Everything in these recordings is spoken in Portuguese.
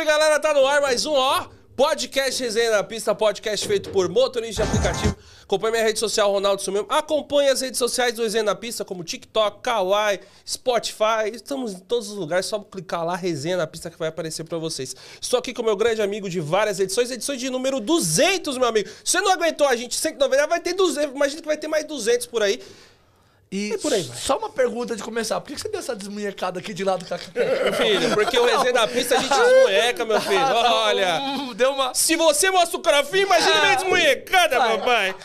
Salve, galera, tá no ar mais um, ó. Podcast Resenha na Pista, podcast feito por motorista de aplicativo. Acompanhe minha rede social, Ronaldo Sumemo. Acompanhe as redes sociais do Resenha na Pista, como TikTok, Kawaii, Spotify. Estamos em todos os lugares, só clicar lá, Resenha na Pista, que vai aparecer pra vocês. Estou aqui com meu grande amigo de várias edições, edições de número 200, meu amigo. Você não aguentou a gente 190, vai ter 200, imagina que vai ter mais 200 por aí. E E por aí vai. só uma pergunta de começar. Por que você deu essa desmunhecada aqui de lado com a Meu filho, porque o Resenha na Pista a gente desmunheca, meu filho. Olha... Hum, Deu uma. Se você mostra o crafinho, imagina meio desmunhecada, Vai. papai.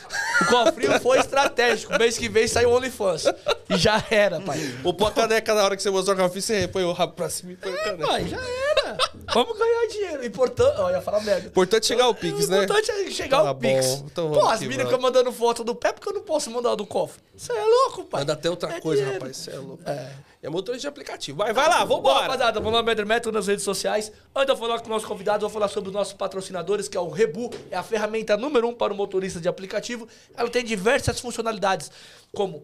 O cofrinho foi estratégico. Mês que vem saiu o OnlyFans. E já era, pai. Ou pôr a caneca na hora que você mostrou o crafinho, você põe o rabo pra cima e põe a caneca. Pai, já era. Vamos ganhar dinheiro. Importante. Olha, fala merda. Importante chegar ao Pix, o né? importante é chegar Tá ao Pix. bom, então vamos Pô, as vamos. ficam mandando foto do pé porque eu não posso mandar do cofre. Você é louco, pai. Manda até outra É coisa, dinheiro. rapaz. Você é louco. É. É motorista de aplicativo. Vai, vai lá, Bom, vambora. rapaziada, meu nome é Metro nas redes sociais. Antes de eu falar com o nosso convidado, vou falar sobre os nossos patrocinadores, que é o Rebu. É a ferramenta número um para o motorista de aplicativo. Ela tem diversas funcionalidades, como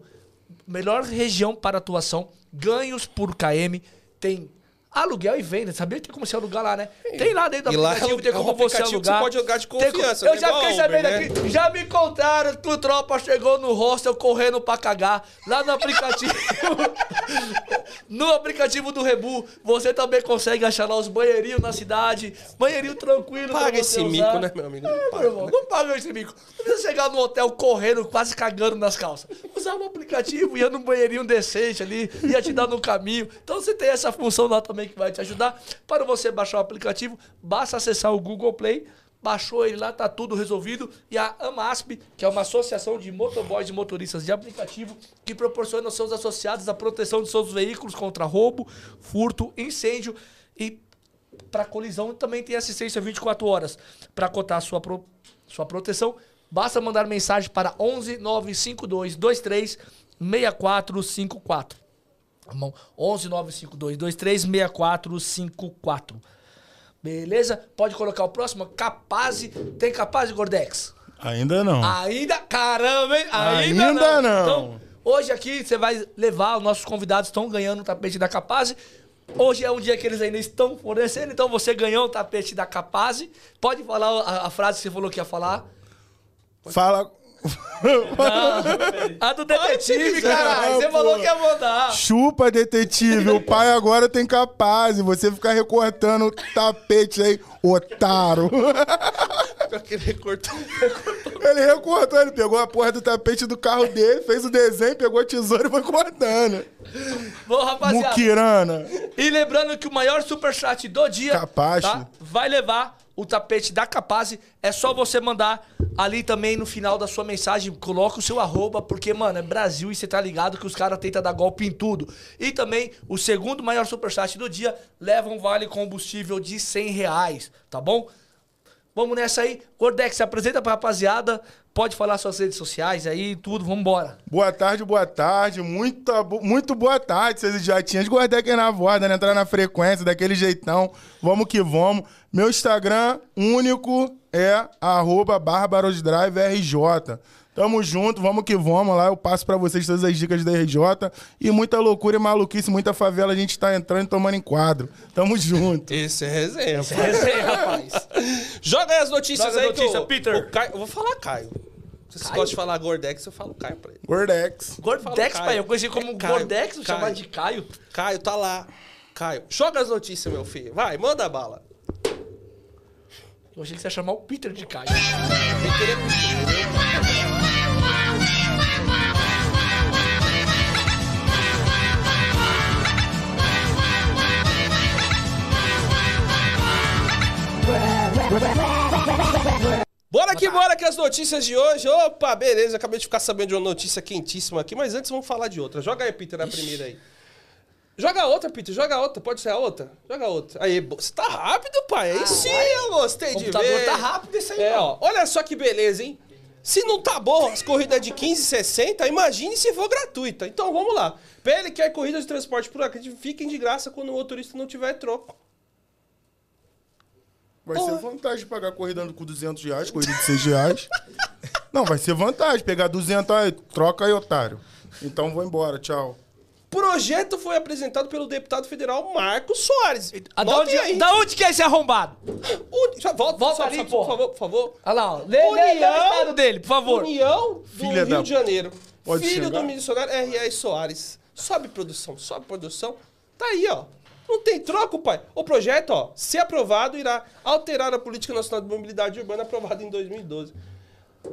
melhor região para atuação, ganhos por KM, tem aluguel e venda. Sabia que tem como você alugar lá, né? Tem lá dentro do E lá aplicativo, é tem um como você alugar. você pode jogar de Tem co- confiança, Eu né? já fiquei sabendo né? aqui, já me contaram que o tropa chegou no hostel correndo pra cagar. Lá no aplicativo. no aplicativo do Rebu, você também consegue achar lá os banheirinhos na cidade. Banheirinho tranquilo. pra Paga esse usar. mico, né, meu amigo? Não É, paga, meu irmão, né? não paga esse mico. Não precisa chegar no hotel correndo, quase cagando nas calças. Usar o aplicativo, ia num banheirinho decente ali, ia te dar no caminho. Então você tem essa função lá também que vai te ajudar. Para você baixar o aplicativo, basta acessar o Google Play. Baixou ele lá, tá tudo resolvido. E a AMASP, que é uma associação de motoboys e motoristas de aplicativo, que proporciona aos seus associados a proteção de seus veículos contra roubo, furto, incêndio e para colisão também tem assistência 24 horas. Para cotar sua, pro- sua proteção, basta mandar mensagem para 11 952 23 6454. Bom? 11 952 23 6454. Beleza? Pode colocar o próximo. Capaz. Tem Capaz, Gordex? Ainda não. Ainda? Caramba, hein? Ainda, Ainda não. não. Então, hoje aqui você vai levar, os nossos convidados estão ganhando o tapete da Capaz. Hoje é um dia que eles ainda estão fornecendo, então você ganhou o tapete da Capaz. Pode falar a, a frase que você falou que ia falar? Fala. A do detetive, quiser. caralho. Você falou que ia mandar. Chupa, detetive. O pai agora tem capaz. E você ficar recortando tapete aí, otário. Querer cortar. Ele recortou, ele pegou a porra do tapete do carro dele, fez o desenho, pegou a tesoura e foi cortando. Bom, rapaziada. Mukirana. E lembrando que o maior superchat do dia Capaz. tá, vai levar o tapete da Capaz. É só você mandar ali também no final da sua mensagem, coloca o seu arroba, porque, mano, é Brasil e você tá ligado que os caras tentam dar golpe em tudo. E também, o segundo maior superchat do dia leva um vale combustível de 100 reais, tá bom? Vamos nessa aí. Gordex, se apresenta pra rapaziada. Pode falar suas redes sociais aí, tudo. Vambora. Boa tarde, boa tarde. Muita, muito boa tarde, seus idiotinhas. Guardei aqui na voz, né? Entrar na frequência, daquele jeitão. Vamos que vamos. Meu Instagram único é arroba barbarosdriverj. Tamo junto, vamos que vamos lá. Eu passo pra vocês todas as dicas da RJ. E muita loucura e maluquice, muita favela a gente tá entrando e tomando em quadro. Tamo junto. Esse é resenha. Esse aí, rapaz. Joga aí as notícias Joga aí, notícia, que o- Peter. o Caio- eu vou falar Caio. Se vocês gostam de falar Gordex, eu falo Caio pra ele. Gordex. Gordex, Caio. pai. Eu conheci como É Caio, Gordex, vou chamar Caio. de Caio. Caio, tá lá. Caio, joga as notícias, meu filho. Vai, manda bala. Eu achei que você ia chamar o Peter de Caio. Peter é Bora que bora que as notícias de hoje. Opa, beleza. Acabei de ficar sabendo de uma notícia quentíssima aqui, mas antes vamos falar de outra. Joga aí, Peter, a primeira aí. Joga outra, Peter. Joga outra. Pode ser a outra? Joga outra. Aí, você tá rápido, pai. Aí sim, eu gostei O de computador ver. tá rápido esse aí, É, ó. Olha só que beleza, hein? Se não tá bom as corridas de 15,60, imagine se for gratuita. Então vamos lá. PL quer corrida de transporte por aqui, fiquem de graça quando o motorista não tiver troco. Vai Porra. ser vantagem pagar corrida com 200 reais, corrida de 6 reais. Não, vai ser vantagem. Pegar 200, aí, troca aí, otário. Então vou embora, tchau. Projeto foi apresentado pelo deputado federal Marcos Soares. Da, onde, aí. da onde que é esse arrombado? Uni- Já volta, Volta só- ali, só-. Por favor, por favor. Olha lá, ó. Lê, lê, lê o União- estado dele, por favor. União do Filha Rio da- de Janeiro. Pode Filho xingar? do missionário R.A. Soares. Sobe produção, sobe produção. Tá aí, ó. Não tem troco, pai. O projeto, ó, se aprovado, irá alterar a Política Nacional de Mobilidade Urbana aprovada em 2012.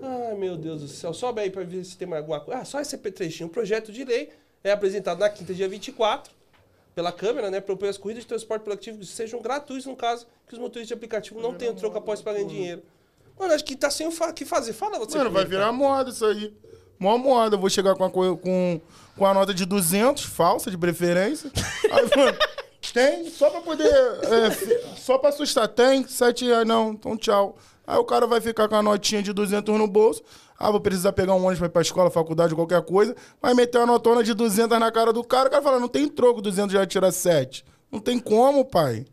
Ai, meu Deus do céu. Sobe aí pra ver se tem mais alguma coisa. Ah, só esse trechinho. O projeto de lei é apresentado na quinta, dia 24, pela Câmara, né? Propõe as corridas de transporte coletivo que sejam gratuitas, no caso, que os motoristas de aplicativo não tenham troco após pagar dinheiro. Mano, acho que tá sem o fa- que fazer. Fala você. Mano, vai virar moda isso aí. Mó moda. Eu vou chegar com a, co- com, com a nota de 200, falsa de preferência. Aí, mano, tem, só pra poder. é, só pra assustar. Tem, 7 reais não, então tchau. Aí o cara vai ficar com a notinha de 200 no bolso. Ah, vou precisar pegar um ônibus pra ir pra escola, faculdade, qualquer coisa. Vai meter uma notona de 200 na cara do cara. O cara fala, não tem troco, 200 já tira 7. Não tem como, pai.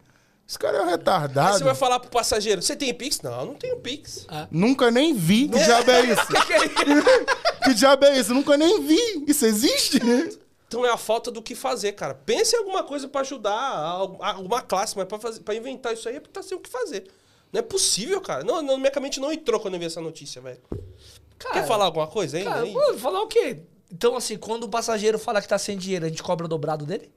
Esse cara é um Aí retardado. você vai falar pro passageiro, você tem Pix? Não, eu não tenho Pix. Nunca nem vi. Que diabo é isso? que diabo é isso? Nunca nem vi. Isso existe? Então é a falta do que fazer, cara. Pense em alguma coisa pra ajudar alguma classe, mas pra inventar isso aí é porque tá sem o que fazer. Não é possível, cara. Não, não, minha mente não entrou quando eu vi essa notícia, velho. Quer falar alguma coisa ainda? Cara, aí? falar o quê? Então, assim, quando o passageiro fala que tá sem dinheiro, a gente cobra o dobrado dele?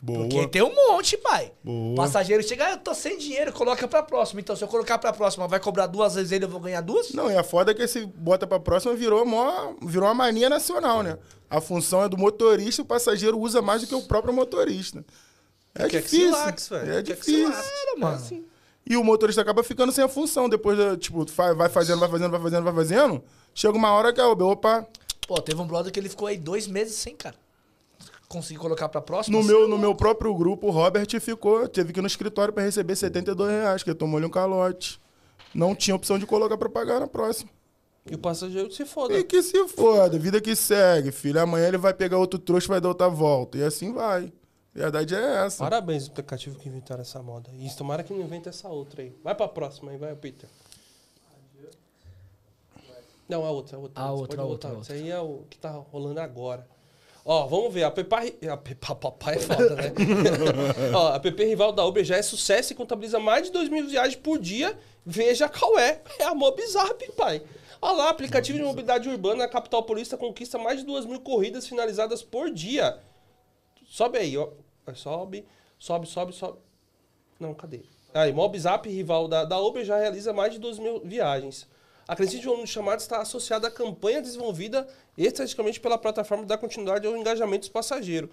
Boa. Porque tem um monte, pai. Boa. Passageiro chega, ah, eu tô sem dinheiro, coloca pra próxima. Então, se eu colocar pra próxima, vai cobrar duas vezes ele, eu vou ganhar duas? Não, e a foda é que esse bota pra próxima virou, mó, virou uma mania nacional, né? A função é do motorista, o passageiro usa mais do que o próprio motorista. É que difícil. laxe, velho. É que difícil. laxe. mano. É assim. E o motorista acaba ficando sem a função. Depois, da, tipo, vai fazendo, vai fazendo, vai fazendo, vai fazendo. Chega uma hora que, ó, opa, Pô, teve um brother que ele ficou aí dois meses sem, cara. Consegui colocar pra próxima? no meu, no meu próprio grupo, o Robert ficou, teve que ir no escritório pra receber 72 reais, que tomou-lhe um calote. Não tinha opção de colocar pra pagar na próxima. E o passageiro se foda. E que se foda, vida que segue, filho. Amanhã ele vai pegar outro trouxa e vai dar outra volta. E assim vai. A verdade é essa. Parabéns aplicativo que inventaram essa moda. E tomara que não invente essa outra aí. Vai pra próxima aí, vai, Peter. Não, a outra, a outra. A Você outra, pode a botar. outra, Isso aí é o que tá rolando agora. Ó, vamos ver. A Pepa... A Pepa Papai é foda, né? Ó, a PP Rival da Uber já é sucesso e contabiliza mais de 2 mil viagens por dia. Veja qual é. É a Mobizap, pai. Olha lá, aplicativo de mobilidade urbana, a capital paulista conquista mais de 2 mil corridas finalizadas por dia. Sobe aí, ó. Sobe, sobe, sobe, sobe. Não, cadê? Aí, Mobzap, rival da, da Uber, já realiza mais de 2 mil viagens. A crescente volume de chamadas está associada à campanha desenvolvida estrategicamente pela plataforma da continuidade ao engajamento dos passageiros.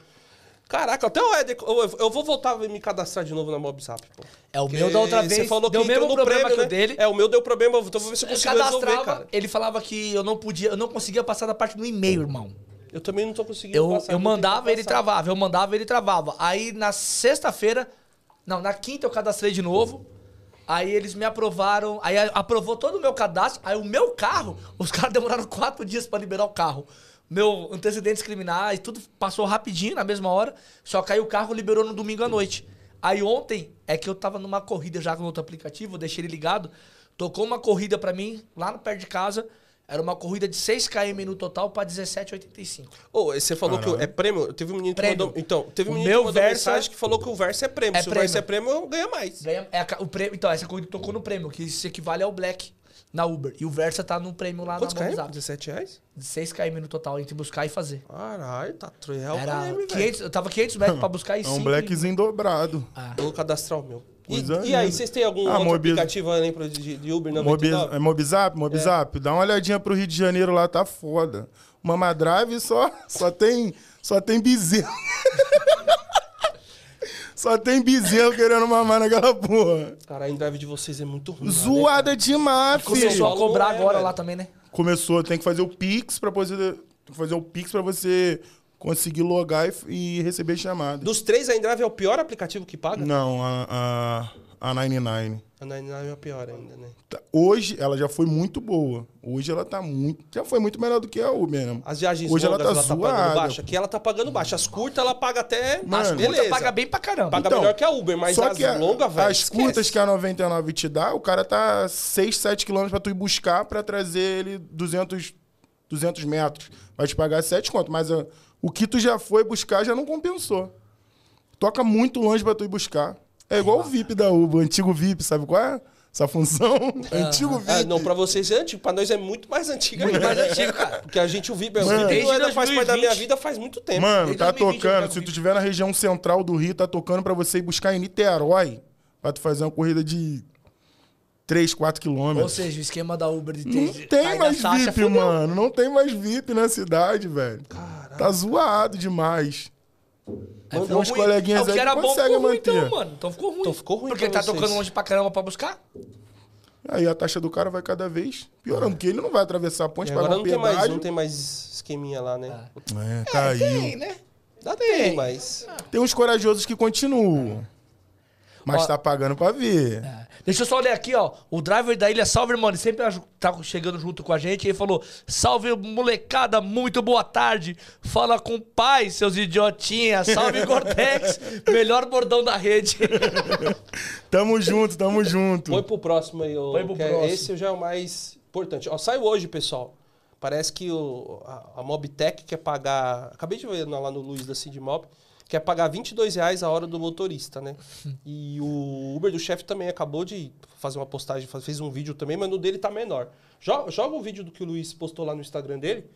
Caraca, até o Éder, eu, eu vou voltar a me cadastrar de novo na Mobzap, pô. É, o meu da outra vez Você falou deu que o mesmo no problema prêmio, que o né? dele. É, o meu deu problema, então vou ver se eu consigo resolver, cara. ele falava que eu não podia, eu não conseguia passar da parte do e-mail, irmão. Eu também não tô conseguindo Eu, passar, eu mandava, ele travava, eu mandava, ele travava. Aí na sexta-feira, não, na quinta eu cadastrei de novo. Aí eles me aprovaram, aí aprovou todo o meu cadastro. Aí o meu carro, os caras demoraram quatro dias pra liberar o carro. Meu antecedentes criminais, tudo passou rapidinho na mesma hora. Só que aí o carro liberou no domingo à noite. Aí ontem é que eu tava numa corrida já com outro aplicativo, deixei ele ligado. Tocou uma corrida pra mim lá no perto de casa. Era uma corrida de 6 km no total pra 17,85. Ô, você falou que é prêmio? Teve um menino que Prêmio. mandou. Então, teve um O menino meu que mandou Versa- mensagem que falou que o verso é prêmio. É Se prêmio. o verso é prêmio, ganha mais. Ganha- é a o prêmio, então, essa corrida tocou no prêmio, que se equivale ao Black na Uber. E o Versa tá no prêmio lá Quantos na? Mobzap. 17 reais? 6 km no total, entre buscar e fazer. Caralho, tá 3 reais o Era KM, velho. 500, eu tava 500 metros pra buscar e É um 5. blackzinho dobrado. Vou cadastrar o meu. E, é, e aí, né? vocês têm algum Ah, outro Mobi- aplicativo além pra- de, de Uber Mobi, 99? é Mobzap? Mobzap? Dá uma olhadinha pro Rio de Janeiro lá, tá foda. Mama Drive só, só tem só tem bezerro. só tem bezerro querendo mamar naquela porra. Cara, a drive de vocês é muito ruim. né, Zoada demais, Começou filho. a Paulo cobrar é, agora velho. lá também, né? Começou, tem que fazer o Pix pra você tem que fazer o Pix para você conseguir logar e, e receber chamadas. Dos três, a Endrive é o pior aplicativo que paga? Não, a, a, a 99. A 99 é o pior ainda, né? Tá- Hoje ela já foi muito boa. Hoje ela tá muito. Já foi muito melhor do que a Uber, né? As viagens Hoje ela longas, tá ela tá pagando baixo. Aqui ela tá pagando baixo. As curtas, ela paga até... Mano, As As beleza. Puta, paga bem pra caramba. Paga Então, melhor que a Uber, mas Só as que a- longas, velho, as esquece. curtas que a 99 te dá, o cara tá 6, 7 quilômetros pra tu ir buscar pra trazer ele 200, 200 metros. Vai te pagar 7 conto, mas ah, o que tu já foi buscar já não compensou. Toca muito longe pra tu ir buscar. É igual o VIP da Uber, o antigo VIP, sabe qual é? Essa função? Antigo VIP. É, não, pra vocês é antigo. Pra nós é muito mais antigo Muito mais antigo, cara. Porque a gente o VIP, o Mano. VIP Desde não ainda faz parte da minha 2020. vida faz muito tempo. Mano, Desde tá 2020 eu tocando. Se tu VIP. estiver na região central do Rio, tá tocando pra você ir buscar em Niterói. Pra tu fazer uma corrida de 3, 4 Ou quilômetros. seja, o esquema da Uber de ter. Não tem mais VIP, mano. Não tem mais VIP na cidade, velho. Tá zoado demais. É, Tem uns ruim. coleguinhas É, que aí que era bom conseguem ficou ruim, manter. então, mano. Então ficou ruim. Então ficou ruim Porque pra tá vocês. tocando longe pra caramba pra buscar. Aí a taxa do cara vai cada vez piorando, porque ele não vai atravessar a ponte pra agora pagar não tem, mais, pedágio. não tem mais esqueminha lá, né? É, caiu. Tem, né? Dá tem, mas... Tem uns corajosos que continuam. Mas Ó. tá pagando pra ver. É. Deixa eu só ler aqui, ó. O driver da ilha Salve, irmão, ele sempre tá chegando junto com a gente. Ele falou: Salve, molecada, muito boa tarde. Fala com paz, seus idiotinhas. Salve, Cortex. Melhor bordão da rede. Tamo junto, tamo junto. Põe pro próximo aí. ô, Põe pro que é- próximo. Esse já é o mais importante. Ó, saiu hoje, pessoal. Parece que o, a, a Mobtech quer pagar... Acabei de ver lá no Luiz da Cid Mob. Quer pagar 22 reais a hora do motorista, né? E o Uber do chefe também acabou de fazer uma postagem, fez um vídeo também, mas no dele tá menor. Joga, joga o vídeo do que o Luiz postou lá no Instagram dele,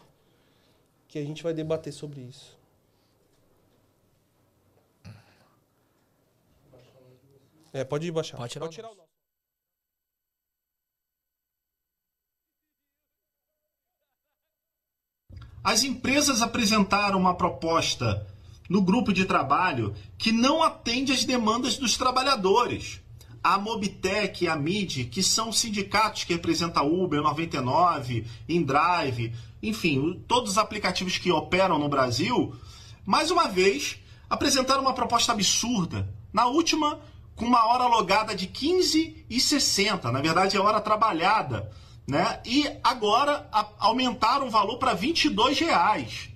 que a gente vai debater sobre isso. É, pode ir baixar. Pode tirar o tirar o nosso. As empresas apresentaram uma proposta no grupo de trabalho que não atende às demandas dos trabalhadores. A Mobitec e a MID, que são sindicatos que representam a Uber, 99, InDrive, enfim, todos os aplicativos que operam no Brasil, mais uma vez apresentaram uma proposta absurda. Na última, com uma hora logada de 15,60, na verdade é hora trabalhada, né? E agora aumentaram o valor para 22 reais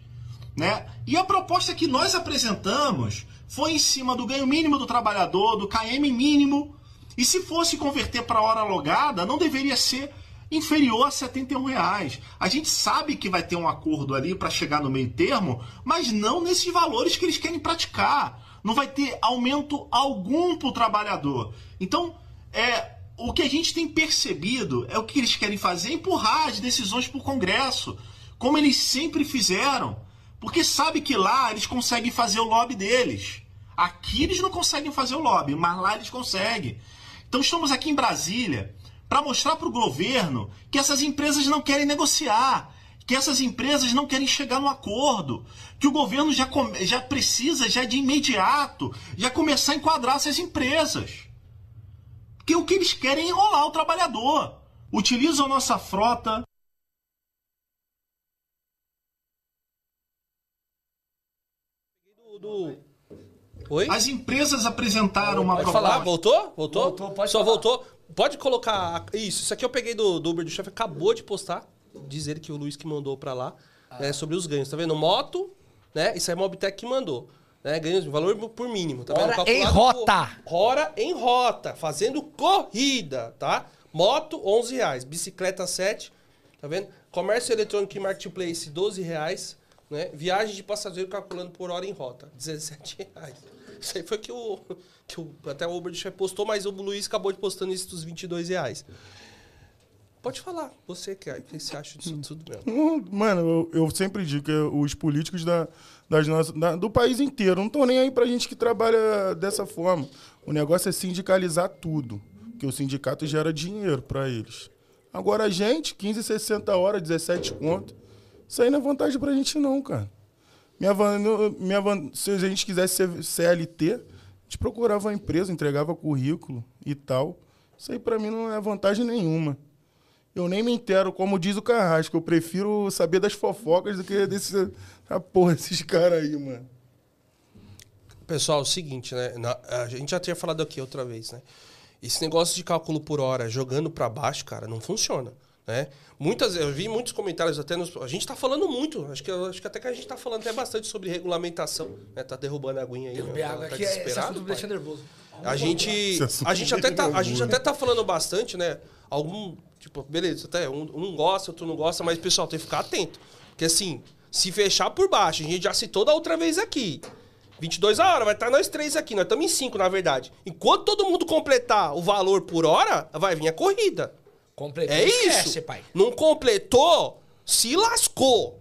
né? E a proposta que nós apresentamos foi em cima do ganho mínimo do trabalhador, do KM mínimo, e se fosse converter para hora logada, não deveria ser inferior a 71 reais. A gente sabe que vai ter um acordo ali para chegar no meio termo, mas não nesses valores que eles querem praticar. Não vai ter aumento algum para o trabalhador. Então, é, o que a gente tem percebido é o que eles querem fazer é empurrar as decisões para o Congresso, como eles sempre fizeram, porque sabe que lá eles conseguem fazer o lobby deles. Aqui eles não conseguem fazer o lobby, mas lá eles conseguem. Então estamos aqui em Brasília para mostrar para o governo que essas empresas não querem negociar, que essas empresas não querem chegar no acordo, que o governo já, já precisa, já de imediato, já começar a enquadrar essas empresas. Porque o que eles querem é enrolar o trabalhador. Utilizam nossa frota. Do, Oi? As empresas apresentaram uma Pode proposta. Ah, voltou? Voltou? Voltou, pode Só falar. voltou. Pode colocar. Isso, isso aqui eu peguei do, do Uber do chefe, acabou de postar. Dizer que o Luiz que mandou pra lá. né, sobre os ganhos. Tá vendo? Moto, né? Isso é Mobitech que mandou. Né? Ganhos, valor por mínimo. Tá vendo? Hora Calculado em rota. por- hora em rota. Fazendo corrida, tá? Moto, 11 reais. Bicicleta, 7. Tá vendo? Comércio eletrônico e marketplace, 12 reais. Né? Viagem de passageiro calculando por hora em rota, 17 reais. Isso aí foi que o, que o até o Uber postou, mas o Luiz acabou de postando isso dos 22 reais. Pode falar, você que, que você acha disso tudo mesmo. Mano, eu, eu sempre digo que os políticos da, das nossas, da- do país inteiro não estão nem aí pra gente que trabalha dessa forma. O negócio é sindicalizar tudo, que o sindicato gera dinheiro pra eles. Agora a gente, 15, 60 horas, 17 conto, isso aí não é vantagem pra gente não, cara. Minha, minha, se a gente quisesse ser CLT, a gente procurava uma empresa, entregava currículo e tal. Isso aí pra mim não é vantagem nenhuma. Eu nem me entero, como diz o Carrasco. Eu prefiro saber das fofocas do que desse. Ah, porra, esses caras aí, mano. Pessoal, é o seguinte, né? Na- a gente já tinha falado aqui outra vez, né? Esse negócio de cálculo por hora jogando pra baixo, cara, não funciona. Né? Muitas, eu vi muitos comentários até nos. A gente tá falando muito. Acho que, acho que até que a gente tá falando até bastante sobre regulamentação. Né? Tá derrubando a aguinha aí. Derrubei né? a água Tá aqui, esse desesperado, assunto me deixa nervoso. A gente, Esse a gente me até tá, a gente até tá falando bastante, né? Algum, tipo, beleza, até um, um gosta, outro não gosta, mas pessoal, tem que ficar atento. Porque assim, se fechar por baixo, a gente já citou da outra vez aqui. 22 a hora, vai estar nós três aqui, nós estamos em 5, na verdade. Enquanto todo mundo completar o valor por hora, vai vir a corrida. Completou. É Esquece, isso. pai. Não completou, se lascou.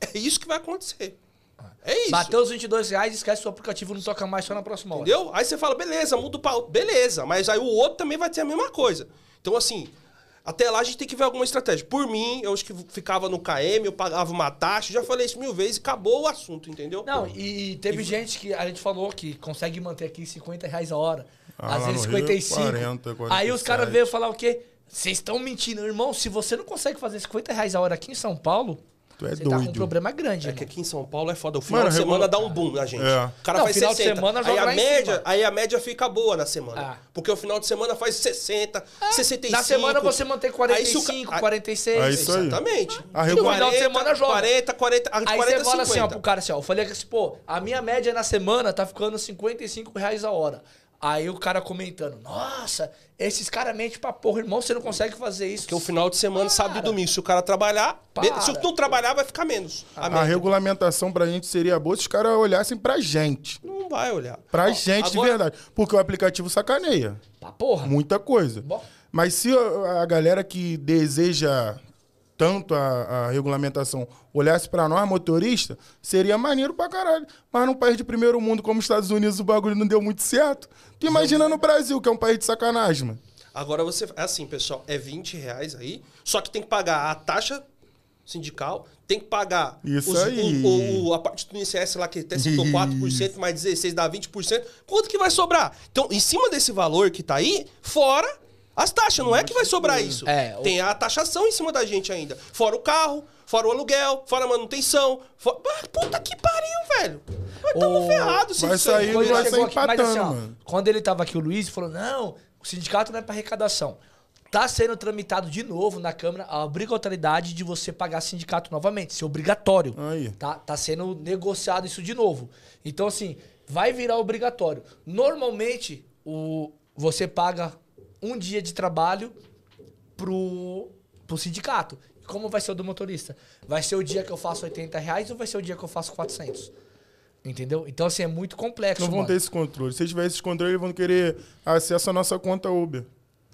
É isso que vai acontecer. É isso. Bateu os 22 reais, esquece o aplicativo, não toca mais só na próxima hora. Entendeu? Aí você fala, beleza, muda o pau. Beleza, mas aí o outro também vai ter a mesma coisa. Então, assim, até lá a gente tem que ver alguma estratégia. Por mim, eu acho que ficava no KM, eu pagava uma taxa, já falei isso mil vezes e acabou o assunto, entendeu? Não, e teve gente que a gente falou que consegue manter aqui 50 reais a hora. Ah, às vezes no Rio, 55. 40, Aí os 47. caras veio falar o quê? Vocês estão mentindo, irmão. Se você não consegue fazer 50 reais a hora aqui em São Paulo, Tu é você tá com um doido. problema grande. É que aqui em São Paulo é foda. O final Mano, de semana regula- dá um boom na gente. É. O cara Não, faz final de 60. semana aí, joga a lá em média, cima. aí a média fica boa na semana. Ah. Porque o final de semana faz 60, 65. Na semana você mantém Aí se o ca- 45, aí- 46. É isso aí. Exatamente. A E no final de semana joga. 40, 40, Aí 40, você fala assim, ó, 50. pro cara assim, ó, eu falei assim, pô, a minha média na semana tá ficando 55 reais a hora. Aí o cara comentando, nossa, esses caras mentem pra porra, irmão, você não consegue fazer isso. Porque o final de semana, sábado e domingo, se o cara trabalhar, Para. se não trabalhar, vai ficar menos. A A regulamentação pra gente seria boa se os caras olhassem pra gente. Não vai olhar. Pra Ó, gente, de agora- verdade. Porque o aplicativo sacaneia. Pra porra. Muita coisa. Bom. Mas se a galera que deseja tanto a, a regulamentação olhasse pra nós, motorista, seria maneiro pra caralho. Mas num país de primeiro mundo como os Estados Unidos, o bagulho não deu muito certo. Tu imagina no Brasil, que é um país de sacanagem, mano. Agora você. É assim, pessoal, é 20 reais aí. Só que tem que pagar a taxa sindical, tem que pagar Isso os- aí. O, o- a parte do INSS lá que até citou 4%, mais 16 dá 20%. Quanto que vai sobrar? Então, em cima desse valor que tá aí, fora as taxas, não é que vai sobrar isso. É, o- Tem a taxação em cima da gente ainda. Fora o carro, fora o aluguel, fora a manutenção. Fora... Ah, puta que pariu, velho. Nós estamos O- ferrados. Vai isso aí- sair- Quando vai ele chegou sair aqui, mas empatando, assim, ó, mano. quando ele tava aqui, o Luiz falou: não, o sindicato não é pra arrecadação. Tá sendo tramitado de novo na Câmara a obrigatoriedade de você pagar sindicato novamente. Isso é obrigatório. Aí. Tá, tá sendo negociado isso de novo. Então, assim, vai virar obrigatório. Normalmente, o, você paga um dia de trabalho pro, pro sindicato. Como vai ser o do motorista? Vai ser o dia que eu faço 80 reais ou vai ser o dia que eu faço 400? Entendeu? Então, assim, é muito complexo, Não vão mano. ter esse controle. Se tiver esse controle, eles vão querer acesso à nossa conta Uber.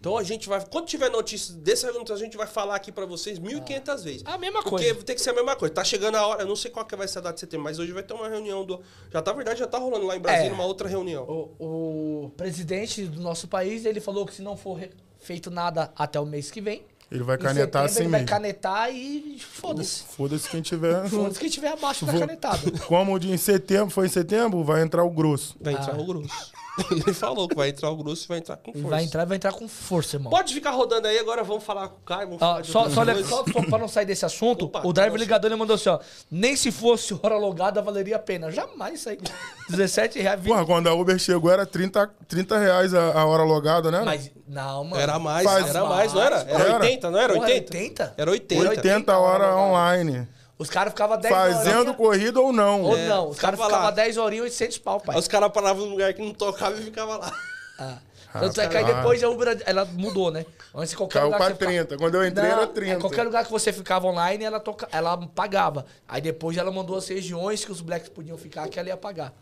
Então a gente vai. Quando tiver notícia desse evento, a gente vai falar aqui pra vocês 1.500 vezes. A mesma Porque coisa. tem que ser a mesma coisa. Tá chegando a hora, eu não sei qual que vai ser a data de setembro, mas hoje vai ter uma reunião do. Já tá, na verdade, já tá rolando lá em Brasília É. uma outra reunião. O, o presidente do nosso país, ele falou que se não for feito nada até o mês que vem... Ele vai canetar setembro assim Ele vai mesmo. canetar e foda-se. Foda-se quem tiver. Foda-se quem tiver abaixo da canetada. Como de em setembro, foi em setembro, vai entrar o grosso. Vai entrar Ah. o grosso. Ele falou que vai entrar o grosso e vai entrar com força. Vai entrar, vai entrar com força, irmão. Pode ficar rodando aí, agora vamos falar com o Caio. Vamos de só, só, só, só pra não sair desse assunto, Opa, o driver nossa. ligador ele mandou assim, ó. Nem se fosse hora logada valeria a pena. Jamais isso aí. 17 reais, 20. Porra, quando a Uber chegou era 30, 30 reais a, a hora logada, né? Mas, não, mano. Era mais, Faz era mais, não era? Era Era. 80, não era Porra, 80? 80? Era 80. 80 horas online. Os caras ficavam 10 horas. Fazendo corrida ou não. Ou É, não, os caras ficava ficavam lá. 10 horinhas, 800 pau, pai. Aí os caras paravam num lugar que não tocava e ficavam lá. Ah. Tanto é que aí depois a Uber, ela mudou, né? Antes qualquer Caiu lugar pra que você ficava- 30. Quando eu entrei Não, era é, 30. qualquer lugar que você ficava online, ela, toca, ela pagava. Aí depois ela mandou as regiões que os blacks podiam ficar, que ela ia pagar.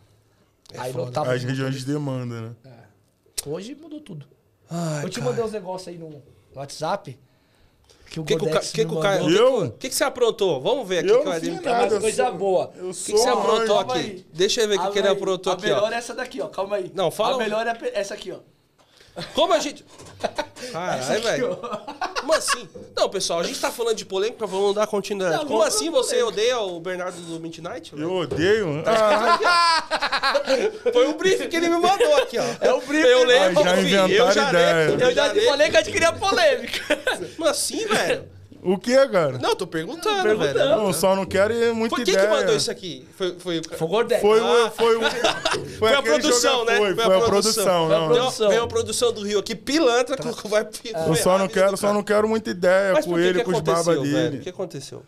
aí lotava. As regiões de demanda, né? Hoje mudou tudo. Ai, eu te mandei uns negócios aí no WhatsApp. Que o O que, que, o Ca- Godex que, que me o Caio. mandou. O Eu? que, que, que você aprontou? Vamos ver aqui Eu que não vai fiz nada. eu coisa sou- boa. O que, que você aprontou aqui? aí. Deixa eu ver o que, que ele aprontou a aqui, melhor ó. é essa daqui, ó. Calma aí. Não, fala A melhor é essa aqui, ó. Como a gente. Caralho, velho. Como assim? Não, pessoal, a gente tá falando de polêmica, vamos dar continuidade. Não, Como assim você odeia o Bernardo do Midnight? velho? Eu odeio. Ah, Foi o briefing que ele me mandou aqui, ó. É o briefing. Eu lembro, Ah, já eu já Eu já leio. te falei que a gente queria polêmica. Como assim, velho? O que, cara? Não, tô perguntando, perguntando. velho. Eu só não quero ir muito Por que ideia. que mandou isso aqui? Foi, foi, Foi o Gordex. Foi, Ah. foi, o, foi, Foi a produção, né? Foi, foi a produção. Foi a não. produção. Veio, a produção do Rio aqui, pilantra, que vai Eu só não quero, só não quero muita ideia Mas com ele, que com os babas velho? O dele. que aconteceu?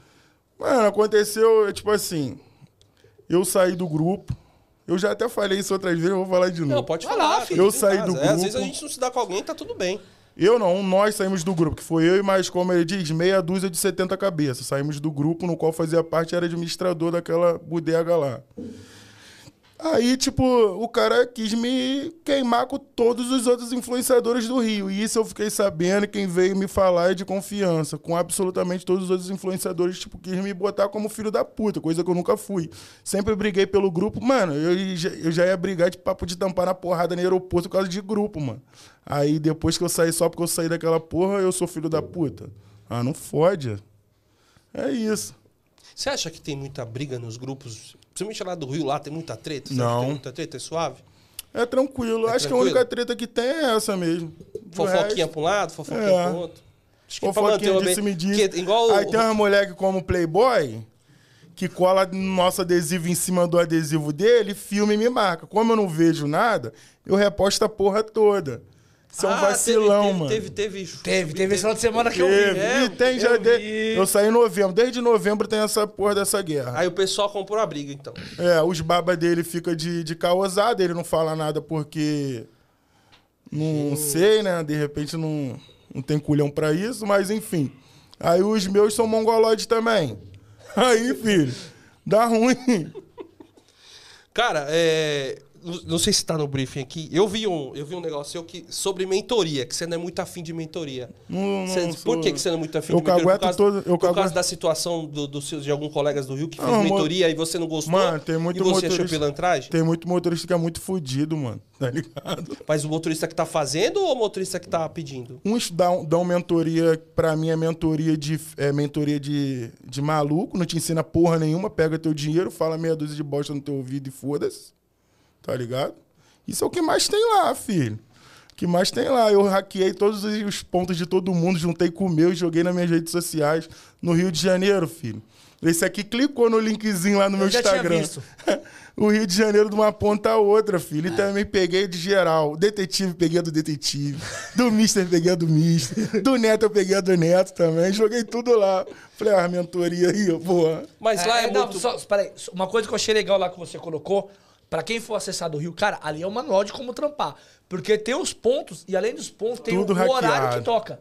Mano, aconteceu, tipo assim, eu saí do grupo. Eu já até falei isso outras vezes, eu vou falar de novo. Não, pode falar. filho. Eu saí casa. do É, às vezes a grupo. gente não se dá com alguém, tá tudo bem. Eu não, nós saímos do grupo, que foi eu e mais, como ele diz, meia dúzia de 70 cabeças. Saímos do grupo no qual fazia parte, era administrador daquela bodega lá. Aí, tipo, o cara quis me queimar com todos os outros influenciadores do Rio. E isso eu fiquei sabendo, quem veio me falar é de confiança. Com absolutamente todos os outros influenciadores, tipo, quis me botar como filho da puta, coisa que eu nunca fui. Sempre briguei pelo grupo. Mano, eu já, eu já ia brigar de papo de tampar na porrada no aeroporto por causa de grupo, mano. Aí depois que eu saí, só porque eu saí daquela porra, eu sou filho da puta. Ah, não fode. É isso. Você acha que tem muita briga nos grupos? Principalmente lá do Rio, lá tem muita treta? Não. que tem muita treta? É suave? É tranquilo. É Acho que tranquilo? a única treta que tem é essa mesmo. Fofoquinha resto, pra um lado, fofoquinha É. pro outro. Acho que Fofoquinha o disse me ambiente- disse. que- Igual Aí o- tem uma moleque como Playboy que cola nosso adesivo em cima do adesivo dele, filma e me marca. Como eu não vejo nada, eu reposto a porra toda. Isso é um Ah, vacilão, teve, mano. Teve, teve, teve. Teve, teve esse final de semana que eu Teve. vi. É, e tem já eu de... vi. Eu saí em novembro. Desde novembro tem essa porra dessa guerra. Aí o pessoal comprou a briga, então. É, os babas dele fica de, de causada, ele não fala nada porque. Não sei, né? De repente não, não tem culhão pra isso, mas enfim. Aí os meus são mongoloides também. Aí, filho, dá ruim. Cara, é. Não sei se tá no briefing aqui. Eu vi um, eu vi um negócio seu que, sobre mentoria, que você não é muito afim de mentoria. Não, Você- não por sou- que, que você não é muito afim Eu de mentoria? por causa, todo- eu por causa cagueto- da situação do, do seus- de alguns colegas do Rio que fez Não, mentoria e você não gostou? Mano, tem muito e você achou motorista- pilantragem? Tem muito motorista que é muito fudido, mano. Tá ligado? Mas o motorista que tá fazendo ou o motorista que tá pedindo? Uns dão, dão mentoria, pra mim é mentoria de é mentoria de, de maluco, não te ensina porra nenhuma, pega teu dinheiro, fala meia dúzia de bosta no teu ouvido e foda-se. Tá ligado? Isso é o que mais tem lá, filho. O que mais tem lá. Eu hackeei todos os pontos de todo mundo, juntei com o meu e joguei nas minhas redes sociais no Rio de Janeiro, filho. Esse aqui clicou no linkzinho lá no meu já tinha Instagram. visto. o Rio de Janeiro de uma ponta a outra, filho. E também peguei de geral. Detetive, peguei a do detetive. Do Mister, peguei a do Mister. Do Neto, eu peguei a do Neto também. Joguei tudo lá. Falei, ah, mentoria aí, porra. Mas lá é, não, muito. só, peraí, uma coisa que eu achei legal lá que você colocou, pra quem for acessar do Rio, cara, ali é um manual de como trampar. Porque tem os pontos, e além dos pontos, tem Tudo o, o horário hackeado. que toca.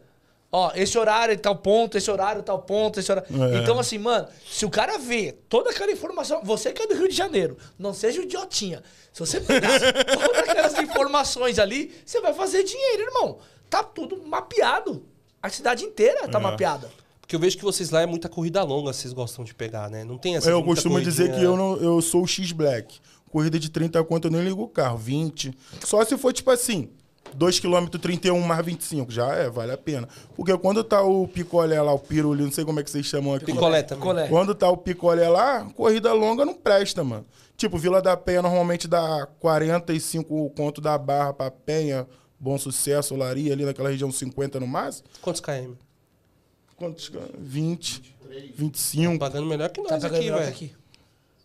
Ó, esse horário é tal ponto, esse horário é tal ponto, esse horário. É. Então, assim, mano, se o cara vê toda aquela informação, você que é do Rio de Janeiro, não seja idiotinha. Se você pegar todas aquelas informações ali, você vai fazer dinheiro, irmão. tá tudo mapeado. A cidade inteira tá mapeada. Porque eu vejo que vocês lá é muita corrida longa, vocês gostam de pegar, né? Não tem essa Eu costumo dizer que eu, não, eu sou o X-Black. Corrida de 30 conto eu nem ligo o carro, 20. Só se for tipo assim, 2 km 31 mais 25, já é, vale a pena. Porque quando tá o picolé lá, o pirulho, não sei como é que vocês chamam aqui. Picolé também. Picolé. Quando tá o picolé lá, corrida longa não presta, mano. Tipo, Vila da Penha normalmente dá 45 conto da Barra pra Penha, Bom Sucesso, Olaria, ali naquela região 50 no máximo. Quantos km? Quantos? cara? 20, 25. Pagando melhor que nós Tá aqui, velho.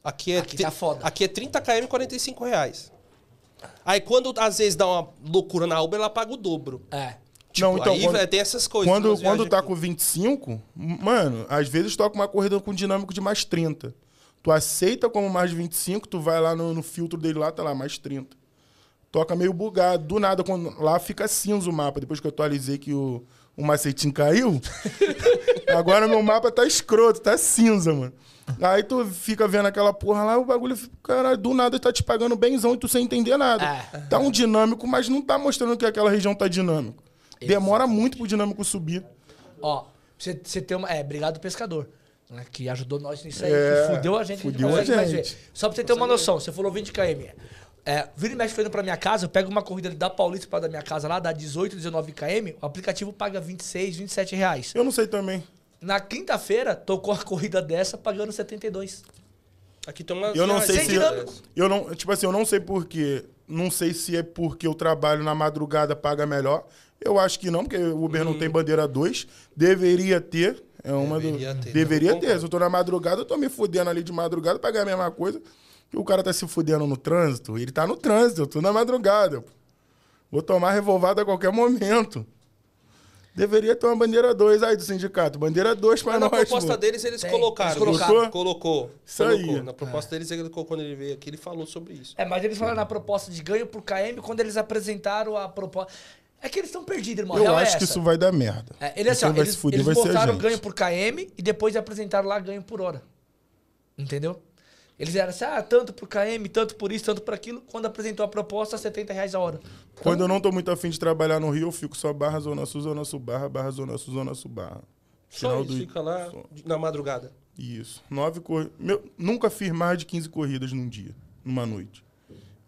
Aqui. É, Aqui tá foda. aqui é 30 km 45 reais. Aí quando às vezes dá uma loucura na Uber, ela paga o dobro. É. Tipo, Não, então, aí quando- tem essas coisas. Quando, quando tá aqui. com 25, mano, às vezes toca uma corrida com dinâmico de mais 30. Tu aceita como mais 25, tu vai lá no, no filtro dele lá, tá lá, mais 30. Toca meio bugado. Do nada, quando, lá fica cinza o mapa. Depois que eu atualizei que o, o macetinho caiu, agora meu mapa tá escroto, tá cinza, mano. Aí tu fica vendo aquela porra lá, o bagulho, fica, caralho, do nada tá te pagando benzão e tu sem entender nada. É. Tá um dinâmico, mas não tá mostrando que aquela região tá dinâmico. Demora muito pro dinâmico subir. Ó, você, você tem uma. É, obrigado pescador. né, que ajudou nós nisso aí. É, que fudeu a gente. fudeu a gente. Só pra você ter uma noção, você falou 20 km. É, vira e mexe foi indo pra minha casa, eu pego uma corrida da Paulista pra da minha casa lá, dá 18, 19 km, o aplicativo paga 26, 27 reais. Eu não sei também. Na quinta-feira, tocou a corrida dessa pagando 72. Aqui tem umas Eu não sei se. dinâmico. Eu não, tipo assim, eu não sei porquê. Não sei se é porque o trabalho na madrugada paga melhor. Eu acho que não, porque o Uber não tem bandeira 2. Deveria ter. É uma Deveria do... ter. Deveria Eu ter. Se eu tô na madrugada, eu tô me fudendo ali de madrugada pra ganhar a mesma coisa. E o cara tá se fudendo no trânsito. Ele tá no trânsito, eu tô na madrugada. Vou tomar revolvada a qualquer momento. Deveria ter uma bandeira 2 aí do sindicato. Bandeira 2 pra Mas na nós. proposta pô. deles eles Tem, colocaram. eles colocaram. Colocou. Isso colocou. aí. Na proposta deles, ele colocou quando ele veio aqui, ele falou sobre isso. É, mas eles falaram na proposta de ganho por KM quando eles apresentaram a proposta. É que eles estão perdidos, irmão. Eu real é acho que essa. isso vai dar merda. É, ele, assim, ó, eles, se fuder eles botaram ganho por KM e depois apresentaram lá ganho por hora. Entendeu? Eles eram assim, ah, tanto por KM, tanto por isso, tanto por aquilo. Quando apresentou a proposta, 70 reais a hora. Quando eu não tô muito afim de trabalhar no Rio, eu fico só barra zona sul, zona sul, barra, barra zona sul, zona sul, barra. Só Final isso, do- fica lá de- na madrugada. Isso. Nove corridas. Nunca fiz mais de 15 corridas num dia, numa noite.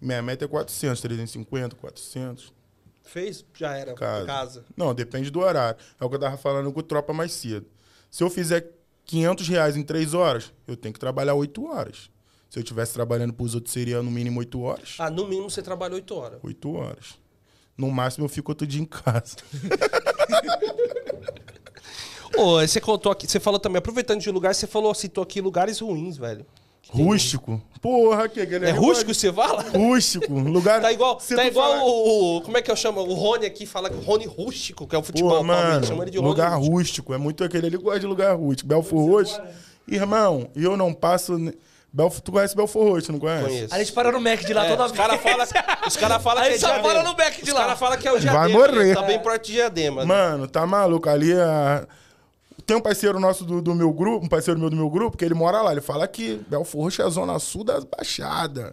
Minha meta é 400, 350, 400. Fez, já era. Casa. Casa. Não, depende do horário. É o que eu tava falando com o Tropa mais cedo. Se eu fizer 500 reais em 3 horas, eu tenho que trabalhar 8 horas. Se eu estivesse trabalhando pros outros, seria no mínimo 8 horas. Ah, no mínimo você trabalhou 8 horas. 8 horas. No máximo eu fico outro dia em casa. Ô, você contou aqui, você falou também, aproveitando de lugar, você falou, citou aqui lugares ruins, velho. Rústico. Porra, que É ali rústico você fala? Rústico. Lugar. Tá igual, tá igual falar- o, o- Como é que eu chamo? O Rony aqui fala que o Rony rústico, que é o futebol. Palmeiras, mano, chama ele de Rony lugar rústico. rústico. É muito aquele ali gosta de lugar rústico. Belfor Roxo. Irmão, eu não passo. Belf... Tu conhece Belfor Roxo, não conhece? Conheço. A gente para no Mac de lá É, toda os caras falam os cara fala Aí que é só diadema. para no back de os lá. caras falam que é o Vai diadema. morrer. ele Tá bem perto de diadema. Mano, tá maluco. Ali a... Tem um parceiro nosso do, do meu grupo, um parceiro meu do meu grupo, que ele mora lá. Ele fala que Belfor Roxo é a zona sul das Baixadas.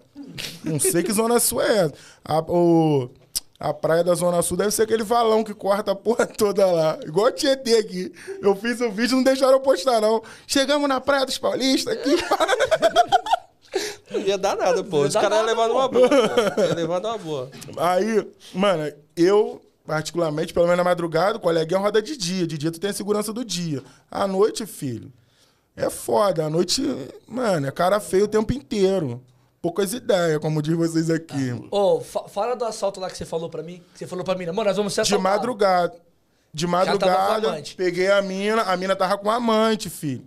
Não sei que zona sul é essa. A, o, a praia da zona sul deve ser aquele valão que corta a porra toda lá. Igual a Tietê aqui. Eu fiz o vídeo, não deixaram eu postar, não. Chegamos na praia dos paulistas aqui. Não ia dar nada, pô. Os caras iam levar pô. numa boa. Ia levar numa boa. Aí, mano, eu, particularmente, pelo menos na madrugada, o coleguinha roda de dia. De dia tu tem a segurança do dia. À noite, filho, é foda. À noite, mano, é cara feio o tempo inteiro. Poucas ideias, como diz vocês aqui. Ô, fa- fala do assalto lá que você falou pra mim. Que você falou pra mim, mano, nós vamos ser De assaltados. madrugada. De tava com a madrugada, peguei a mina, a mina tava com amante, filho.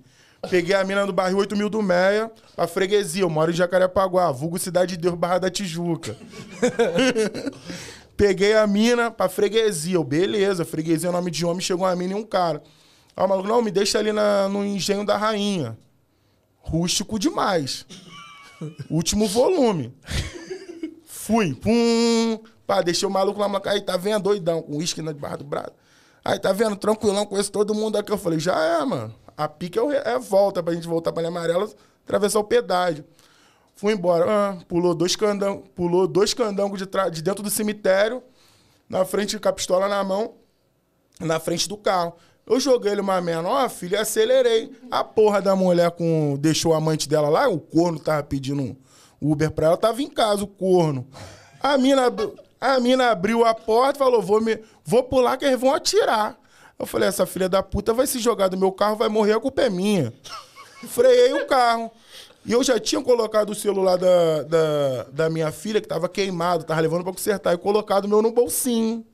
Peguei a mina do bairro 8 mil do Meia, pra freguesia. Eu moro em Jacarepaguá, vulgo Cidade de Deus, Barra da Tijuca. Peguei a mina pra freguesia. Eu, beleza, freguesia é nome de homem, chegou uma mina e um cara. Aí o maluco, não, me deixa ali na- no engenho da rainha. Rústico demais. Último volume. Fui, pum. Pá, deixei o maluco lá, maluco, aí tá vendo, doidão, com uísque na barra do braço. Aí tá vendo, tranquilão, conheço todo mundo aqui. Eu falei, já é, mano. A pique é, é volta pra gente voltar pra linha amarela, atravessar o pedágio. Fui embora. Ah, pulou dois candangos, pulou dois candangos de, tra- de dentro do cemitério, na frente com a pistola na mão. na frente do carro. Eu joguei ele uma menor, filho, e acelerei. A porra da mulher com deixou o amante dela lá, o corno tava pedindo Uber pra ela, tava em casa o corno. A mina, a mina abriu a porta e falou: vou, me, vou pular que eles vão atirar. Eu falei: essa filha da puta vai se jogar do meu carro, vai morrer, a culpa é minha. Freiei o carro. E eu já tinha colocado o celular da, da, da minha filha, que tava queimado, tava levando pra consertar, e colocado o meu no bolsinho.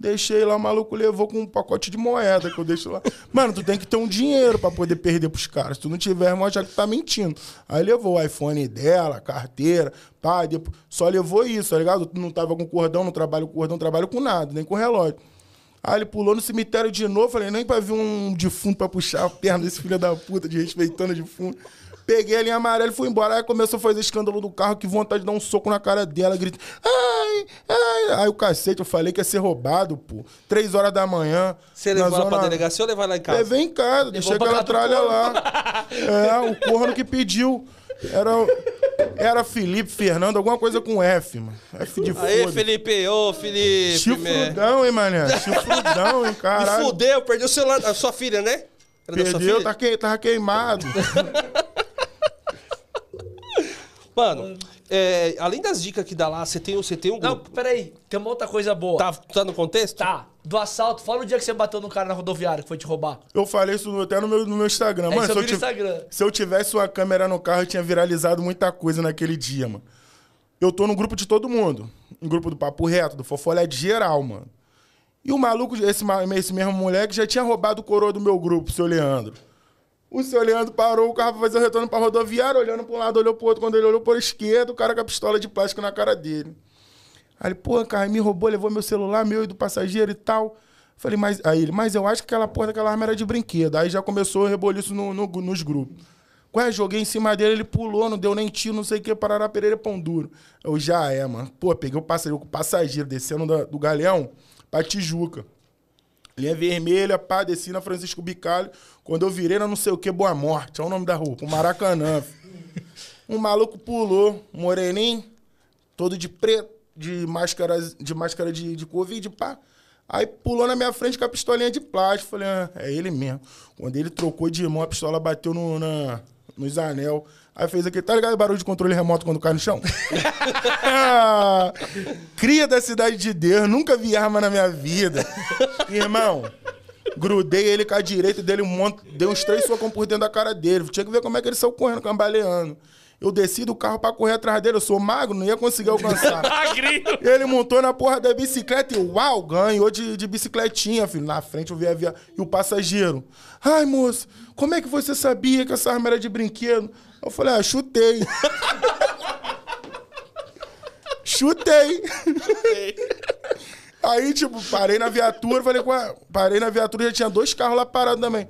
Deixei lá, o maluco levou com um pacote de moeda que eu deixo lá. Mano, tu tem que ter um dinheiro pra poder perder pros caras. Se tu não tiver, irmão, já que tu tá mentindo. Aí levou o iPhone dela, carteira, pá, depois, só levou isso, tá ligado? Não tava com cordão, não trabalho com cordão, não trabalho com nada, nem com relógio. Aí ele pulou no cemitério de novo, falei, nem pra ver um defunto pra puxar a perna desse filho da puta, de respeitando o defunto. Peguei a linha amarela e fui embora. Aí começou a fazer escândalo do carro, que vontade de dar um soco na cara dela, grita, ai, ai. Aí o cacete, eu falei que ia ser roubado, pô. Três horas da manhã. Você levou ela pra zona- delegacia ou levar lá em casa? Levei em casa, deixei aquela tralha lá. É, o corno que pediu. Era, era Felipe, Fernando, alguma coisa com F, mano. F de Aí, foda. Felipe, ô Felipe. Chifrudão, hein, mané? Chifrudão, hein, Me caralho. fudeu, perdeu o celular da sua filha, né? Era da sua Perdeu, filha? tá que, tava queimado. Mano, é, além das dicas que dá lá, você tem, você tem um Não, grupo. peraí. Tem uma outra coisa boa. Tá, tá no contexto? Tá. Do assalto, fala o dia que você bateu no cara na rodoviária que foi te roubar. Eu falei isso até no meu, no meu Instagram. É, Mano, isso se eu vi no Instagram. se eu tivesse uma câmera no carro, eu tinha viralizado muita coisa naquele dia, mano. Eu tô no grupo de todo mundo. No grupo do Papo Reto, do Fofolé de geral, mano. E o maluco, esse, ma- esse mesmo moleque, já tinha roubado o coroa do meu grupo, seu Leandro. O seu Leandro parou o carro pra fazer o retorno pra rodoviária, olhando pra um lado, olhou pro outro. Quando ele olhou pro esquerdo, o cara com a pistola de plástico na cara dele. Aí ele, pô, cara, me roubou, levou meu celular, meu e do passageiro e tal. Falei, mas. Aí ele, mas eu acho que aquela porra daquela arma era de brinquedo. Aí já começou o reboliço no, no- nos grupos. Ué, joguei em cima dele, ele pulou, não deu nem tiro, não sei o que, parará Pereira Pão Duro. Eu já é, mano. Pô, peguei o passageiro, o passageiro descendo da- do galeão pra Tijuca. Linha vermelha, pá, desci na Francisco Bicalho. Quando eu virei na não sei o que, Boa Morte, é o nome da rua, pro Maracanã. um maluco pulou, moreninho, todo de preto, de máscara de, máscara de, de Covid, pá. Aí pulou na minha frente com a pistolinha de plástico. Falei, ah, é ele mesmo. Quando ele trocou de mão, a pistola bateu no, na, nos anel. Aí fez aquele, tá ligado barulho de controle remoto quando cai no chão? Ah, Cria da cidade de Deus, nunca vi arma na minha vida. Irmão, grudei ele com a direita dele um monte, dei uns três socos por dentro da cara dele. Tinha que ver como é que ele saiu correndo, cambaleando. Eu desci do carro pra correr atrás dele, eu sou magro, não ia conseguir alcançar. Ele montou na porra da bicicleta e uau, ganhou de, de bicicletinha, filho. Na frente eu vi a via... E o passageiro. Ai, moço, como é que você sabia que essa arma era de brinquedo? Eu falei, ah, chutei. chutei. Aí, tipo, parei na viatura, falei, ué, parei na viatura, já tinha dois carros lá parados também.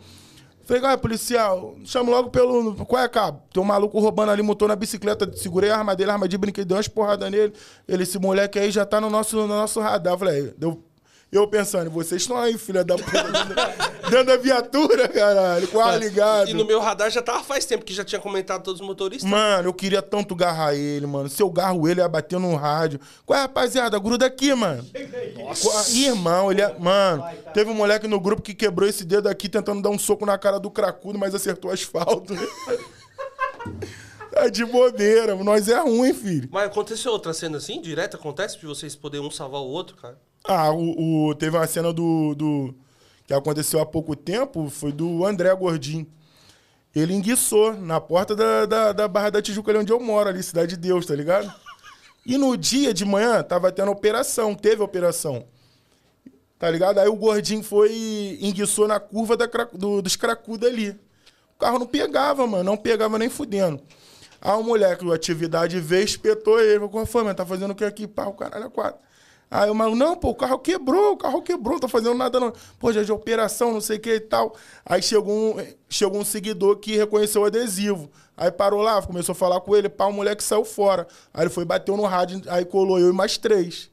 Falei, ué, policial, chama logo pelo. Qual é, cabo? Tem um maluco roubando ali, montou na bicicleta, segurei a arma dele, a arma de brinquedo, dei umas porradas nele. Ele, esse moleque aí já tá no nosso, no nosso radar. Falei, deu. Eu pensando, vocês estão aí, filha da puta, dentro da- dentro da viatura, caralho, com ar ligado. E no meu radar já tava faz tempo que já tinha comentado todos os motoristas. Mano, eu queria tanto garrar ele, mano. Se eu garro ele, ia bater no rádio. Qual é, rapaziada? Gruda aqui, mano. Nossa. Irmão, ele é... Mano, teve um moleque no grupo que quebrou esse dedo aqui tentando dar um soco na cara do cracudo, mas acertou o asfalto. é de bobeira. Nós é ruim, filho. Mas aconteceu outra cena assim, direto? Acontece de vocês poderem um salvar o outro, cara? Ah, o, o- teve uma cena do, do. que aconteceu há pouco tempo, foi do André Gordinho. Ele enguiçou na porta da, da, da Barra da Tijuca, ali onde eu moro, ali, Cidade de Deus, tá ligado? E no dia de manhã tava tendo operação, teve operação. Tá ligado? Aí o gordinho foi e enguiçou na curva da, do- dos cracudos ali. O carro não pegava, mano, não pegava nem fudendo. Aí o moleque, o atividade veio, espetou ele. Qual foi, mano? Tá fazendo o que aqui? Pá, o caralho, é quatro. Aí o maluco, não, pô, o carro quebrou, o carro quebrou, não tô fazendo nada não. Pô, já de operação, não sei o que e tal. Aí chegou um, chegou um seguidor que reconheceu o adesivo. Aí parou lá, começou a falar com ele, pá, o moleque saiu fora. Aí ele foi, bateu no rádio, aí colou eu e mais três.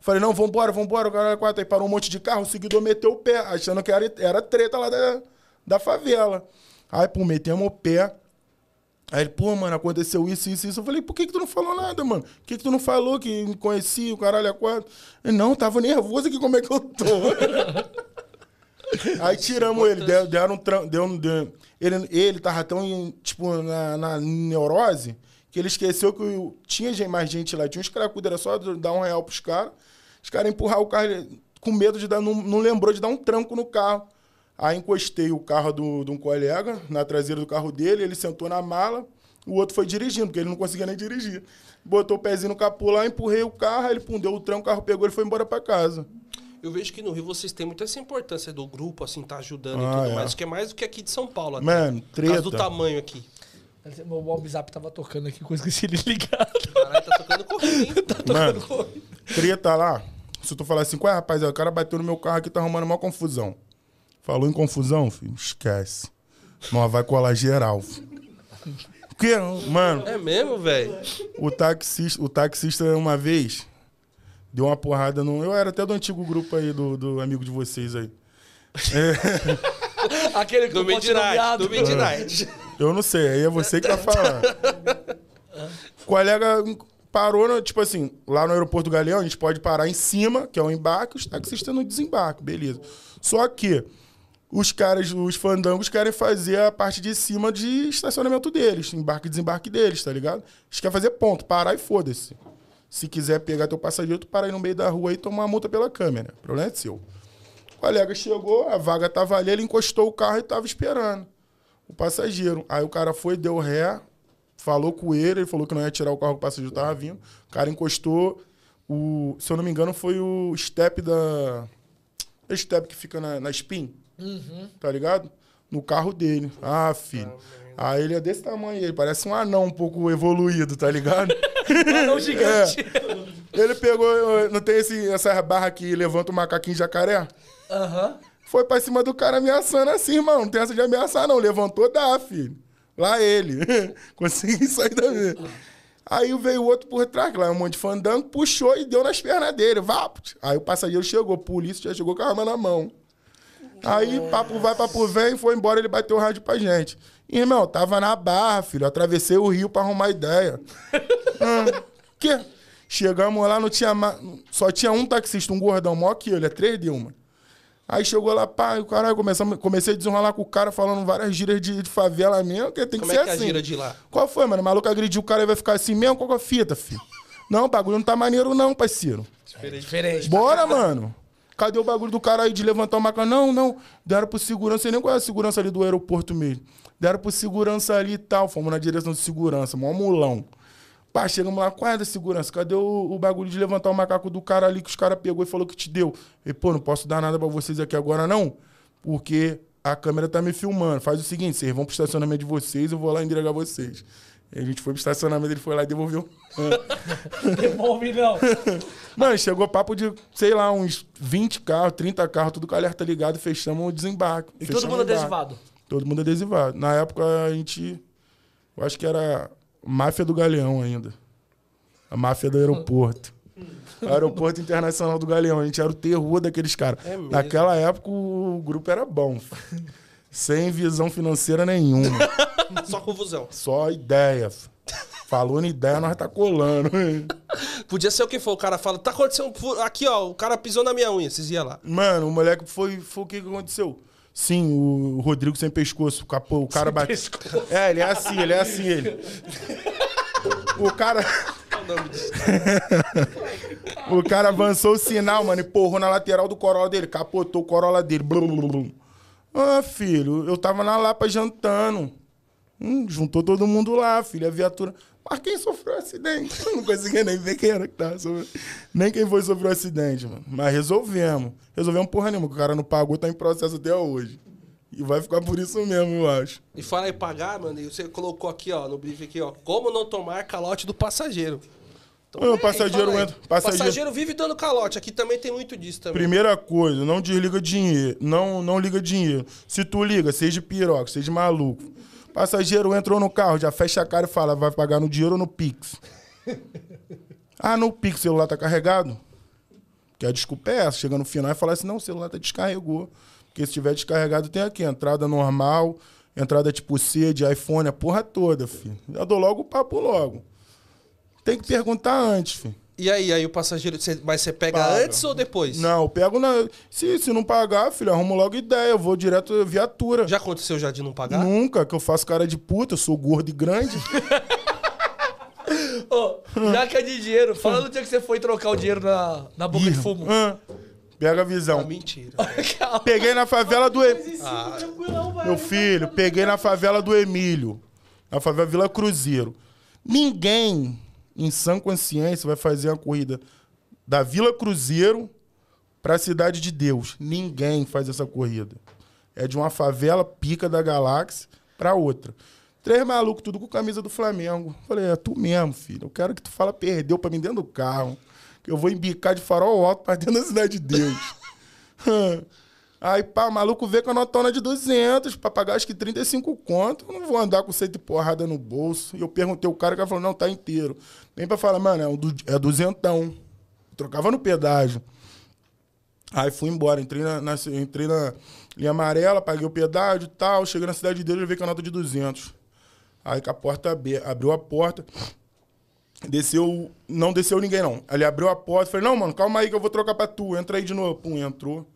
Falei, não, vambora, vambora, o cara é quatro. Aí parou um monte de carro, o seguidor meteu o pé, achando que era, era treta lá da, da favela. Aí, pô, metemos o pé. Aí ele, pô, mano, aconteceu isso, isso, isso. Eu falei, por que, que tu não falou nada, mano? Por que, que tu não falou que me conhecia, o caralho é quatro? Ele, não, tava nervoso aqui, como é que eu tô? Aí tiramos ele, deram, deram um tram, deu, deu- ele, ele tava tão, tipo, na, na neurose, que ele esqueceu que o- tinha mais gente lá. Tinha uns cracudos, era só dar um real pros caras. Os caras empurrar o carro, ele, com medo de dar, não, não lembrou de dar um tranco no carro. Aí encostei o carro do, de um colega na traseira do carro dele, ele sentou na mala, o outro foi dirigindo, porque ele não conseguia nem dirigir. Botou o pezinho no capô lá, empurrei o carro, ele pum, deu o tranco, o carro pegou, ele foi embora pra casa. Eu vejo que no Rio vocês têm muito essa importância do grupo, assim, tá ajudando e Ah, tudo é. mais, que é mais do que aqui de São Paulo. até. Mano, Por causa do treta. tamanho aqui. Meu WhatsApp tava tocando aqui, coisa que se ele ligado. Caralho, tá tocando correndo, hein? Mano, treta lá. Se tu falar assim, qual é, rapaziada? O cara bateu no meu carro aqui, tá arrumando uma confusão. Falou em confusão, filho? Esquece. Nós vai colar geral. filho. Porque, mano, É mesmo, velho? o taxista, o taxista uma vez deu uma porrada no. Eu era até do antigo grupo aí, do, do amigo de vocês aí. Aquele que Do não Midnight, do Midnight. Eu não sei, aí é você que tá falando. O colega parou, no- tipo assim, lá no aeroporto do Galeão, a gente pode parar em cima, que é o embarque, os taxistas no desembarque, beleza. Só que os caras, os fandangos querem fazer a parte de cima de estacionamento deles, embarque e desembarque deles, tá ligado? Eles querem fazer ponto, parar e foda-se. Se quiser pegar teu passageiro, tu para aí no meio da rua e tomar uma multa pela câmera. O problema é seu. O colega chegou, a vaga tava ali, ele encostou o carro e tava esperando o passageiro. Aí o cara foi, deu ré, falou com ele, ele falou que não ia tirar o carro que o passageiro tava vindo. O cara encostou, o, se eu não me engano, foi o step da. O step que fica na, na spin, tá ligado? No carro dele. Ah, filho. Aí ele é desse tamanho, ele parece um anão um pouco evoluído, tá ligado? Anão gigante. Ele pegou, não tem esse, essa barra que levanta o macaquinho jacaré? Aham. Foi pra cima do cara ameaçando assim, irmão. Não tem essa de ameaçar, não. Levantou, dá, filho. Lá ele. Consegui sair daí. Aí veio o outro por trás, que lá é um monte de fandango, puxou e deu nas pernas dele. Vá. Aí o passageiro chegou, polícia já chegou com a arma na mão. Aí, papo vai, papo vem, foi embora, ele bateu o rádio pra gente. Irmão, tava na barra, filho. Atravessei o rio pra arrumar ideia. Ah, que? Chegamos lá, não tinha mais. Só tinha um taxista, um gordão maior que ele é 3 de uma. Aí chegou lá, pá, e o caralho, comecei, comecei a desenrolar com o cara falando várias gírias de, de favela mesmo, que tem Como que é ser que é a assim. gira de lá? Qual foi, mano? O maluco agrediu o cara e vai ficar assim mesmo? Qual que é a fita, filho? Não, o bagulho não tá maneiro não, parceiro. Diferente. Bora, mano. Cadê o bagulho do cara aí de levantar uma cara? Não, não. Deram pro segurança, sei nem é a segurança ali do aeroporto mesmo. Deram pro segurança ali e tal. Fomos na direção de segurança, mó mulão. Pá, chegamos lá, qual é da segurança? Cadê o, o bagulho de levantar o macaco do cara ali que os caras pegou e falou que te deu? E, pô, não posso dar nada pra vocês aqui agora, não, porque a câmera tá me filmando. Faz o seguinte, vocês vão pro estacionamento de vocês, eu vou lá entregar vocês. E a gente foi pro estacionamento, ele foi lá e devolveu. Devolve não. Mano, chegou papo de, sei lá, uns 20 carros, 30 carros, tudo com alerta ligado, fechamos o desembarque. E todo mundo adesivado. Todo mundo adesivado. Na época a gente. Eu acho que era máfia do Galeão ainda. A máfia do aeroporto. aeroporto Internacional do Galeão. A gente era o terror daqueles caras. É? Naquela época o grupo era bom. Sem visão financeira nenhuma. Só confusão. Só ideia. Falou na ideia, nós tá colando. Podia ser o que for. O cara fala, tá acontecendo. Aqui, ó, o cara pisou na minha unha. Vocês iam lá. Mano, o moleque foi, foi o que, aconteceu? Sim, o Rodrigo sem pescoço, o capô, o cara bate. É, ele é assim, ele é assim, ele. O cara. O cara avançou o sinal, mano, e porrou na lateral do Corolla dele, capotou o Corolla dele. Blum, blum, blum. Ah, filho, eu tava na Lapa jantando. Hum, juntou todo mundo lá, filho, a viatura. Mas quem sofreu acidente? Eu não conseguia nem ver quem era que tava sofrendo. Nem quem foi sofreu acidente, mano. Mas resolvemos. Resolvemos porra nenhuma, que o cara não pagou, tá em processo até hoje. E vai ficar por isso mesmo, eu acho. E fala aí pagar, mano. E você colocou aqui, ó, no brief aqui, ó. Como não tomar calote do passageiro. Então, Ah, o é, passageiro entra- passageiro- passageiro vive dando calote. Aqui também tem muito disso também. Primeira coisa, não desliga dinheiro. Não, não liga dinheiro. Se tu liga, seja piroca, seja maluco. Passageiro entrou no carro, já fecha a cara e fala, vai pagar no dinheiro ou no Pix? ah, no Pix, o celular tá carregado? Que a desculpa é essa, chega no final e fala assim, não, o celular tá descarregou. Porque se tiver descarregado, tem aqui, entrada normal, entrada tipo C, de iPhone, a porra toda, filho. Já dou logo o papo logo. Tem que perguntar antes, filho. E aí, aí o passageiro. você- mas você pega Paga. antes ou depois? Não, eu pego na. Se, se não pagar, filho, arrumo logo ideia. Eu vou direto viatura. Já aconteceu já de não pagar? Nunca, que eu faço cara de puta, eu sou gordo e grande. Ô, já que é de dinheiro, fala do dia que você foi trocar o dinheiro na, na boca de fumo. Ah, pega a Ah, visão. mentira. Peguei na favela do. E- Ah, Meu filho, peguei na favela do Emílio. Na favela Vila Cruzeiro. Ninguém, em sã consciência, vai fazer uma corrida da Vila Cruzeiro pra Cidade de Deus. Ninguém faz essa corrida. É de uma favela pica da galáxia pra outra. Três malucos, tudo com camisa do Flamengo. Falei, é tu mesmo, filho. Eu quero que tu fala perdeu pra mim dentro do carro. Que eu vou embicar de farol alto pra dentro da Cidade de Deus. Aí, pá, o maluco vê com a notona de 200 pra pagar acho que 35 conto. Eu não vou andar com cento e porrada no bolso. E eu perguntei o cara, o cara falou, não, tá inteiro. Nem pra falar, mano, é, um é duzentão. Trocava no pedágio. Aí fui embora, entrei na, na- entrei na linha amarela, paguei o pedágio e tal. Cheguei na Cidade de Deus e veio com a nota de 200. Aí com a porta abe- abriu a porta. Desceu, não desceu ninguém não. Ele abriu a porta, falei, não, mano, calma aí que eu vou trocar pra tu. Entra aí de novo. Pum, entrou.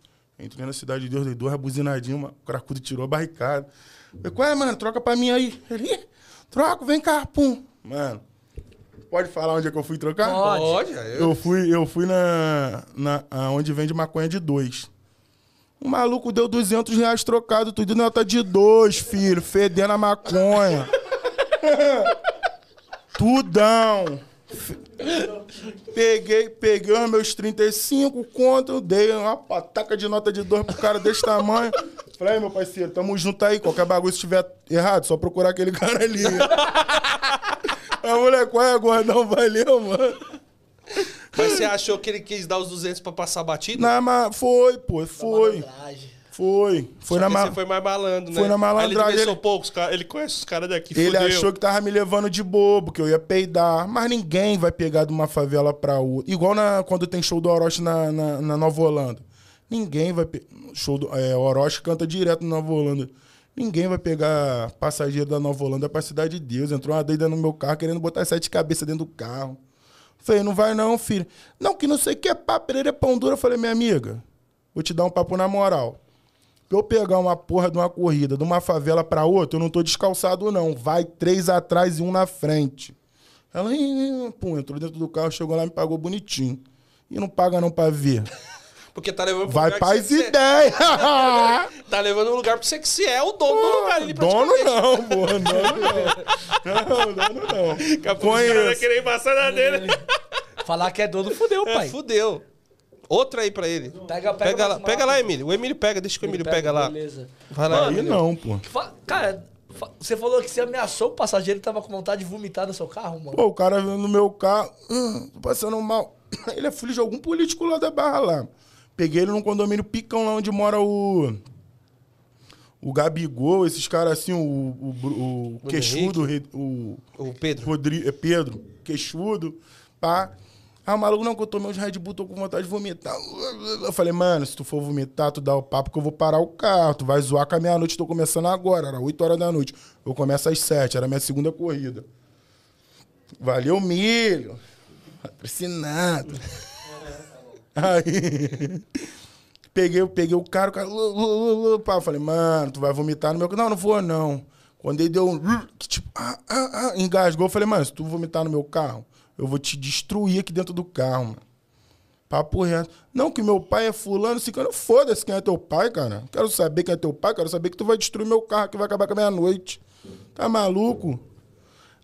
Entrei na Cidade de Deus, dei duas buzinadinhas, o cracudo tirou a barricada. Falei, qual é, mano? Troca pra mim aí. Ele, "Ih, troca, vem cá, pum. Mano, pode falar onde é que eu fui trocar? Pode. pode. aí eu- Eu fui, eu fui na, na onde vende maconha de dois. O maluco deu 200 reais trocado, tudo nota de dois, filho, fedendo a maconha. Tudão. Peguei, peguei os meus 35 conto, dei uma pataca de nota de dois pro cara desse tamanho. Falei, meu parceiro, tamo junto aí. Qualquer bagulho, se estiver errado, só procurar aquele cara ali. A mulher, qual é, gordão? Valeu, mano. Mas você achou que ele quis dar os 200 pra passar batido? Na ma... Foi, pô, foi. Malandragem. Foi. Foi Só na que ma... Você foi mais malandro, né? Foi na Aí malandragem, Ele, pensou, ele- cara- ele conhece os caras daqui, Ele fudeu. achou que tava me levando de bobo, que eu ia peidar. Mas ninguém vai pegar de uma favela pra outra. Igual na, quando tem show do Orochi na, na, na Nova Holanda. Ninguém vai. Pe... Show do. É, Orochi canta direto na Nova Holanda. Ninguém vai pegar passageiro da Nova Holanda pra Cidade de Deus. Entrou uma doida no meu carro querendo botar sete cabeças dentro do carro. Falei, não vai não, filho. Não, que não sei o que é papo, pereira é pão dura. Eu falei, minha amiga, vou te dar um papo na moral. Pra eu pegar uma porra de uma corrida de uma favela pra outra, eu não tô descalçado, não. Vai três atrás e um na frente. Ela, pum, entrou dentro do carro, chegou lá e me pagou bonitinho. E não paga não pra ver. Porque tá levando Vai lugar que paz você- e ideia. Tá levando um lugar pra você que você é o dono do lugar ali, Dono não, pô. Dono não. Não, dono não. Daqui a pouco os caras vão Conheço. querer embaçar na dele. Falar que é dono, fudeu, É, pai. fudeu. Outra aí pra ele. Pega, pega, Pega, lá, pega lá. Emílio. O Emílio pega, deixa que o Emílio pega, lá. Beleza. Vai lá, Aí Emílio. não, pô. Fa- Cara, fa- você falou que você ameaçou o passageiro que tava com vontade de vomitar no seu carro, mano. Pô, o cara no meu carro, "Hum, tô passando mal. Ele é filho de algum político lá da Barra lá. Peguei ele num condomínio picão lá onde mora o. O Gabigol, esses caras assim, o, o, o, o queixudo, o O Pedro. Rodrigo, é Pedro, queixudo, pá. Ah, maluco, não, que eu tomei uns Red Bull, tô com vontade de vomitar. Eu falei, mano, se tu for vomitar, tu dá o papo que eu vou parar o carro. Tu vai zoar com a meia-noite, tô começando agora, era 8 horas da noite. Eu começo às 7, era minha segunda corrida. Valeu, milho. Patrocinado. Aí. Peguei, peguei o cara, o cara. Pá, falei, mano, tu vai vomitar no meu. Não, não vou, não. Quando ele deu um. Tipo, ah, ah, ah, engasgou, eu falei, mano, se tu vomitar no meu carro, eu vou te destruir aqui dentro do carro, mano. Papo reto. Não, que meu pai é fulano, ciclano. Foda-se quem é teu pai, cara. Quero saber quem é teu pai, quero saber que tu vai destruir meu carro, que vai acabar com a meia-noite. Tá maluco?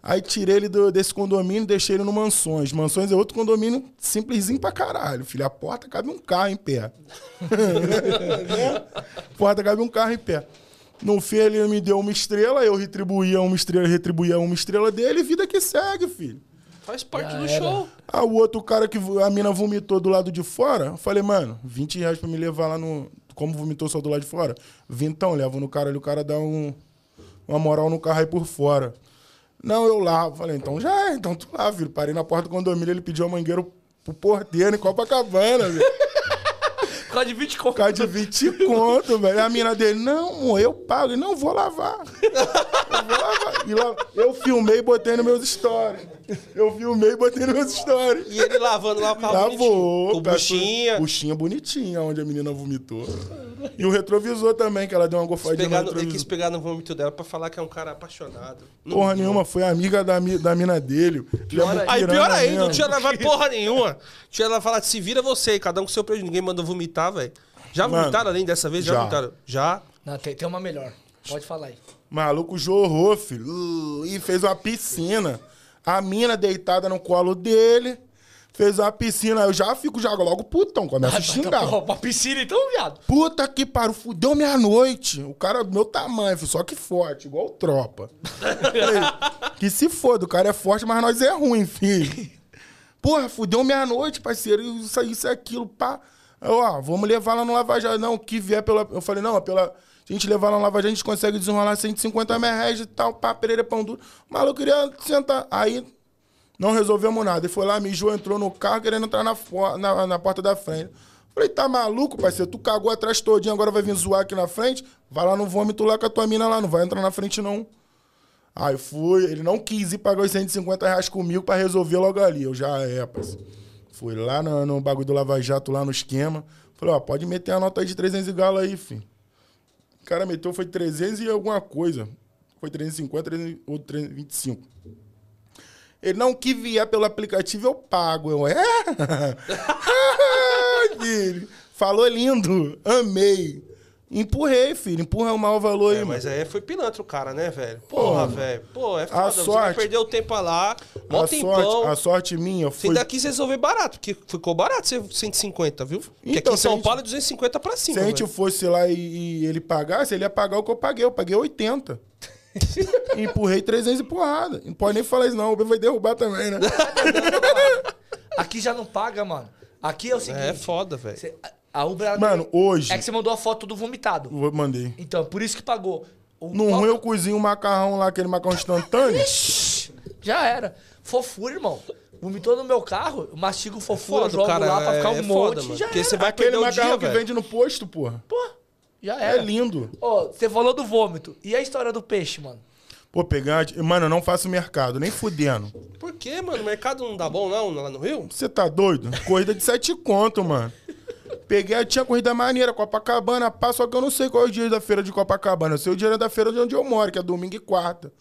Aí tirei ele do- desse condomínio deixei ele no Mansões. Mansões é outro condomínio simplesinho pra caralho, filho. A porta cabe um carro em pé. porta cabe um carro em pé. No fim, ele me deu uma estrela, eu retribuía uma estrela, retribuía uma estrela dele, vida que segue, filho. Faz parte Já do era. show. Ah, o outro cara que a mina vomitou do lado de fora, eu falei, mano, 20 reais pra me levar lá no. Como vomitou só do lado de fora? Vintão, levo no cara ali, o cara dá um, uma moral no carro aí por fora. Não, eu lavo. Falei, então já é, então tu lava, filho. Parei na porta do condomínio, ele pediu a mangueira pro porteiro em Copacabana, velho. Por causa de 20 conto. Por causa de 20 conto, velho. A mina dele, não, amor, eu pago. Ele, não, vou lavar. Eu vou lavar. E lá, eu filmei e botei nos meus stories. Eu filmei e botei minhas stories. E ele lavando lá o carro Lavou. bonitinho. Com buchinha. Buchinha bonitinha, onde a menina vomitou. E o retrovisor também, que ela deu uma gofadinha no no- ele quis retrovisor. pegar no vômito dela pra falar que é um cara apaixonado. Não Porra viu. nenhuma, foi amiga da, da mina dele. Ele é Pior Aí pior ainda, não tinha levado porra nenhuma. Tinha ela falar, se vira você, cada um com seu prejuízo. Ninguém mandou vomitar, velho. Já Mano, vomitaram além dessa vez? Já, já. vomitaram? Já. Não, tem, tem uma melhor. Pode falar aí. Maluco jorrou, filho. Uh, E fez uma piscina. A mina deitada no colo dele. Fez uma piscina. Eu já fico já logo putão, começa a xingar. Porra, pra piscina então, viado. Puta que pariu, fudeu meia-noite. O cara do meu tamanho, só que forte, igual tropa. Falei, que se foda, o cara é forte, mas nós é ruim, filho. Porra, fudeu meia-noite, parceiro. Isso, isso e aquilo, pá. Eu, ó, vamos levar lá no Lava Jato. Não, que vier pela. Eu falei, não, pela. Se a gente levar no Lava Jato, a gente consegue desenrolar 150 mil reais e tal, pá, Pereira Pão Duro. O maluco queria sentar. Aí não resolvemos nada. Ele foi lá, mijou, entrou no carro, querendo entrar na, na, na porta da frente. Falei, tá maluco, parceiro? Tu cagou atrás todinho, agora vai vir zoar aqui na frente? Vai lá no vômito lá com a tua mina lá, não vai entrar na frente não. Aí fui, ele não quis ir pagar os 150 reais comigo pra resolver logo ali. Eu já é, parceiro. Fui lá no, no bagulho do Lava Jato, lá no esquema. Falei, ó, pode meter a nota aí de 300 e galo aí, filho. O cara meteu, foi 300 e alguma coisa. Foi 350 300, ou 325. Ele não que vier pelo aplicativo, eu pago. Eu, é? Filho. Falou lindo. Amei. Empurrei, filho. Empurra o maior valor aí, É, mano. mas aí foi pilantra o cara, né, velho? Porra, velho. Pô, é foda. Você vai sorte- perder o tempo lá, mó A tempão. sorte, a sorte minha Você foi... ainda quis resolver barato, porque ficou barato ser 150, viu? Porque aqui Então, em se São a gente- Paulo é 250 pra cima. Se a gente velho. fosse lá e, e ele pagasse, ele ia pagar o que eu paguei. Eu paguei 80. Empurrei 300 e porrada. Não pode nem falar isso, não. O Uber vai derrubar também, né? Aqui já não paga, mano. Aqui é o seguinte. É foda, velho. Você- a- Mano, hoje. É que você mandou a foto do vomitado. Eu mandei. Então, por isso que pagou. O No qual- ruim eu cozinho um macarrão lá, aquele macarrão instantâneo. Já era. Fofura, irmão. Vomitou no meu carro, eu mastigo fofura, Foda, jogo cara, lá pra ficar um é monte foda, e já Porque era. você vai aquele perder o macarrão dia, que velho. vende no posto, porra. Pô, já É era. lindo. Ó, você falou do vômito. E a história do peixe, mano? Pô, pegar. Mano, eu não faço mercado, nem fudendo. Por quê, mano? O mercado não dá bom, não, lá no Rio? Você tá doido? Corrida de sete conto, mano. Peguei, tinha corrida maneira, Copacabana, pá, só que eu não sei qual é o dia da feira de Copacabana. Eu sei o dia da feira de onde eu moro, que é domingo e quarta.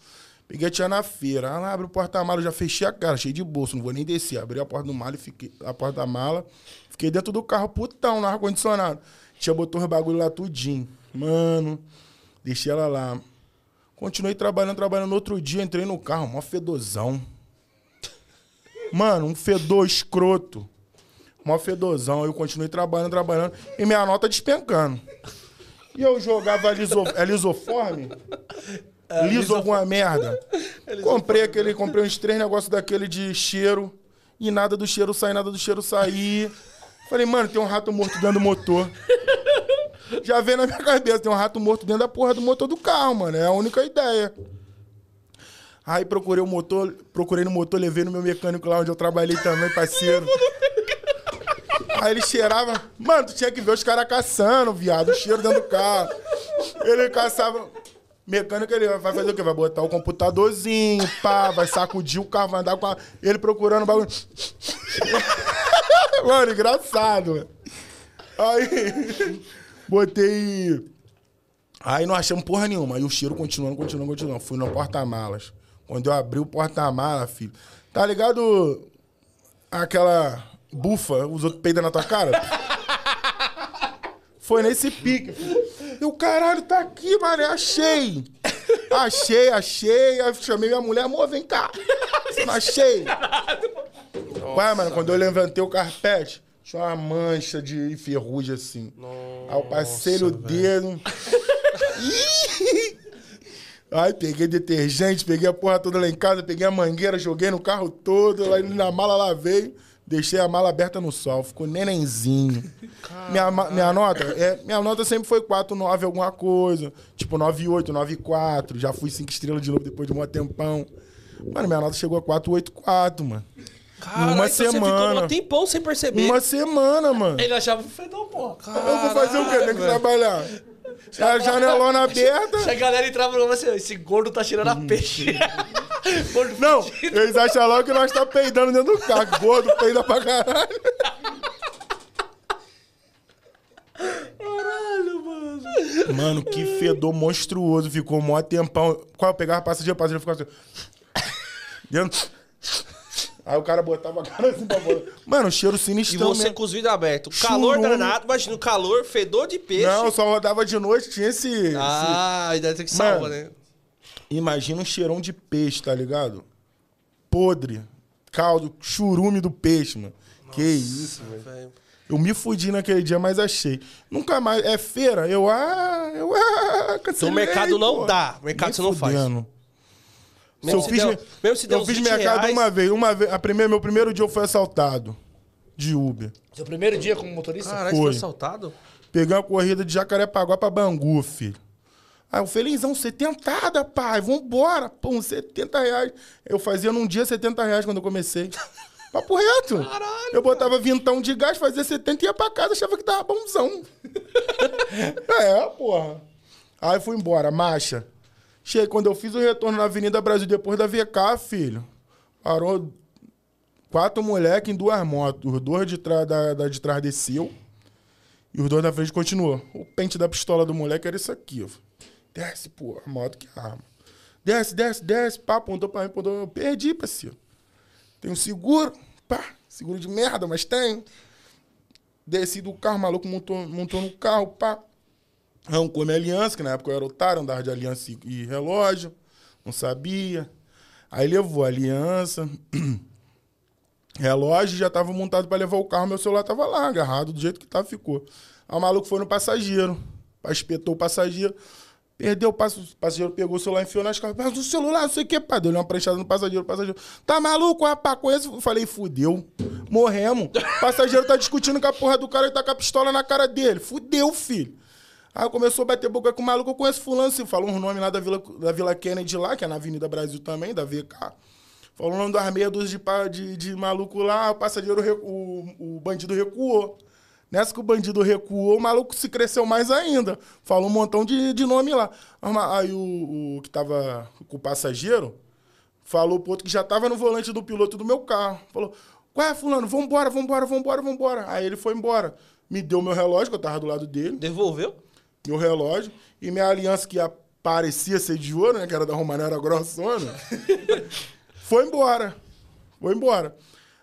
Peguei, tinha na feira. Ah, lá, abre o porta-mala, já fechei a cara, cheio de bolso, não vou nem descer. Abri a porta do mala e fiquei. A porta da mala. Fiquei dentro do carro, putão, no ar-condicionado. Tinha botou os bagulho lá tudinho. Mano, deixei ela lá. Continuei trabalhando, trabalhando. No outro dia, entrei no carro, mó fedozão. Mano, um fedor escroto. Mó fedozão. Eu continuei trabalhando, trabalhando. E minha nota despencando. E eu jogava liso, é lisoforme? liso alguma merda. Comprei aquele, comprei uns três negócios daquele de cheiro. E nada do cheiro sair, nada do cheiro sair. Falei, mano, tem um rato morto dentro do motor. Já veio na minha cabeça, tem um rato morto dentro da porra do motor do carro, mano. É a única ideia. Aí procurei o motor, procurei no motor, levei no meu mecânico lá onde eu trabalhei também, parceiro. Aí ele cheirava. Mano, tu tinha que ver os caras caçando, viado, o cheiro dentro do carro. Ele caçava. Mecânico, ele vai fazer o quê? Vai botar o computadorzinho, pá, vai sacudir o carro, vai andar com a... Ele procurando o bagulho. Mano, engraçado, mano. Aí, botei. Aí não achamos porra nenhuma. Aí o cheiro continuando, continuando, continuando. Fui no porta-malas. Quando eu abri o porta-mala, filho. Tá ligado? Aquela bufa, os outros peidam na tua cara? Foi nesse pique. filho. Eu, caralho, tá aqui, mano. eu Achei. Achei, achei. Aí chamei minha mulher, amor, vem cá. Achei. Ué, mano, quando eu levantei o carpete, tinha uma mancha de ferrugem assim. Aí eu passei no dedo. Aí peguei detergente, peguei a porra toda lá em casa, peguei a mangueira, joguei no carro todo, lá na mala lavei, deixei a mala aberta no sol, ficou nenenzinho. Minha, minha nota, é, minha nota sempre foi 4,9 alguma coisa, tipo 9,8, 9,4, já fui 5 estrelas de novo depois de um tempão. Mano, minha nota chegou a 4,84, mano. Caralho, Uma então Você ficou semana. um tempão sem perceber. Uma semana, mano. Ele achava um fedor, porra. Eu vou fazer o quê? Tem que trabalhar. A janelona aberta. Se a galera entrava no assim, esse gordo tá cheirando a peixe. Não, eles acham logo que nós tá peidando dentro do carro. Gordo, peida pra caralho. Caralho, mano. Mano, que fedor monstruoso. Ficou mó tempão. Qual eu pegava passageiro, passageiro ficava assim. Dentro. Aí o cara botava a cara assim pra fora. Mano, cheiro E sinistrão você mesmo. com os vidros abertos. Calor danado, imagina o calor, fedor de peixe. Não, só rodava de noite, tinha esse... esse- Ah, ainda tem que salva, né? Imagina um cheirão de peixe, tá ligado? Podre. Caldo, churume do peixe, mano. que isso, velho. Eu me fudi naquele dia, mas achei. Nunca mais. É feira? Eu, ah, eu, ah, cancelei, Então o mercado não pô. dá. Mercado Nem você não faz. Fudendo. Se Mesmo eu fiz, der- me- mesmo se der eu uns fiz 20 mercado reais- uma vez. Uma vez a primeira, meu primeiro dia eu fui assaltado. De Uber. Seu primeiro dia como motorista? Caralho, você Foi. foi assaltado? Peguei uma corrida de Jacarepaguá pra Bangu, filho. Aí o felizão, setentada, pai, vambora. Pum, 70 reais. Eu fazia num dia 70 reais quando eu comecei. Papo reto. Caralho, Eu botava vintão de gás, fazia 70 e ia pra casa, achava que tava bonzão. é, porra. Aí fui embora, marcha. Cheguei, quando eu fiz o retorno na Avenida Brasil, depois da VK, filho, parou quatro moleques em duas motos. Os dois de trás, da, da de trás desceu. E os dois da frente continuou. O pente da pistola do moleque era isso aqui. ó. Desce, pô, a moto que arma. Desce, desce, desce. Pá, apontou pra mim, apontou. Eu perdi, parceiro. Um seguro. Pá, seguro de merda, mas tem. Desci do carro, maluco montou, montou no carro, pá. Arrancou minha aliança, que na época eu era otário, andava de aliança e, relógio. Não sabia. Aí levou a aliança. relógio já tava montado pra levar o carro, meu celular tava lá, agarrado, do jeito que tava, ficou. Aí o maluco foi no passageiro, espetou o passageiro, perdeu o passageiro pegou o celular, enfiou nas calças, mas o celular, não sei o que, pá, deu uma pranchada no passageiro, passageiro, tá maluco, rapaz, conheço, eu falei, fudeu, morremos, o passageiro tá discutindo com a porra do cara e tá com a pistola na cara dele, fudeu, filho. Aí começou a bater boca com o maluco, eu conheço fulano, assim, falou um nome lá da Vila, da Vila Kennedy lá, que é na Avenida Brasil também, da VK. Falou o nome das meia de, de, de maluco lá, o passageiro, o, o bandido recuou. Nessa que o bandido recuou, o maluco se cresceu mais ainda. Falou um montão de, de nome lá. Aí o, o que tava com o passageiro falou pro outro que já tava no volante do piloto do meu carro. Falou, ué, fulano, vambora, vambora, vambora, vambora. Aí ele foi embora. Me deu meu relógio, que eu tava do lado dele Devolveu? Meu relógio e minha aliança que parecia ser de ouro, né? Que era da Romanera Grossona. foi embora. Foi embora.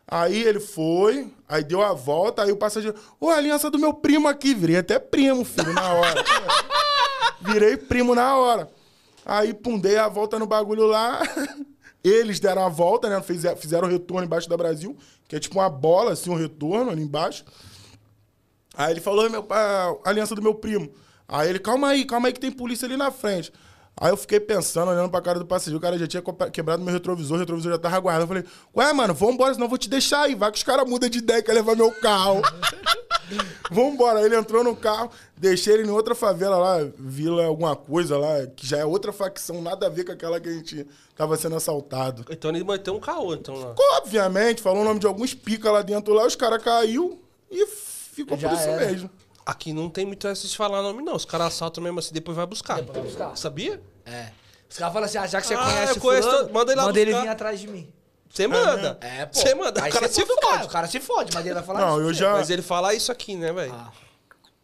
Aí ele foi, aí deu a volta, aí o passageiro, ô, a aliança do meu primo aqui, virei até primo, filho, na hora. Virei primo na hora. Aí, pum, dei a volta no bagulho lá. Eles deram a volta, né? Fizeram, fizeram o retorno embaixo da Brasil, que é tipo uma bola, assim, um retorno ali embaixo. Aí ele falou, meu a aliança do meu primo. Aí ele, calma aí, calma aí que tem polícia ali na frente. Aí eu fiquei pensando, olhando pra cara do passageiro, o cara já tinha quebrado meu retrovisor, o retrovisor já tava guardado. Eu falei, ué, mano, vambora, senão eu vou te deixar aí. Vai que os caras mudam de ideia e quer levar meu carro. vambora. Aí ele entrou no carro, deixei ele em outra favela lá, Vila alguma coisa lá, que já é outra facção, nada a ver com aquela que a gente tava sendo assaltado. Então ele manteve um caô, então lá. Obviamente, falou o nome de alguns pica lá dentro lá, os caras caiu e ficou Já por isso era. mesmo. Aqui não tem muito essa de falar nome, não. Os caras assaltam mesmo assim, depois vai buscar. Depois vai buscar. Sabia? É. Os caras falam assim, ah, já que você Ah, conhece eu conheço fulano, todo- manda ele lá manda ele buscar. vir atrás de mim. Você manda. É, pô. Você manda. Aí o cara se o cara, fode. O cara se fode, mas ele vai falar Não, isso. eu já. Mas ele fala isso aqui, né, velho? Ah.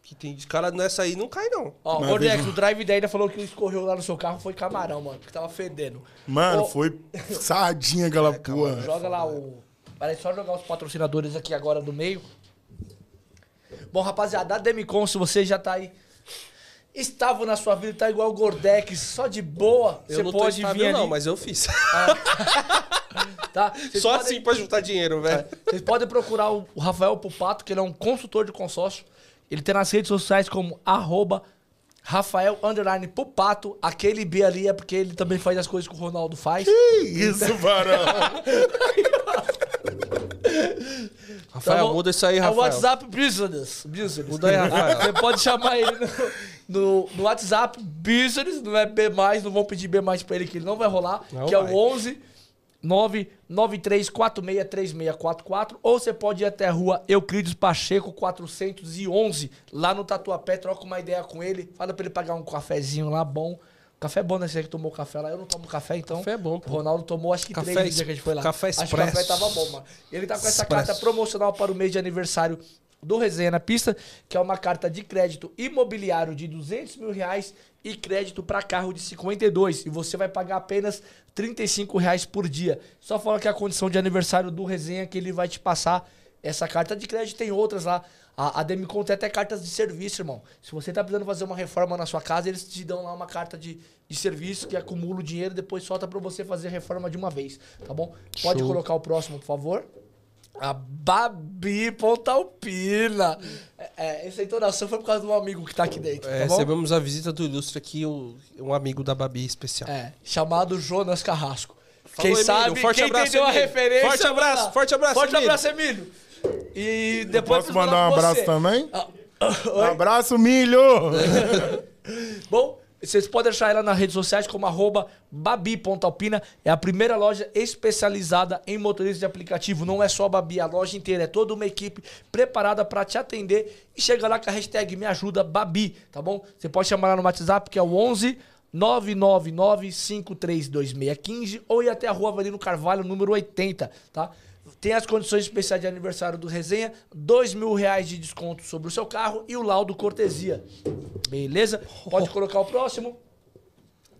Que tem de cara nessa aí não cai, não. Ó, o Ordex, o drive daí ainda falou que escorreu lá no seu carro foi camarão, mano, que tava fedendo. Mano, Ô, foi sardinha aquela porra. Joga lá o. Peraí, só jogar os patrocinadores aqui agora do meio. Bom, rapaziada, a Demicon, se você já tá aí. Estava na sua vida, tá igual o Gordex, só de boa. Eu você não pode estável, vir ali. não, mas eu fiz. Tá? Vocês Só podem- assim pra juntar dinheiro, velho. Vocês podem procurar o Rafael Pupato, que ele é um consultor de consórcio. Ele tem nas redes sociais como arroba Rafael underline Pupato. Aquele B ali é porque ele também faz as coisas que o Ronaldo faz. Que isso, varão? Rafael, Então, muda isso aí, É o Rafael. WhatsApp Business. Business. Muda aí, Rafael. Você pode chamar ele no, no, no WhatsApp Business, não é B+, não vão pedir B+, pra ele que ele não vai rolar, Não que é vai. o 11 993463644 ou você pode ir até a rua Euclides Pacheco 411, lá no Tatuapé, troca uma ideia com ele, fala pra ele pagar um cafezinho lá bom, Café é bom, né? Você que tomou café lá. Eu não tomo café, então. Café é bom, pô. O Ronaldo tomou acho que Café três dias que a gente foi lá. café Acho que o café tava bom, mano. Ele tá com essa Expresso. carta promocional para o mês de aniversário do Resenha na Pista, que é uma carta de crédito imobiliário de 200 mil reais e crédito para carro de 52. E você vai pagar apenas 35 reais por dia. Só fala que é a condição de aniversário do Resenha que ele vai te passar essa carta de crédito. Tem outras lá. A, a Demicon tem até cartas de serviço, irmão. Se você tá precisando fazer uma reforma na sua casa, eles te dão lá uma carta de, de serviço que acumula o dinheiro e depois solta para você fazer a reforma de uma vez, tá bom? Pode Show. colocar o próximo, por favor. A Babi Pontalpina. É, é, essa entonação foi por causa do amigo que tá aqui dentro, É, tá bom? recebemos a visita do ilustre aqui, um amigo da Babi especial. É, chamado Jonas Carrasco. Falou, quem Emílio. sabe, Forte quem abraço, entendeu a Emílio. referência... Forte abraço, forte abraço, Forte Emílio. abraço, Emílio. E depois Posso mandar um abraço você. também? Ah, Um abraço, milho! Bom, vocês podem achar ela nas redes sociais como arroba babi.alpina. É a primeira loja especializada em motoristas de aplicativo. Não é só a Babi, a loja inteira. É toda uma equipe preparada para te atender. E chega lá com a hashtag Me Ajuda Babi, tá bom? Você pode chamar lá no WhatsApp, que é o 11 999 532615 ou ir até a rua Avelino Carvalho, número 80, tá? Tem as condições especiais de aniversário do Resenha, dois mil reais de desconto sobre o seu carro e o laudo cortesia. Beleza? Pode colocar o próximo.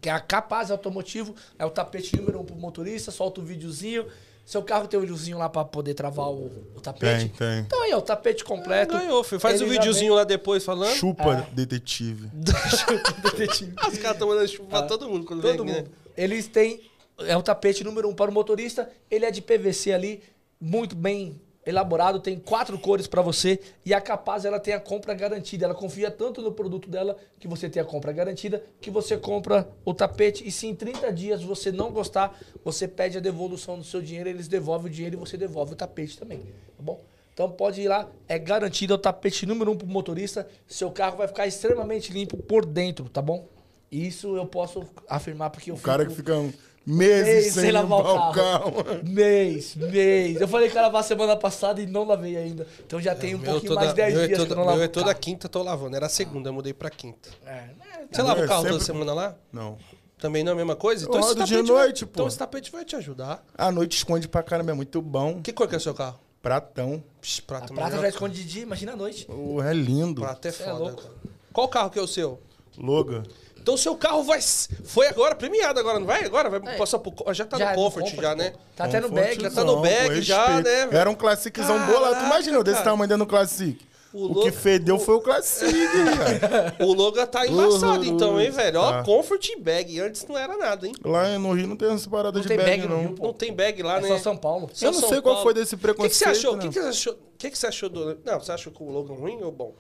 Que é a Capaz Automotivo. É o tapete número um pro motorista. Solta o videozinho. Seu carro tem um videozinho lá pra poder travar o, o tapete. Tem, tem. Então aí, ó, o tapete completo. Ganhou, filho. Faz o já videozinho lá depois falando. Chupa, detetive. vem- Os caras estão mandando chuva pra todo mundo quando Todo vem aqui, mundo. né? Eles têm. É o tapete número um para o motorista. Ele é de PVC ali, muito bem elaborado, tem quatro cores para você. E a Capaz ela tem a compra garantida. Ela confia tanto no produto dela que você tem a compra garantida, que você compra o tapete. E se em 30 dias você não gostar, você pede a devolução do seu dinheiro, eles devolvem o dinheiro e você devolve o tapete também. Tá bom? Então pode ir lá, é garantido é o tapete número um pro motorista. Seu carro vai ficar extremamente limpo por dentro, tá bom? Isso eu posso afirmar porque eu O cara que fico- fica meses Mês sem, sem lavar o o carro. Mês, mês. Eu falei que ia lavar semana passada e não lavei ainda. Então já tem um Meu pouquinho toda- mais de 10 meu é dias toda, que eu não meu lavo é toda carro. quinta tô lavando. Era a segunda, eu mudei pra quinta. É, né? Você lava É, o carro toda sempre- semana lá? Não. Também não é a mesma coisa? Eu rodo de vai- noite, pô. Então esse tapete vai te ajudar. A noite esconde pra caramba, é muito bom. Que cor que é o seu carro? Pratão. Psh, A prata, prata melhor. já esconde de dia, imagina a noite. Oh, é lindo. Prata é é foda. louco. cara. Qual carro que é o seu? Loga. Então seu carro vai. Foi agora, premiado agora, não vai? Agora vai É. passar pro. Já tá Já é no no Comfort, Comfort, já, né? Tá até no bag, já tá no bag já, né? Era um classiczão bolado. Tu Imagina, eu desse tamanho dentro do Classic. O O, louco- que fedeu foi o Classic, cara. O Logan tá embaçado, então, hein, velho? Ó, Tá. Comfort e bag. Antes não era nada, hein? Lá no Rio não tem essa parada Não de tem bag, bag não. Rio. Não tem bag lá, É né? só São Paulo. Só Eu não São sei qual Paulo. foi desse O que, que você preconceito, achou? O né? que, que você achou? O que, que você achou do. Não, você achou que o Logan ruim ou bom?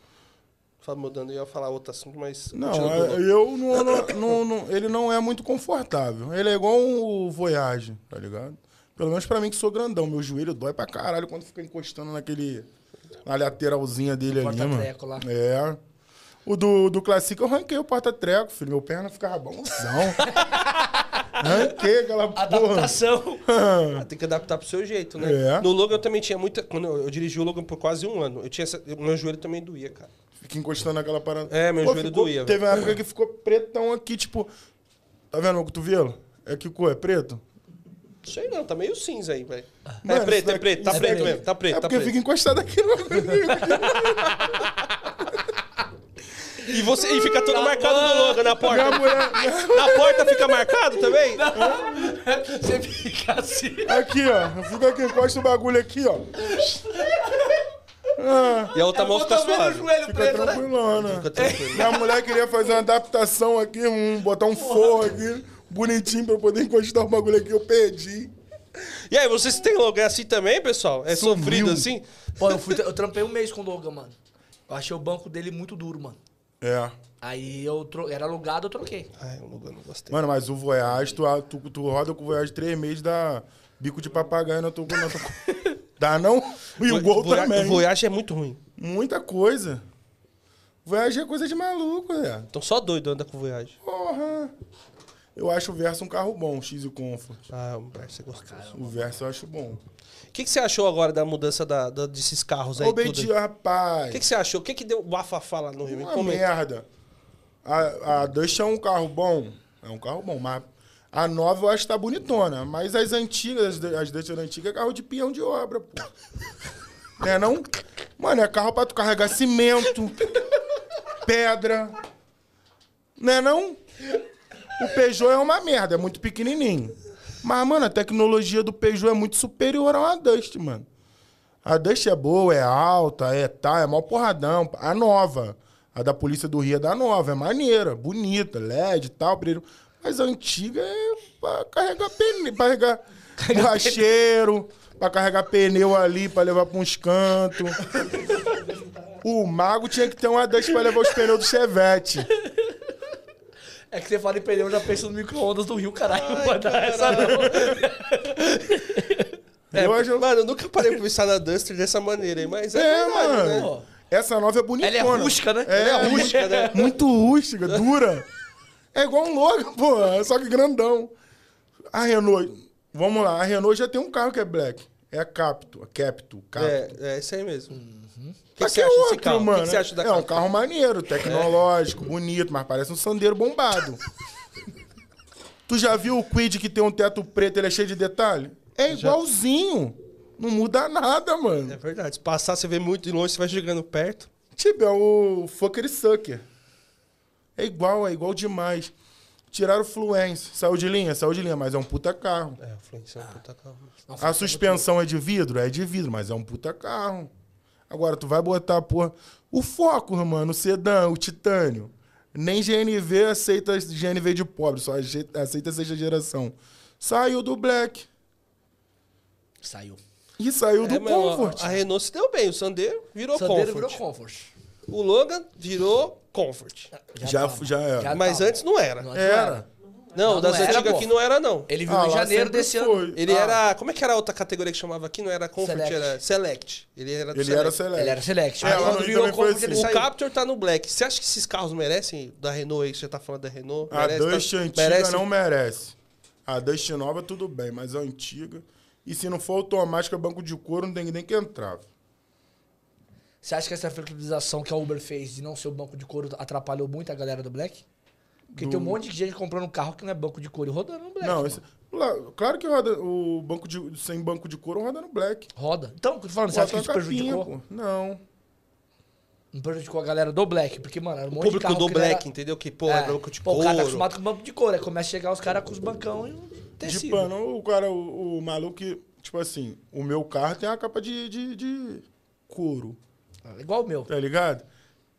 Só mudando, eu ia falar outro assunto, mas. Não, é- eu não, não- não- não- Ele não é muito confortável. Ele é igual o Voyage, tá ligado? Pelo menos pra mim que sou grandão. Meu joelho dói pra caralho quando fica encostando naquele. Na lateralzinha dele ali, mano. Porta-treco lá. É. O do, do Classic eu ranquei o porta-treco, filho. Meu perna ficava bonzão. ranquei aquela porra. Adaptação. Ah, Tem que adaptar pro seu jeito, né? É. No Logan eu também tinha muita. Quando eu, eu dirigi o Logan por quase um ano, eu tinha essa, eu- meu joelho também doía, cara. Fica encostando naquela parada. É, meu joelho ficou- doía, Teve uma época que ficou pretão aqui, tipo. Tá vendo o cotovelo? É que cor? É preto? Sei não, tá meio cinza aí, velho. É preto, é daqui- preto, tá preto mesmo, tá preto, É tá porque preto. fica encostado aqui no E, você, e fica todo marcado no Logan na porta. Minha mulher. Na porta fica marcado também? Você fica assim. Aqui, ó. Fica aqui, encosta o bagulho aqui, ó. Ah, E a outra mão fica suave. joelho fica preto, né? tranquilona. Fica tranquilo. Minha mulher queria fazer uma adaptação aqui, um, botar um forro aqui, bonitinho, pra eu poder encostar o bagulho aqui. Eu perdi. E aí, vocês têm Logan assim também, pessoal? É Sumiu. sofrido assim? Pô, eu, fui, eu trampei um mês com o Logan, mano. Eu achei o banco dele muito duro, mano. É. Aí eu tro... era alugado, eu troquei. Ai, o Logan não gostei. Mano, mas o Voyage, tu, tu, tu roda com o Voyage três meses, dá bico de papagaio na tua... Na tua... dá não? E o Gol Voya- também. O Voyage é muito ruim. Muita coisa. Voyage é coisa de maluco, né? Então só doido anda com o Voyage. Porra. Eu acho o Versa um carro bom, o X e o Comfort. Ah, o Versa é gostoso. O Versa eu acho bom. O que, que você achou agora da mudança da, da- desses carros aí? Ô, tudo aí? Bedia, rapaz. O que, que você achou? O que, que deu bafafá lá no Rio? Uma comenta. merda. A, a Dust é um carro bom. É um carro bom, mas a nova eu acho que tá bonitona. Mas as antigas, as, Duster antigas, é carro de peão de obra, pô. Não é não? Mano, é carro pra tu carregar cimento, pedra. Não é não? O Peugeot é uma merda, é muito pequenininho. Mas, mano, a tecnologia do Peugeot é muito superior a uma Dust, mano. A Dust é boa, é alta, é tá, é mal porradão. A nova. A da Polícia do Rio é da nova, é maneira, bonita, LED e tal. brilho. Mas a antiga é pra carregar pneu, pra carregar borracheiro, pra carregar pneu ali, pra levar pra uns cantos. O mago tinha que ter uma Dust pra levar os pneus do Chevette. É que você fala em pneu, eu já penso no micro-ondas do Rio, caralho. Não dar essa não. É, Eu acho- Mano, eu nunca parei pra pensar na Duster dessa maneira mas é, É, verdade, mano. né? Essa nova é bonitona. Ela é rústica, né? É, Ela é rústica, né? Muito rústica, dura. É igual um Logan, pô, só que grandão. A Renault, vamos lá, a Renault já tem um carro que é black. É a Capto, a Capto, Capto. É, é isso aí mesmo. O que, que desse outro, carro? mano? Que você acha da é um carro maneiro, tecnológico, bonito, mas parece um sandeiro bombado. tu já viu o Quid que tem um teto preto, ele é cheio de detalhe? É igualzinho. Não muda nada, mano. É verdade. Se passar, você vê muito de longe, você vai chegando perto. Tipo, é o Fucker Sucker. É igual, é igual demais. Tiraram o Fluence. Saiu de linha? Saiu de linha, mas é um puta carro. É, o Fluence é um puta carro. A suspensão é de vidro? É de vidro, mas é um puta carro. Agora, tu vai botar, porra, o Focus, mano, o sedã, o titânio. Nem GNV aceita GNV de pobre, só aceita sexta geração. Saiu do Black. Saiu. E saiu do É, ó, Comfort. A Renault se deu bem. O Sandero virou Sandero Comfort. virou Comfort. O Logan virou Comfort. Já- tava. já era. Mas tava. antes não era. Não, Era. Não, Não, das não era, antigas pô. aqui não era, não. Ele virou Ah, em janeiro desse foi. ano. Ele Ah, era. Como é que era a outra categoria que chamava aqui? Não era Comfort, Select. era Select. Ele era do Ele Select. era Select. Ele era Select. Aí quando virou ele assim. O saiu. Captur tá no Black. Você acha que esses carros merecem da Renault aí? que Você tá falando da Renault? A Merece, Dust tá- antiga merece? não merece. A Dust nova, tudo bem, mas a antiga. E se não for automática, banco de couro, não tem nem que entrar. Você acha que essa flexibilização que a Uber fez de não ser o banco de couro atrapalhou muito a galera do Black? Porque tem um monte de gente comprando um carro que não é banco de couro e rodando no Black. não, esse- claro que roda o banco de sem banco de couro roda no black. Roda. Então, eu tô falando, você acha que isso prejudicou? pô. Não. Não prejudicou a galera do Black? Porque, mano, era um O monte de público carro do Black, era- entendeu? Que, pô, É. é banco de Pô, couro. o cara tá acostumado com banco de couro. Aí começa a chegar os caras com os bancão e o De tecido. pano, o cara, o, o maluco que, tipo assim, o meu carro tem uma capa de, de, de couro, Igual o meu. tá ligado?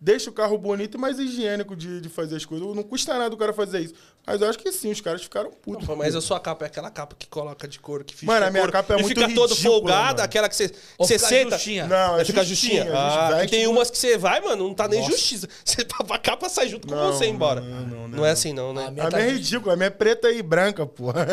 Deixa o carro bonito e mais higiênico de, de fazer as coisas. Não custa nada o cara fazer isso. Mas eu acho que sim, os caras ficaram putos. Não, mas a sua capa é aquela capa que coloca de couro, que fica Mano, a minha couro, capa é e muito fica todo folgada, mano. aquela que você, senta. justinha. Não, é fica justinha. justinha. gente Ah, e tem umas que você vai, mano, não tá nem Nossa. justiça. Você, a capa sai junto com Não, você embora. não, não, Não, não. é assim, não, né? A minha A tá minha é ridícula, a minha é preta e branca, porra.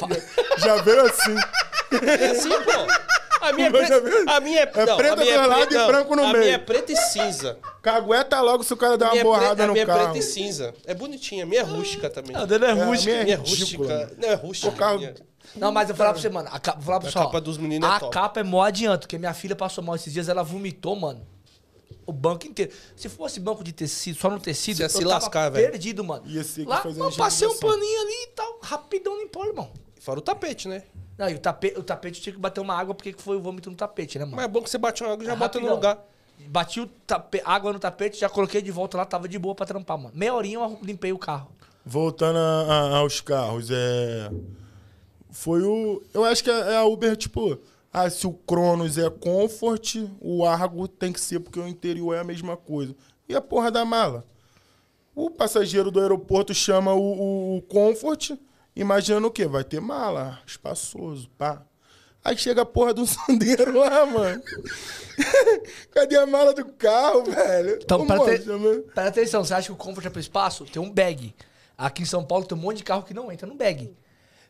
Já veio assim. É assim, pô. A minha é preta. A minha é, É não, preta a minha do lado preta- e branco no a meio. minha é preta e cinza. Cagueta logo se o cara der A uma é borrada preta, a no minha é carro. preta e cinza. É bonitinha. A minha é rústica também. Ah, o dele é É, a rústico. minha é é rústica. Não, é rústica. O carro- minha. Não, mas eu vou falar pra você, mano. A, ca... vou falar pra A você, ó, capa dos meninos é A top. capa é mó adianto, porque minha filha passou mal esses dias, ela vomitou, mano. O banco inteiro. Se fosse banco de tecido, só no tecido, Você ia eu se tava lascar, velho. perdido, mano. Ia ser que Lá, eu passei um paninho ali e tal, rapidão limpou, irmão. Fora o tapete, né? Não, e o, tape... o tapete tinha que bater uma água porque foi o vômito no tapete, né, mano? Mas é bom que você bate uma água e já É bota no lugar. Bati o tape... água no tapete, já coloquei de volta lá, tava de boa pra trampar, mano. Meia horinha eu limpei o carro. Voltando a- a- aos carros, é. Foi o. Eu acho que é a Uber, tipo. Ah, se o Cronos é Comfort, o Argo tem que ser, porque o interior é a mesma coisa. E a porra da mala? O passageiro do aeroporto chama o, o- o Comfort, imaginando o quê? Vai ter mala, espaçoso, pá. Aí chega a porra do sandeiro lá, mano. Cadê a mala do carro, velho? Então, para ter... atenção, você acha que o Comfort é pro espaço? Tem um bag. Aqui em São Paulo tem um monte de carro que não entra no bag.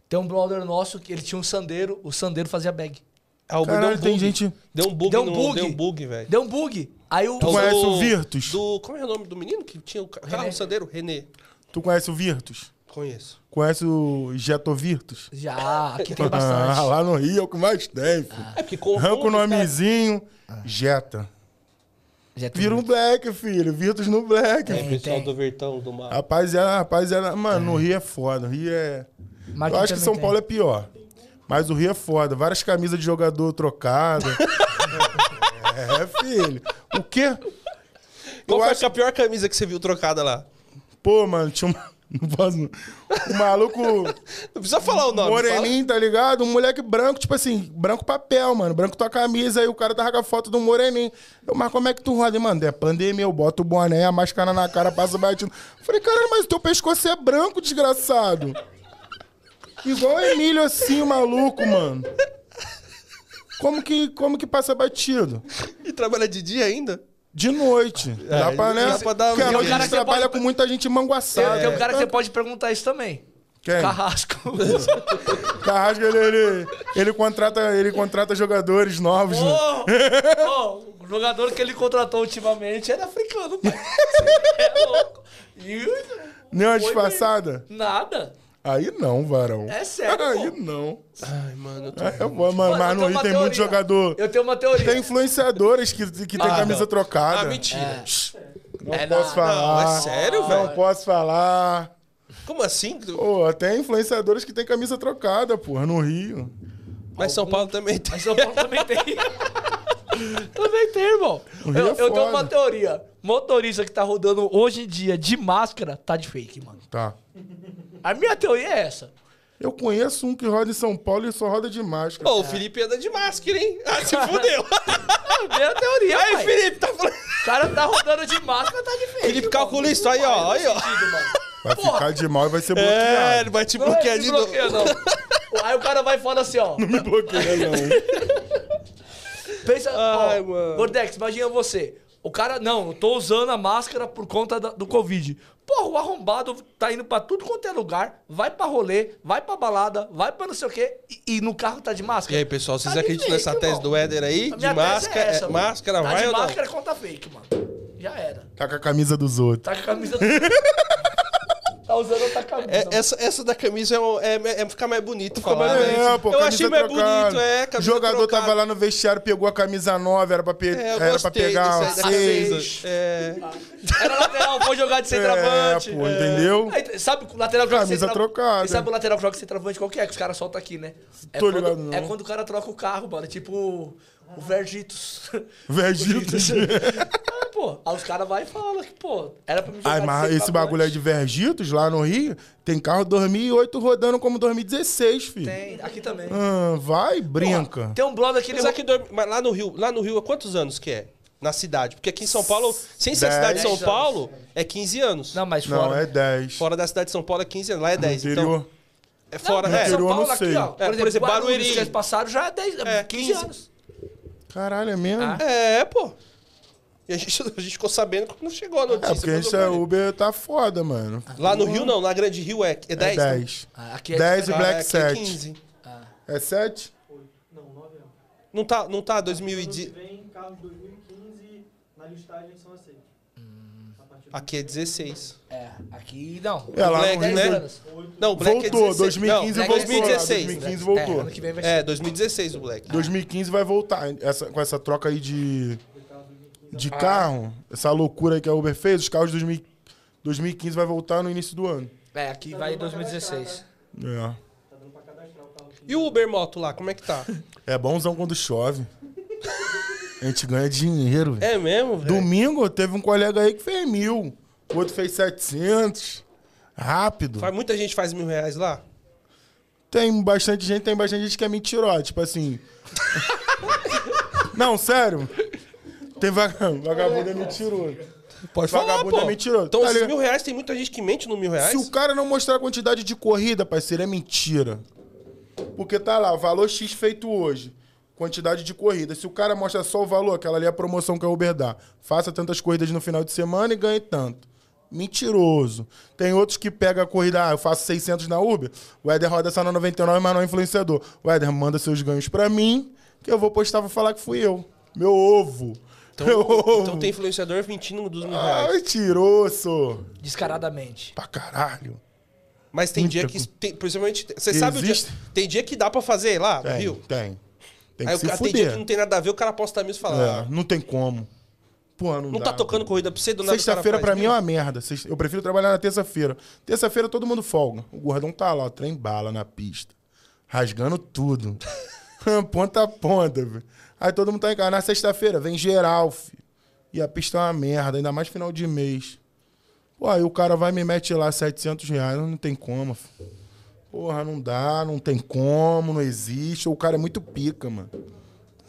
Tem um brother nosso que ele tinha um sandeiro, o sandeiro fazia bag. A Uber Caralho, deu um tem bug. gente- Deu um bug Deu um no- bug. Deu um bug, velho. Deu um bug. Aí o. Tu conhece o Virtus? Do, como é o nome do menino que tinha o ca- carro René. sandeiro? René. Tu conhece o Virtus? Conheço. Conhece o Jeto Virtus? Já, aqui tem Ah, bastante. lá no Rio é o que mais tem, filho. É porque com Arranca o nomezinho, Jetta. Tem Vira um black, filho. Virtus no black. O Tem, pessoal tem. do Vertão, do Mar. Rapaziada, rapaziada, mano, no Rio é foda. No Rio é. Mas Eu acho que São tem. Paulo é pior. Mas o Rio é foda. Várias camisas de jogador trocadas. é, filho. O quê? Qual Eu foi acho- a pior camisa que você viu trocada lá? Pô, mano, tinha um. Não posso. Um maluco Não precisa falar o nome. moreninho, tá ligado? Um moleque branco, tipo assim, branco papel, mano. Branco tua camisa, aí o cara tava com a foto do moreninho. Eu, mas como é que tu roda, mano? É pandemia, eu boto o boné, a máscara na cara, passo batido. Falei, caralho, mas o teu pescoço é branco, desgraçado. Igual o Emílio assim, o maluco, mano. Como que, como que passa batido? Fala. E trabalha de dia ainda? De noite. dá pra, né? dá pra dar- Porque a Tem um noite a cara gente trabalha pode- com muita gente manguaçada. tem um cara que você pode perguntar isso também. Quem? Carrasco. Carrasco, ele, ele, ele, contrata, ele contrata jogadores novos, né? Ô, ô, o jogador que ele contratou ultimamente era africano, pai. é louco. E Nem uma Foi disfarçada? nada. Aí não, varão. É sério, Aí pô. não. Ai, mano. Eu tô... É, mano, eu mas tenho no Rio tem teoria. muito jogador. Eu tenho uma teoria. Tem influenciadores que, que tem Ah, camisa não. trocada. Ah, mentira. Não É posso falar. Não, é sério, Não velho? posso falar. Como assim? Pô, tem influenciadores que tem camisa trocada, porra, no Rio. Mas São Paulo também tem. Mas São Paulo também tem. também tem, irmão. O Rio Eu, é eu tenho uma teoria. Motorista que tá rodando hoje em dia de máscara tá de fake, mano. Tá. A minha teoria é essa. Eu conheço um que roda em São Paulo e só roda de máscara. Pô, o Felipe anda de máscara, hein? Ah, se fudeu. É a minha teoria, Aí, pai. Felipe, tá falando. O cara tá rodando de máscara, tá fake. Felipe calcula isso aí, ó. Aí, ó. Vai Porra. ficar de mal e vai ser É, ele bloqueado. vai te Não é bloquear que de novo. bloqueia, não. Aí o cara vai e fala assim, ó. Não me bloqueia, não. Pensa, Ai, ó, mano. Gordex, imagina você. O cara, não, eu tô usando a máscara por conta da- do Covid. Porra, o arrombado tá indo pra tudo quanto é lugar, vai pra rolê, vai pra balada, vai pra não sei o quê, e, e no carro tá de E máscara. aí, pessoal, vocês Tá acreditam nessa tese irmão. do Éder aí? A De tese máscara, é essa, é, máscara tá vai de ou não? máscara é conta fake, mano. Já era. Tá com a camisa dos outros. Tá com a camisa do... Tá usando outra camisa. É, essa, essa da camisa é, um- é, é ficar mais bonito falar, mais né? É, pô, Eu achei mais trocada. bonito, é, O jogador trocada. tava lá no vestiário, pegou a camisa nova, era pra, pe... É, eu era pra pegar desse- da seis. camisa. É. Era lateral, foi jogar de centroavante. É, pô, entendeu? Aí, sabe o lateral que joga Camisa centra- trocada. E sabe o lateral que joga centroavante qual que é? Que os caras soltam aqui, né? É Tô quando, ligado, não. É quando o cara troca o carro, mano. Tipo o, o Vergitos. Vergitos. ah, pô. Aí os caras vão e falam que, pô, era pra me jogar Ai, de mas esse bagulho aí de Vergitos, lá no Rio, tem carro 2008 rodando como 2016, filho. Tem, aqui também. Ah, vai, brinca. Tem um brother que ele... Mas, aqui, dorme- mas lá no Rio, lá no Rio, há quantos anos que é? Na cidade? Porque aqui em São Paulo, sem ser a cidade de São Dez Paulo, é 15 anos. Não, mas Não, fora. é 10. Fora da cidade de São Paulo é 15 anos. Lá é 10. interior. Então, é fora, Não, é. São Paulo não aqui, sei. ó. Por, É, por exemplo, Barueri. que eles passaram já é 10, É, 15, 15. anos. Caralho, é mesmo? Ah. É, pô. E a gente, a gente ficou sabendo quando chegou a notícia. É, porque eu é. Uber tá foda, mano. Lá no Rio, não. Na Grande Rio é, é 10? É né? 10. Ah, aqui é 10 e. Black Ah, aqui é 7. 15. É 7? Não tá, não tá 2010. vem carros de 2015 na listagem são aceitos. Aqui é 16. É, aqui não. É, lá Black, no 10 Rio. né? anos. Não, o Black Voltou, é 16. 2015 não, é voltou. 2016. 2015 É, voltou. ano que vem vai ser. É, 2016 o Black. 2015 vai voltar. Essa, com essa troca aí de, de carro, essa loucura aí que a Uber fez, os carros de 2000 2015 vai voltar no início do ano. É, aqui vai em 2016. É. tá dando pra cadastrar o carro. E o Uber Moto lá, como é que tá? É bonzão quando chove. A gente ganha dinheiro. É mesmo, velho? Domingo teve um colega aí que fez mil. O outro fez 700. Rápido. Faz, muita gente faz mil reais lá? Tem bastante gente, tem bastante gente que é mentirosa. Tipo assim. Não, sério. Tem vagabundo, vagabundo é mentiroso. Pode Vagabundo falar, pô. é mentiroso. Então, Tá mil reais, tem muita gente que mente no mil reais? Se o cara não mostrar a quantidade de corrida, parceiro, é mentira. Porque tá lá, valor X feito hoje. Quantidade de corrida. Se o cara mostra só o valor, aquela ali é a promoção que a Uber dá. Faça tantas corridas no final de semana e ganhe tanto. Mentiroso. Tem outros que pegam a corrida, ah, eu faço 600 na Uber, o Éder roda só na 99, mas não é influenciador. O Éder manda seus ganhos pra mim, que eu vou postar pra falar que fui eu. Meu ovo. Então, Meu ovo. então tem influenciador mentindo dos mil reais. Ai, tiroço. Descaradamente. Pra caralho. Mas tem dia Muita que. Tem, principalmente. Você sabe o dia. Existe? Tem dia que dá pra fazer lá Tem, Rio? tem. Tem que Aí o se cara tem dia fuder. que não tem nada a ver, o cara posta mesmo e fala. É, não tem como. Pô, não, Não dá, tá tocando corrida pra você, do nada o cara Sexta-feira faz pra mim é uma merda. Sexta- Eu prefiro trabalhar na terça-feira. Terça-feira todo mundo folga. O gordão tá lá, o trem bala na pista. Rasgando tudo. ponta a ponta, velho. Aí todo mundo tá em casa. Na sexta-feira vem geral, filho. E a pista é uma merda, ainda mais final de mês. Pô, aí o cara vai e me mete lá 700 reais. Não tem como, filho. Porra, não dá, não tem como, não existe. O cara é muito pica, mano.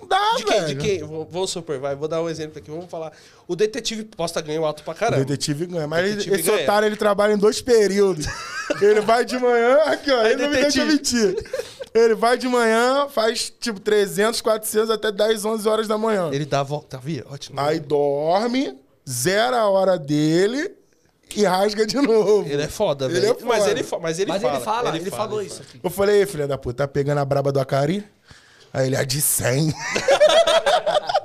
Não dá, De quem? velho. De quem? Vou- Vamos supor, vai. Vou dar um exemplo aqui. Vamos falar. O detetive posta ganho alto pra O caramba. detetive ganha. Mas ele- Detetive esse ganha. otário, ele trabalha em dois períodos. ele vai de manhã, aqui, ó, Aí, ele não me deixa detetive. mentir. Ele vai de manhã, faz tipo 300, 400 até 10, 11 horas da manhã. Ele dá a volta, via? Ótimo. Aí dorme, zera a hora dele e rasga de novo. Ele é foda, Ele velho. é Mas ele, mas ele Mas fala. ele fala, ele, fala, falou ele isso fala. aqui. Eu falei, "Ei, filha da puta, tá pegando a braba do Acari? Aí ele, a de 100.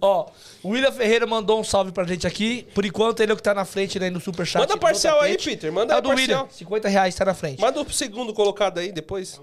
Ó, o William Ferreira mandou um salve pra gente aqui. Por enquanto, ele é o que tá na frente né, no Superchat. Manda parcial aí. Peter, manda é o do parcial. William. 50 reais tá na frente. Manda o segundo colocado aí depois.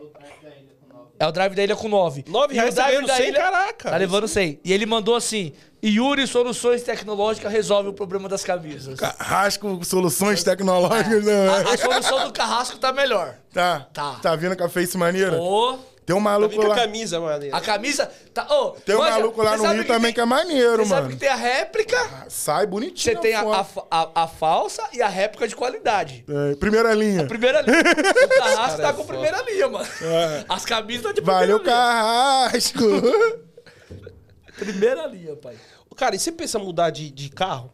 É o drive da ilha com 9. 9 reais tá ganhando 100, caraca. Tá levando 100. E ele mandou assim: Yuri Soluções Tecnológicas resolve o problema das camisas. Rasco soluções tecnológicas, né? A, a solução do carrasco tá melhor. Tá, Tá. tá. vindo com a face maneira? Ô, Tem um maluco com a lá. camisa, mano. a camisa tá. Ô, Tem um manja, maluco lá no Rio também tem- que é maneiro, Você mano. sabe que tem a réplica, Sai bonitinho. você tem a, a, a- a falsa e a réplica de qualidade. É, primeira linha. Primeira linha. O carrasco tá é com foda. primeira linha, mano. As camisas estão de primeira Valeu, linha. Carrasco. Primeira linha, pai. Cara, e você pensa mudar de, de carro?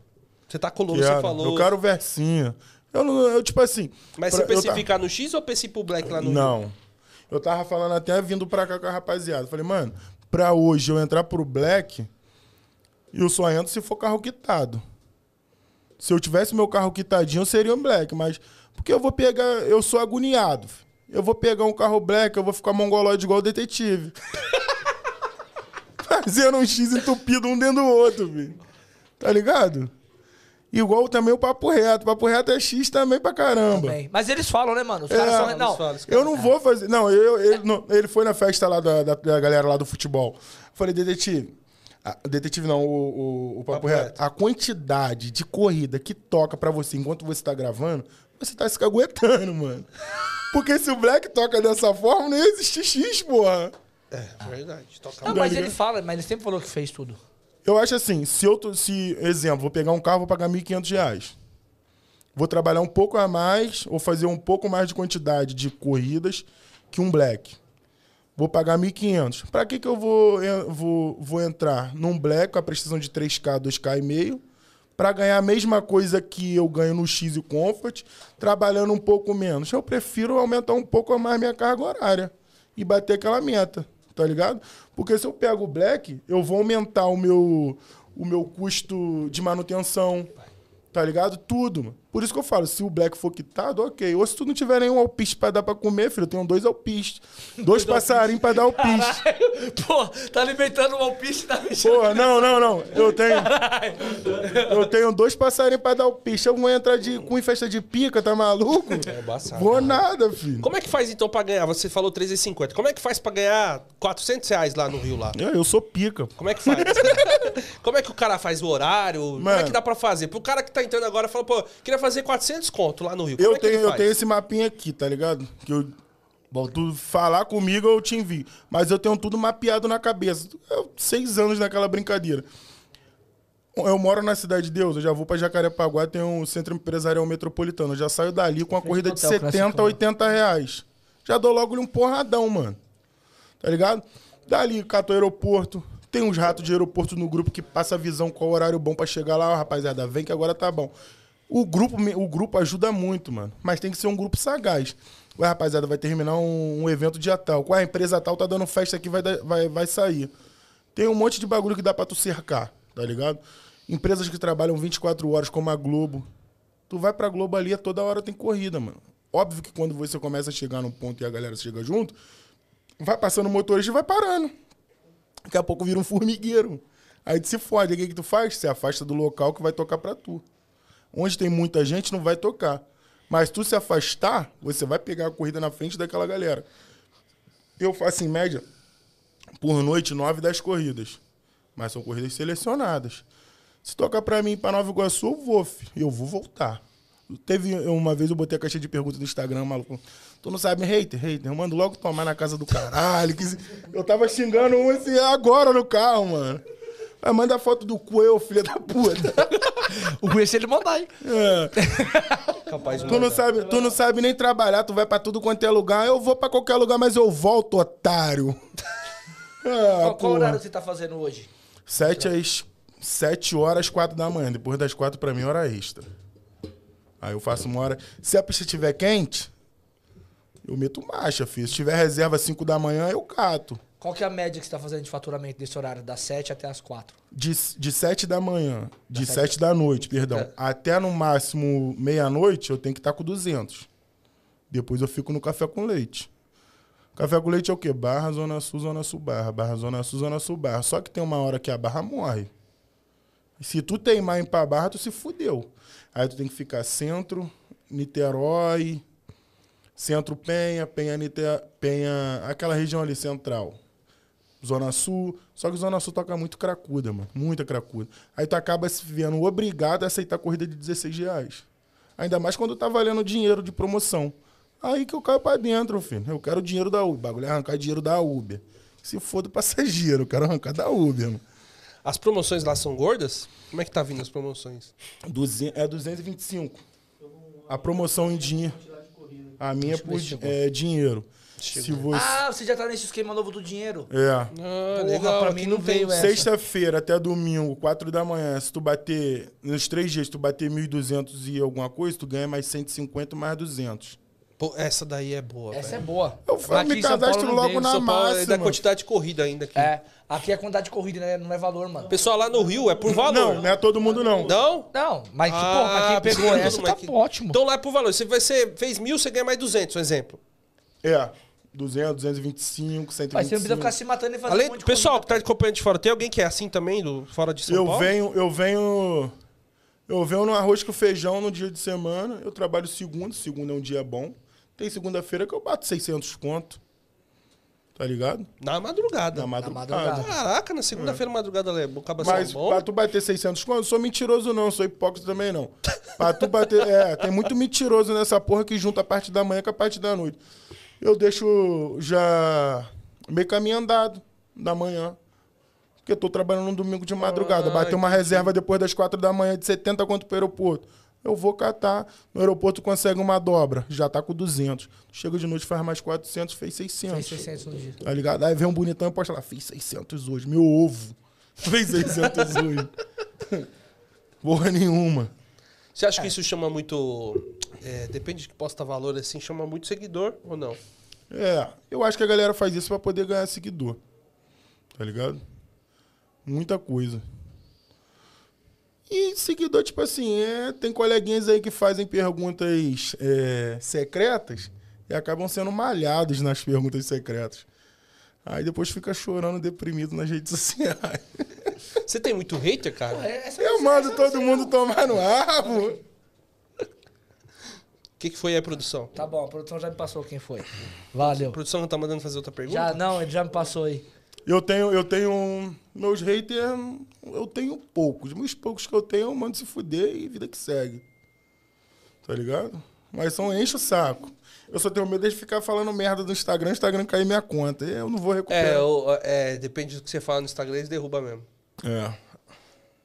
Você tá colorido, Quero. você falou. Eu quero o versinho. Eu, não, eu tipo assim... Mas pra- você pensa em ficar no X ou pensa em pro Black lá no Rio? Não. Eu tava falando até vindo pra cá com a rapaziada. Falei, mano, pra hoje eu entrar pro Black, eu só entro se for carro quitado. Se eu tivesse meu carro quitadinho, seria um Black, mas... Porque eu vou pegar... Eu sou agoniado. Eu vou pegar um carro Black, eu vou ficar mongoloide igual o detetive. Fazendo um X entupido um dentro do outro, filho. Tá ligado? Igual também o Papo Reto. Papo Reto é X também pra caramba. Bem, Mas eles falam, né, mano? Os É, caras são. Não, falam, Eu não vou fazer. Não, eu, ele, não, ele foi na festa lá da, da, da galera lá do futebol. Falei, detetive. ah, detetive não, o, o, o Papo, Papo Reto. Reto. A quantidade de corrida que toca pra você enquanto você tá gravando, você tá se caguetando, mano. Porque se o Black toca dessa forma, não existe X, porra. É, verdade. Toca Não, mas ele fala, mas ele sempre falou que fez tudo. Eu acho assim, se eu, tô- se, exemplo, vou pegar um carro, vou pagar 1.500 reais. Vou trabalhar um pouco a mais, ou fazer um pouco mais de quantidade de corridas que um black. Vou pagar 1.500. Para que que eu vou, vou, vou entrar num black com a prestação de 3K, 2K e meio, para ganhar a mesma coisa que eu ganho no X e Comfort, trabalhando um pouco menos? Eu prefiro aumentar um pouco a mais minha carga horária e bater aquela meta, tá ligado? Porque se eu pego o black, eu vou aumentar o meu, o meu custo de manutenção, tá ligado? Tudo, mano. Por isso que eu falo, se o black for quitado, ok. Ou se tu não tiver nenhum alpiste pra dar pra comer, filho, eu tenho dois alpistes. Dois passarinhos pra dar alpiste. Pô, tá alimentando o alpiste da Porra, não, não, não. Eu tenho. Eu tenho dois passarinhos pra dar o piche. Eu vou entrar de, com em festa de pica, tá maluco? É embaçado. Vou nada, filho. Como é que faz então pra ganhar? Você falou 3,50. Como é que faz pra ganhar 400 reais lá no Rio lá? Eu, eu sou pica. Como é que faz? Como é que o cara faz o horário? Como é Mano. que dá pra fazer? Pro cara que tá entrando agora, fala, pô, queria fazer 400 conto lá no Rio. Eu é tenho, eu tenho esse mapinha aqui, tá ligado? Que eu. Bom, tu falar comigo, eu te envio. Mas eu tenho tudo mapeado na cabeça. Eu, seis anos naquela brincadeira. Eu moro na Cidade de Deus, eu já vou pra Jacarepaguá, tem um centro empresarial metropolitano. Eu já saio dali com uma corrida de hotel, 70, classicão. 80 reais. Já dou logo um porradão, mano. Tá ligado? Dali, cato o aeroporto. Tem uns ratos de aeroporto no grupo que passa a visão qual o horário bom pra chegar lá. Ó, rapaziada, vem que agora tá bom. O grupo, o grupo ajuda muito, mano. Mas tem que ser um grupo sagaz. Ué, rapaziada, vai terminar um, um evento dia tal. Ué, a empresa tal tá dando festa aqui, vai, vai, vai sair. Tem um monte de bagulho que dá pra tu cercar, tá ligado? Empresas que trabalham 24 horas, como a Globo. Tu vai pra Globo ali, toda hora tem corrida, mano. Óbvio que quando você começa a chegar num ponto e a galera chega junto, vai passando o motorista e vai parando. Daqui a pouco vira um formigueiro. Aí tu se fode. Aí o que, que tu faz? Você afasta do local que vai tocar pra tu. Onde tem muita gente, não vai tocar. Mas tu se afastar, você vai pegar a corrida na frente daquela galera. Eu faço, em média, por noite, 9, 10 corridas. Mas são corridas selecionadas. Se tocar pra mim pra Nova Iguaçu, eu vou, filho. Eu vou voltar. Teve uma vez eu botei a caixa de perguntas no Instagram, maluco. Tu não sabe, hater, hater. Eu mando logo tomar na casa do caralho. Eu tava xingando um assim agora no carro, mano. Mas manda foto do cu, eu, filha da puta. O conheci ele mandar, hein? É. Capaz de Tu não, mandar. sabe, tu não sabe nem trabalhar, tu vai pra tudo quanto é lugar. Eu vou pra qualquer lugar, mas eu volto, otário. Ah, qual, qual horário você tá fazendo hoje? Sete às sete horas, quatro da manhã. Depois das quatro, pra mim, é hora extra. Aí eu faço uma hora. Se a pista estiver quente, eu meto marcha, filho. Se tiver reserva às cinco da manhã, eu cato. Qual que é a média que você tá fazendo de faturamento desse horário? Das 7 até as 4. De, de sete da manhã, de sete- sete da noite, perdão, É. até no máximo meia-noite, eu tenho que estar com 200. Depois eu fico no café com leite. Café com leite é o quê? Barra, Zona Sul, Zona Sul, Barra. Barra, Zona Sul, Zona Sul, Barra. Só que tem uma hora que a barra morre. Se tu teimar em ir pra barra, tu se fudeu. Aí tu tem que ficar centro, Niterói, centro Penha, Penha, Nite- Penha, aquela região ali central. Zona Sul. Só que Zona Sul toca muito cracuda, mano. Muita cracuda. Aí tu acaba se vendo obrigado a aceitar corrida de 16 reais. Ainda mais quando tá valendo dinheiro de promoção. Aí que eu caio pra dentro, filho. Eu quero dinheiro da Uber. O bagulho é arrancar dinheiro da Uber. Se for do passageiro, eu quero arrancar da Uber, mano. As promoções lá são gordas? Como é que tá vindo as promoções? Duze- É 225. A promoção em dinheiro. A minha é por é, dinheiro. Se você. Ah, você já tá nesse esquema novo do dinheiro? É. Ah, Porra, legal. pra mim não veio essa. Sexta-feira até domingo, 4 da manhã, se tu bater, nos três dias, tu bater 1.200 e alguma coisa, tu ganha mais 150 mais 200. Pô, essa daí é boa. Essa é boa. Eu Aqui falo, me cadastro logo veio. na Paulo é da quantidade de corrida ainda aqui. É, aqui é quantidade de corrida, né? Não é valor, mano. Pessoal lá no Rio é por valor. Não, não é todo mundo não. Não? Não, mas Ah, pô, quem pegou essa, mas tá que- ótimo. Então lá é por valor. Você vai ser, fez mil, você ganha mais 200, um exemplo. É, 200, 225, 125. Mas você não precisa ficar se matando e fazer Além, um monte de pessoal que tá acompanhando de fora, tem alguém que é assim também, do fora de São Eu Paulo? venho, eu venho. Eu venho no arroz com feijão no dia de semana. Eu trabalho segunda, segunda é um dia bom. Tem segunda-feira que eu bato 600 conto. Tá ligado? Na madrugada. Na madrugada. madrugada. Caraca, na segunda-feira, madrugada, é bom, acaba sendo Mas bom. pra tu bater 600 conto, eu sou mentiroso não, sou hipócrita também não. Pra tu bater, é, tem muito mentiroso nessa porra que junta a parte da manhã com a parte da noite. Eu deixo já meio caminho andado da manhã. Porque eu tô trabalhando no domingo de madrugada. Ah, Bater uma reserva depois das 4 da manhã de 70 quanto pro aeroporto. Eu vou catar. No aeroporto consegue uma dobra. Já tá com 200. Chega de noite, faz mais 400, fez 600. Fez 600 no dia. Tá ligado? Aí vem um bonitão e posta lá, fiz 600 hoje, meu ovo. Fez 600 hoje. Porra nenhuma. Você É. acha que isso chama muito. é, depende de que posta valor assim, chama muito seguidor ou não? É, eu acho que a galera faz isso pra poder ganhar seguidor. Tá ligado? Muita coisa. E seguidor, tipo assim, é, tem coleguinhas aí que fazem perguntas é, secretas e acabam sendo malhados nas perguntas secretas. Aí depois fica chorando, deprimido nas redes sociais. Você tem muito hater, cara? É, essa- Eu essa- mando essa- todo mundo tomar no rabo. O que, que foi aí, produção? Tá bom, a produção já me passou quem foi. Valeu. A produção não tá mandando fazer outra pergunta? Já, não, ele já me passou aí. Eu tenho, eu tenho. Meus haters, eu tenho poucos. Meus poucos que eu tenho, eu mando se fuder e vida que segue. Tá ligado? Mas são enche o saco. Eu só tenho medo de ficar falando merda do Instagram, o Instagram cair minha conta. Eu não vou É, recuperar. o- é, depende do que você fala no Instagram, eles derrubam mesmo. É.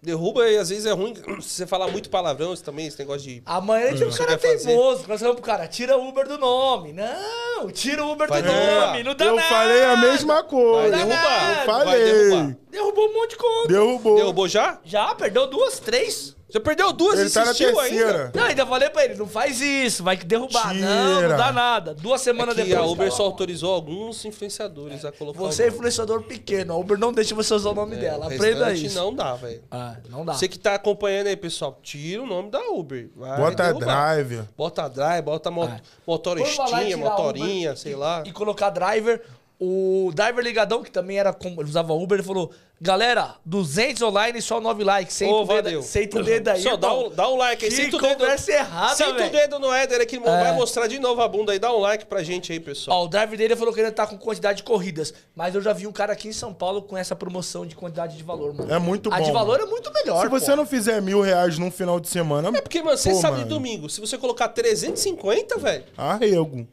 Derruba e às vezes é ruim se você falar muito palavrão isso também, esse negócio de. Amanhã tipo, o Você cara teimoso. Nós falamos pro cara, tira o Uber do nome. Não, tira o Uber Vai do derrubar. nome. Não dá Eu nada. falei a mesma coisa. Vai derrubar. Eu Vai falei. derrubar. Derrubou um monte de conta. Derrubou. Derrubou já? Já, perdeu duas, três. Já perdeu duas Ele e tá insistiu terceira. ainda. Não, ainda falei pra ele, não faz isso, vai derrubar. Não, não Tira. dá nada. Duas É semanas que depois. a Uber tá só autorizou alguns influenciadores a colocar Você é influenciador pequeno, a Uber não deixa você usar o nome dela. O Aprenda isso. não dá, velho. Ah, não dá. Você que tá acompanhando aí, pessoal, tira o nome da Uber. Vai Bota a derrubar. drive. Bota a drive, bota mo Ah. motoristinha, motorinha, Uber sei e- lá. E colocar driver, O Driver Ligadão, que também era como ele usava Uber, ele falou: Galera, 200 online, só 9 likes. Senta, Ô, o, dedo, senta o dedo aí. Só dá um, dá um like aí. Que Senta o dedo, conversa errada, senta o velho. dedo no Éder aqui, irmão. É. Vai mostrar de novo a bunda aí. Dá um like pra gente aí, pessoal. Ó, o driver dele falou que ele tá com quantidade de corridas. Mas eu já vi um cara aqui em São Paulo com essa promoção de quantidade de valor, mano. É muito A de bom, valor mano. é muito melhor. Se você pô. não fizer mil reais num final de semana, É porque, mano, você Pô, sabe de mano. domingo. Se você colocar 350, velho. arrego.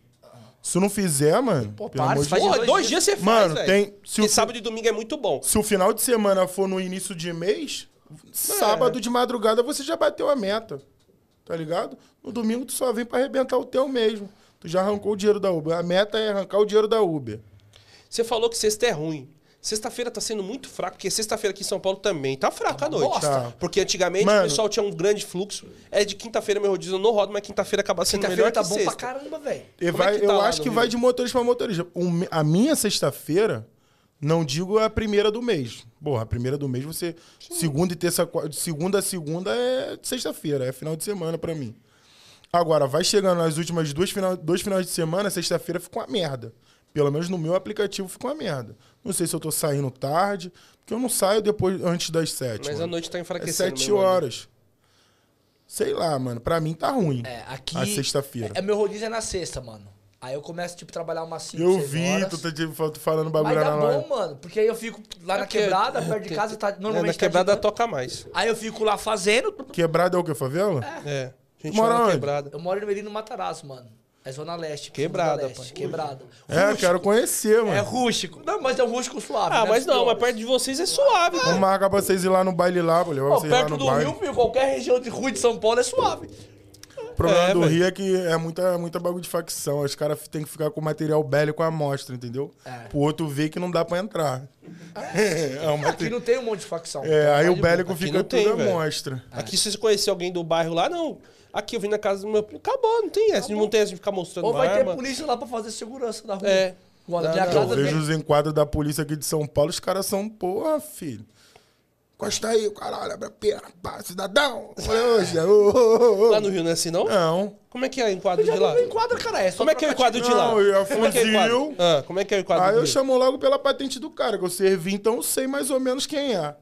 Se não fizer, mano, Pô, pelo para, de faz Deus. de Porra, dois dois dias você faz, Mano, tem- se o- sábado e domingo é muito bom. Se o final de semana for no início de mês, sábado de madrugada você já bateu a meta. Tá ligado? No domingo tu só vem pra arrebentar o teu mesmo. Tu já arrancou o dinheiro da Uber. A meta é arrancar o dinheiro da Uber. Você falou que sexta é ruim. Sexta-feira tá sendo muito fraco, porque sexta-feira aqui em São Paulo também tá fraca a noite. bosta. Tá. Porque antigamente Mano. o pessoal tinha um grande fluxo. É de quinta-feira meu rodízio não roda, mas quinta-feira acaba sendo melhor Quinta-feira tá que bom sexta. pra caramba, velho. É tá eu acho que Rio? vai de motorista pra motorista. A minha sexta-feira, não digo a primeira do mês. Porra, a primeira do mês você. Segunda e terça, segunda a segunda é sexta-feira, é final de semana pra mim. Agora, vai chegando nas últimas duas final, dois finais de semana, sexta-feira fica uma merda. Pelo menos no meu aplicativo fica uma merda. Não sei se eu tô saindo tarde, porque eu não saio depois antes das sete. Mas a mano. noite tá É enfraquecendo. sete meu mano. horas. Sei lá, mano. Pra mim tá ruim. É, aqui. A sexta-feira. É, meu rodízio é na sexta, mano. Aí eu começo, tipo, trabalhar umas 5, Eu 6 vi, horas. tu tá tipo, falando bagulho dá na bom, live. mano. Porque aí eu fico lá É na quebrada, perto de é, casa, tá, É, normalmente na tá quebrada de- toca mais. Aí eu fico lá fazendo. Quebrada é o quê? Favela? É. A gente Mora na quebrada. Eu moro em Merino Matarazzo, mano. É Zona Leste. Quebrada, Zona Leste, pai. Quebrada. É, eu quero conhecer, mano. É rústico. Não, mas é um rústico suave. Ah, né? mas não, mas perto de vocês é suave. Vamos marcar pra vocês ir lá no baile lá, vou levar Pô, vocês lá perto no do baile. Rio, filho, qualquer região de rua de São Paulo é suave. O problema É, do. Rio é que é muita, muita bagulho de facção. Os caras têm que ficar com material bélico à mostra, entendeu? É. Pro outro ver que não dá pra entrar. é, um Aqui mate- não tem um monte de facção. é, aí o bélico Aqui fica não tem, tudo à mostra. Aqui, se você conhecer alguém do bairro lá, não. Aqui eu vim na casa do meu primo. Acabou, não tem essa. Não tem essa de ficar mostrando Ou vai ter arma. polícia lá pra fazer segurança da rua. É. Agora, Não, minha não, Eu casa vejo tem- os enquadros da polícia aqui de São Paulo, os caras são, porra, filho. Encosta aí, caralho, abre a perna, pá, cidadão. Ô, Zé, ô, ô, ô. Lá no Rio não é assim, não? Não. Como é que é o enquadro de lá? não enquadra, cara. É só Como é que é o enquadro de lá? Não, eu ia Como é que é o enquadro? Ah, como é que é o enquadro Aí eu chamo logo pela patente do cara, que eu servi, então eu sei mais ou menos quem é.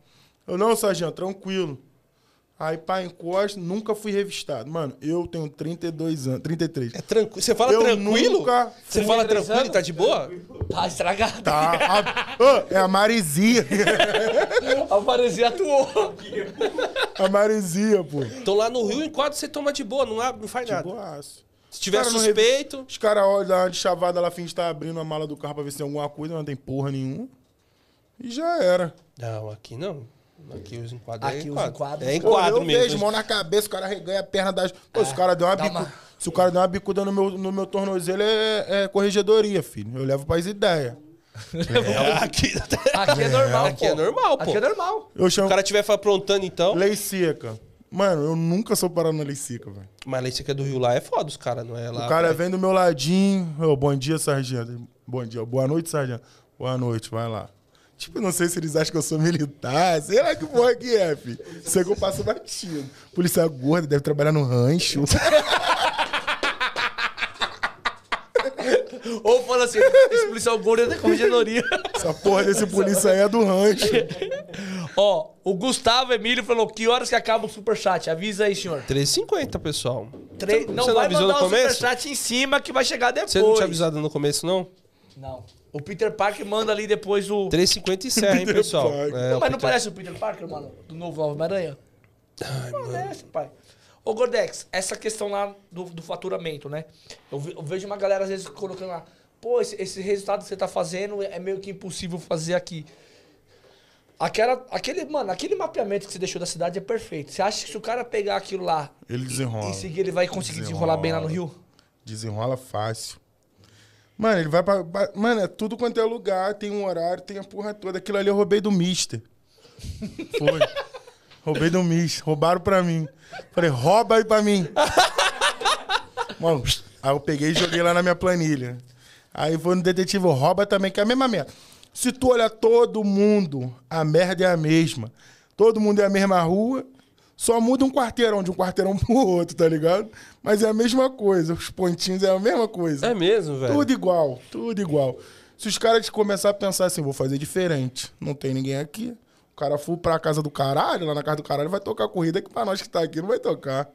Eu, não, sargento, tranquilo. Aí, pá, encosta, nunca fui revistado. Mano, eu tenho 32 anos, 33. É tranquilo. Você fala Eu tranquilo? nunca Você fala tranquilo e anos? tá de boa? Tá estragado. Tá, a- Ô, é a Marizia. A Maresia atuou. a Marizia, pô. Então lá no Rio, o enquadro você toma de boa, não, abre, não faz nada. Boaço. Se tiver Cara, suspeito... Os caras olham dá uma de chavada lá, finge estar abrindo a mala do carro pra ver se tem alguma coisa, mas não tem porra nenhuma. E já era. Não, aqui não. Aqui os enquadros Aqui é os enquadro. enquadros, É. Pô, enquadro eu mesmo. vejo, mão na cabeça, o cara reganha a perna das. Pô, se o cara deu uma bicuda. uma- Se o cara deu uma bicuda no meu, no meu tornozelo, é, é corregedoria, filho. Eu levo pras ideias. É, aqui, Aqui é normal, Aqui pô. é normal, pô. Aqui é normal. Eu Se chamo o cara estiver aprontando, então... lei seca. Mano, eu nunca sou parado na lei seca, velho. Mas a lei seca do Rio lá é foda, os caras, não é lá... O cara vem do meu ladinho. Ô, bom dia, sargento. Bom dia. Boa noite, sargento. Boa noite, vai lá. Tipo, não sei se eles acham que eu sou militar. Sei lá que porra que é, filho. Sei que eu passo batido. Polícia gorda, deve trabalhar no rancho. Ou fala assim, esse policial gordo é da corregedoria. Essa porra desse polícia aí é do rancho. Ó, o Gustavo Emílio falou, que horas que acaba o superchat? Avisa aí, senhor. 3,50, pessoal. Tre... Você Não não vai avisou mandar no o começo? superchat em cima que vai chegar depois. Você não tinha avisado no começo, não? Não. O Peter Parker manda ali depois o... 3,50 e serra, hein, Peter pessoal? Parker. É, Não, mas não Peter- parece o Peter Parker, mano? Do novo Homem-Aranha? Não parece, pai. Ô, Gordex, essa questão lá do, do faturamento, né? Eu, ve- eu vejo uma galera às vezes colocando lá, pô, esse, esse resultado que você tá fazendo é meio que impossível fazer aqui. Aquela, aquele, mano, aquele mapeamento que você deixou da cidade é perfeito. Você acha que se o cara pegar aquilo lá Ele desenrola. e seguir, ele vai conseguir desenrolar bem lá no Rio? Desenrola fácil. Mano, ele vai pra. Mano, é tudo quanto é lugar, tem um horário, tem a porra toda. Aquilo ali eu roubei do Mister. Foi. roubei do Mister. Roubaram pra mim. Falei, rouba aí pra mim. Mano, aí eu peguei e joguei lá na minha planilha. Aí foi no detetive, rouba também, que é a mesma merda. Se tu olhar todo mundo, a merda é a mesma. Todo mundo é a mesma rua, só muda um quarteirão de um quarteirão pro outro, tá ligado? Mas é a mesma coisa, os pontinhos é a mesma coisa. É mesmo, velho? Tudo igual, tudo igual. Se os caras começarem a pensar assim, vou fazer diferente, não tem ninguém aqui. O cara for pra casa do caralho, lá na casa do caralho, vai tocar corrida que pra nós que tá aqui não vai tocar.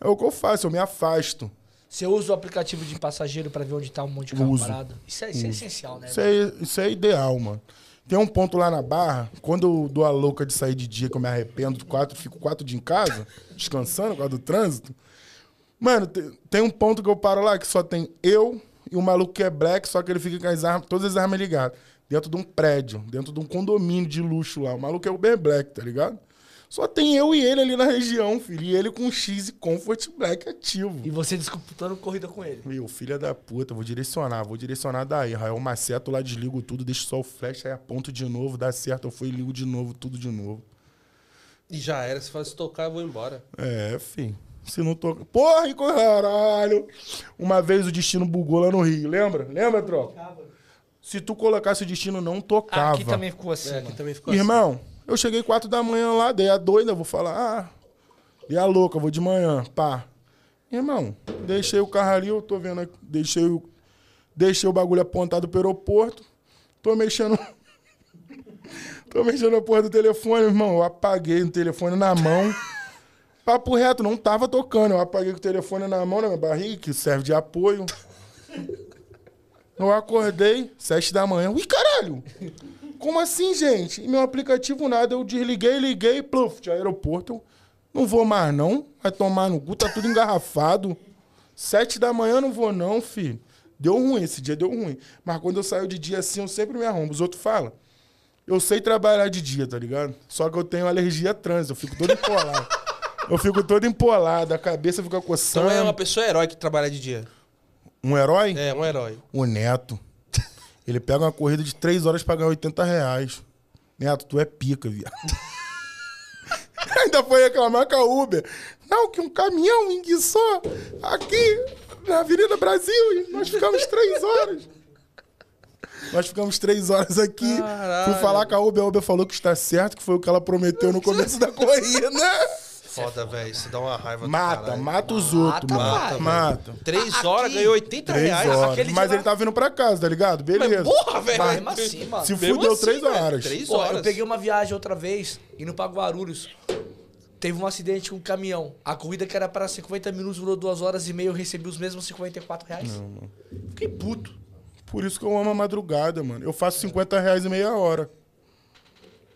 É o que eu faço, eu me afasto. Você usa o aplicativo de passageiro pra ver onde tá um monte de carro Uso. parado? Isso é, isso é essencial, né? Isso é, isso é ideal, mano. Tem um ponto lá na barra, quando eu dou a louca de sair de dia, que eu me arrependo, quatro, fico quatro dias em casa, descansando por causa do trânsito. Mano, te- tem um ponto que eu paro lá que só tem eu e o maluco que é black, só que ele fica com as armas, todas as armas ligadas. Dentro de um prédio, dentro de um condomínio de luxo lá. O maluco é o Uber Black, tá ligado? Só tem eu e ele ali na região, filho. E ele com X e Comfort Black ativo. E você disputando corrida com ele. Meu, filha da puta, vou direcionar, vou direcionar daí. Rael Maceto lá, desligo tudo, deixo só o flash, aí aponto de novo, dá certo, eu fui e ligo de novo, tudo de novo. E já era. Se fala, se tocar, eu vou embora. É, fim. Se não toca. Porra, e caralho! Uma vez o destino bugou lá no Rio, lembra? Lembra, troca? Se tu colocasse o destino, não tocava. Aqui também ficou assim, É, mano. aqui também ficou assim. Eu cheguei quatro da manhã lá, dei a doida, vou falar, ah, dei a louca, vou de manhã, pá. Irmão, deixei o carro ali, eu tô vendo aqui, deixei o, deixei o bagulho apontado pro aeroporto, tô mexendo, tô mexendo na porra do telefone, irmão, eu apaguei o telefone na mão, papo reto, não tava tocando, eu apaguei o telefone na mão, na minha barriga, que serve de apoio. Eu acordei, sete da manhã. Ui, caralho! Como assim, gente? E meu aplicativo nada. Eu desliguei, liguei, pluf, de aeroporto. Eu não vou mais, não. Vai tomar no cu, tá tudo engarrafado. Sete da manhã não vou, não, filho. Deu ruim, esse dia deu ruim. Mas quando eu saio de dia assim, eu sempre me arrombo. Os outros falam. Eu sei trabalhar de dia, tá ligado? Só que eu tenho alergia a trânsito. Eu fico todo empolado. eu fico todo empolado, a cabeça fica coçando. Então é uma pessoa herói que trabalha de dia. Um herói? É, um herói. O Neto. Ele pega uma corrida de três horas pra ganhar 80 reais. Neto, tu é pica, viado. Ainda foi reclamar com a Uber. Não, que um caminhão enguiçou aqui na Avenida Brasil e nós ficamos três horas. Nós ficamos três horas aqui. Caralho. Fui falar com a Uber, a Uber falou que está certo, que foi o que ela prometeu no começo da corrida. Foda, velho. Isso dá uma raiva do Mata, caralho. mata os outros, Mata, mano. velho. Mata. Três Aqui, horas, ganhou 80 Três reais. horas. Aquele Mas dia ele lá- tá vindo pra casa, tá ligado? Beleza. Porra, velho. Mas mesmo assim, mano. Se Mesmo fudeu assim, três velho, horas. Três Pô, horas. eu peguei uma viagem outra vez, indo pra Guarulhos. Teve um acidente com um caminhão. A corrida que era para 50 minutos durou duas horas e meia. Eu recebi os mesmos 54 reais. Fiquei puto. Por isso que eu amo a madrugada, mano. Eu faço 50 reais em meia hora.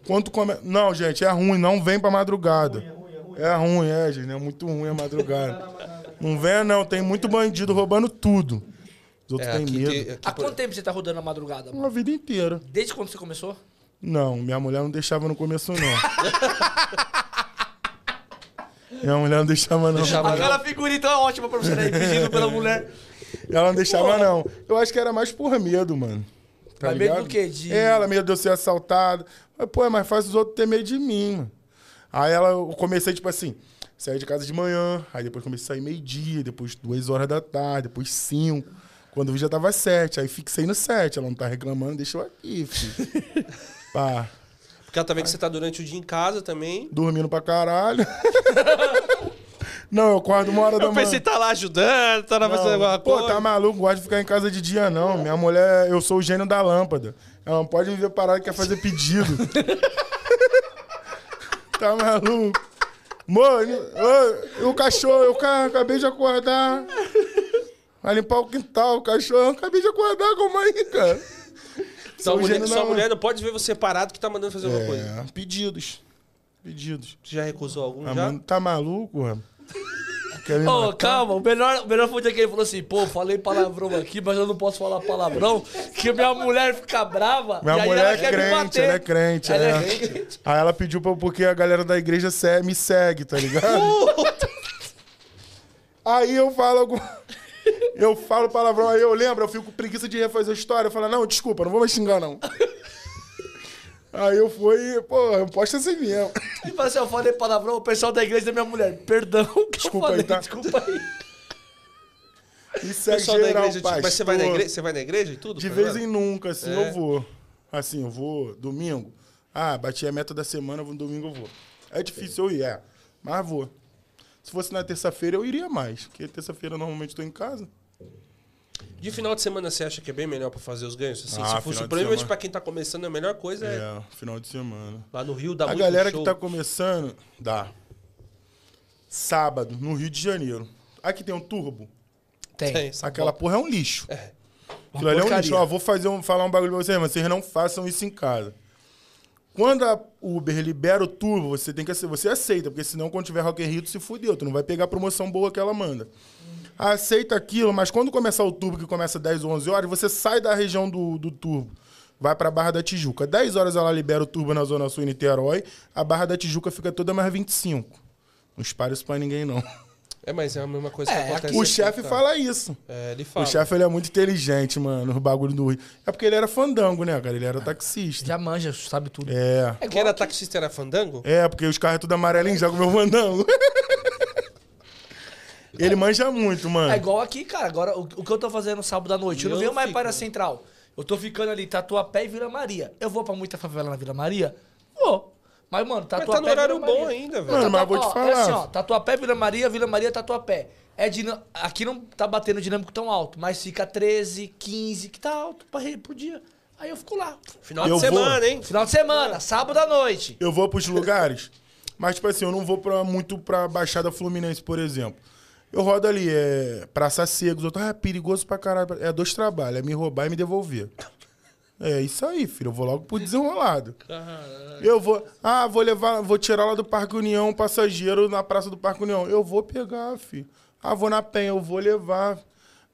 Quanto come... Não, gente, é ruim. Não vem pra madrugada. É ruim, é, gente. É muito ruim a madrugada. Não venha, não. Tem muito bandido roubando tudo. Os outros É, têm medo. tem- aqui Há por- quanto tempo você tá rodando a madrugada? mano? Uma vida inteira. Desde quando você começou? Não, minha mulher não deixava no começo, não. minha mulher não deixava, não. Deixava- Mas Aquela figurinha então é ótima pra você, né? Pedindo pela mulher. Ela não deixava, Porra. não. Eu acho que era mais por medo, mano. Tá Mas medo ligado? do quê? De- Ela, medo de eu ser assaltado. Mas, pô, mas faz os outros ter medo de mim, mano. Aí ela, eu comecei, tipo assim, saí de casa de manhã, aí depois comecei a sair meio-dia, depois duas horas da tarde, depois cinco. Quando eu vi já tava sete, aí fixei no sete. Ela não tá reclamando, deixa eu aqui, filho. Pá, Porque ela também que você tá durante o dia em casa também. dormindo pra caralho. não, eu acordo uma hora da Eu manhã. pensei, tá lá ajudando, tá lá fazendo alguma Pô, coisa. tá maluco, gosto de ficar em casa de dia, não. Minha mulher, eu sou o gênio da lâmpada. Ela não pode me ver parado que quer fazer pedido. tá maluco? Mano, o cachorro, eu ca- acabei de acordar. Vai limpar o quintal, o cachorro. Acabei de acordar, como aí, cara? Sua, mulher, sua mulher não pode ver você parado que tá mandando fazer alguma coisa. É, pedidos. Pedidos. Você já recusou algum? Ah, já? tá maluco, mano? Ô, matar? calma, o melhor, o melhor foi o dia que ele falou assim, pô, falei palavrão aqui, mas eu não posso falar palavrão, que minha mulher fica brava. Minha e aí mulher ela é quer me crente, bater. ela é crente. Ela é. é crente. Aí ela pediu pra, porque a galera da igreja me segue, tá ligado? aí eu falo algum... Eu falo palavrão, aí eu lembro, eu fico com preguiça de refazer a história. Eu falo, não, desculpa, não vou mais xingar, não. Aí eu fui, pô, eu posto assim mesmo. Ele falou assim, eu falei palavrão, o pessoal da igreja da minha mulher, perdão que Desculpa eu falei, aí, tá? desculpa aí. E segue Pessoal da geral, igreja, tipo, mas você vai na pastor. igreja, você vai na igreja e tudo? De tá vez em nunca, assim, É. eu vou. Assim, eu vou domingo. Ah, bati a meta da semana, vou domingo eu vou. É difícil eu ir, é. Mas vou. Se fosse na terça-feira, eu iria mais. Porque terça-feira normalmente estou em casa. De final de semana você acha que é bem melhor pra fazer os ganhos? Assim, Ah, se fosse, provavelmente pra quem tá começando, a melhor coisa é, É, final de semana. lá no Rio dá A muito galera show. que tá começando, dá. Sábado, no Rio de Janeiro. Aqui tem um turbo. Tem. Tem, Aquela porra é um lixo. É. Aquilo ali é um lixo. Ó, vou fazer um, falar um bagulho pra vocês, mas vocês não façam isso em casa. Quando a Uber libera o turbo, você tem que você aceita, porque senão quando tiver Rock in Rio, tu se fudeu, tu não vai pegar a promoção boa que ela manda. Aceita aquilo, mas quando começar o turbo, que começa 10 ou 11 horas, você sai da região do, do turbo. Vai pra Barra da Tijuca. 10 horas ela libera o turbo na Zona Sul em Niterói, a Barra da Tijuca fica toda mais 25. Não espalha isso pra ninguém, não. É, mas é a mesma coisa É, que acontece O chefe tá? fala isso. É, ele fala. O chefe ele é muito inteligente, mano, no bagulho do Rio. É porque ele era fandango, né, cara? Ele era taxista. Já manja, sabe tudo. É. É Quem era taxista era fandango? É, porque os carros é tudo amarelinho, já comeu fandango. ele manja muito, mano. É igual aqui, cara. Agora, o, o que eu tô fazendo sábado à noite? Eu não Eu venho mais para a Central. Eu tô ficando ali, Tatuapé e Vila Maria. Eu vou pra muita favela na Vila Maria? Vou. Mas, mano, Mas Tatuapé tá no horário bom ainda, velho. Mano, mas eu vou te Ó, falar. É assim, ó, Tatuapé, Vila Maria, Vila Maria, Tatuapé. É dina- Aqui não tá batendo dinâmico tão alto, mas fica 13, 15, que tá alto pra por dia. Aí eu fico lá. Final Eu de vou. semana, hein? Final de semana, sábado à noite. Eu vou pros lugares, mas, tipo assim, eu não vou pra, muito pra Baixada Fluminense, por exemplo. Eu rodo ali, é Praça Cegos, tô, ah, é perigoso pra caralho. É dois trabalhos, é me roubar e me devolver. É isso aí, filho. Eu vou logo pro desenrolado. Eu vou. Ah, vou levar. Vou tirar lá do Parque União um passageiro na Praça do Parque União. Eu vou pegar, filho. Ah, vou na penha, eu vou levar.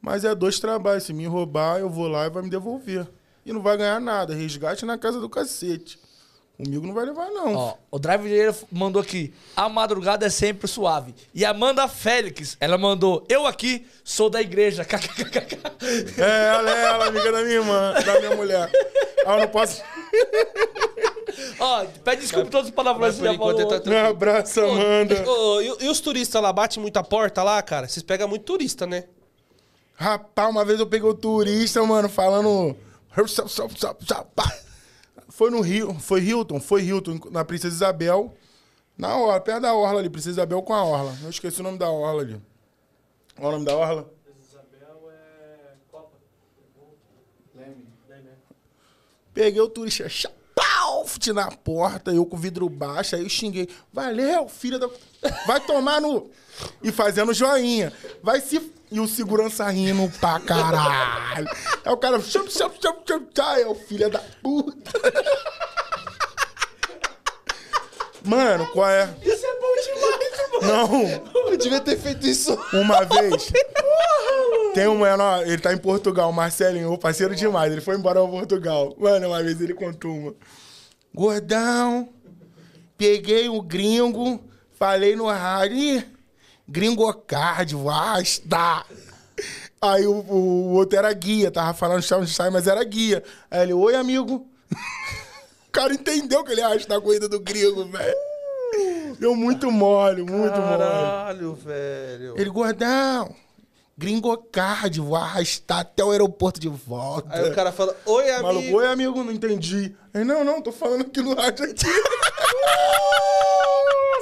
Mas é dois trabalhos. Se me roubar, eu vou lá e vai me devolver. E não vai ganhar nada. Resgate na casa do cacete. Comigo não vai levar, não. Ó, o Drive mandou aqui. A madrugada é sempre suave. E a Amanda Félix, ela mandou. Eu aqui sou da igreja. É, ela é ela, amiga da minha irmã, da minha mulher. Ah, eu não posso. Ó, pede desculpa por todos os palavrões que já falou. tá Um abraço, Amanda. Ô, e, e os turistas lá batem muita porta lá, cara? Vocês pegam muito turista, né? Rapaz, uma vez eu peguei o turista, mano, falando. Foi no Rio, foi Hilton, foi Hilton, na Princesa Isabel. Na orla, perto da orla ali, Princesa Isabel com a orla. Eu esqueci o nome da orla ali. Qual o nome da orla? Isabel é Copa. Leme. Leme. Peguei o turista, chapau, fute na porta, eu com o vidro baixo, aí eu xinguei. Valeu, filha da. Vai tomar no. E fazendo joinha. Vai se. E o segurança rindo pra caralho. Aí o cara. Chup, chup, chup, chup, chup. É o filho da puta. Mano, qual é? Isso é bom demais, mano. Não. Eu devia ter feito isso. Uma vez. Tem um menor, ele tá em Portugal, o Marcelinho, parceiro demais. Ele foi embora pra Portugal. Mano, uma vez ele contou uma. Gordão, peguei o gringo, falei no rádio, "Ih, gringo card, basta. Aí o, o, outro era guia, tava falando chão de mas era guia. Aí ele, oi, amigo. O cara entendeu que ele acha na corrida do gringo, velho. Deu muito mole, muito mole. Caralho, velho. Ele, gordão, gringo card, vou arrastar até o aeroporto de volta. Aí o cara fala, oi, amigo. Maluco, oi, amigo, não entendi. Aí, não, não, tô falando aqui no rádio aqui.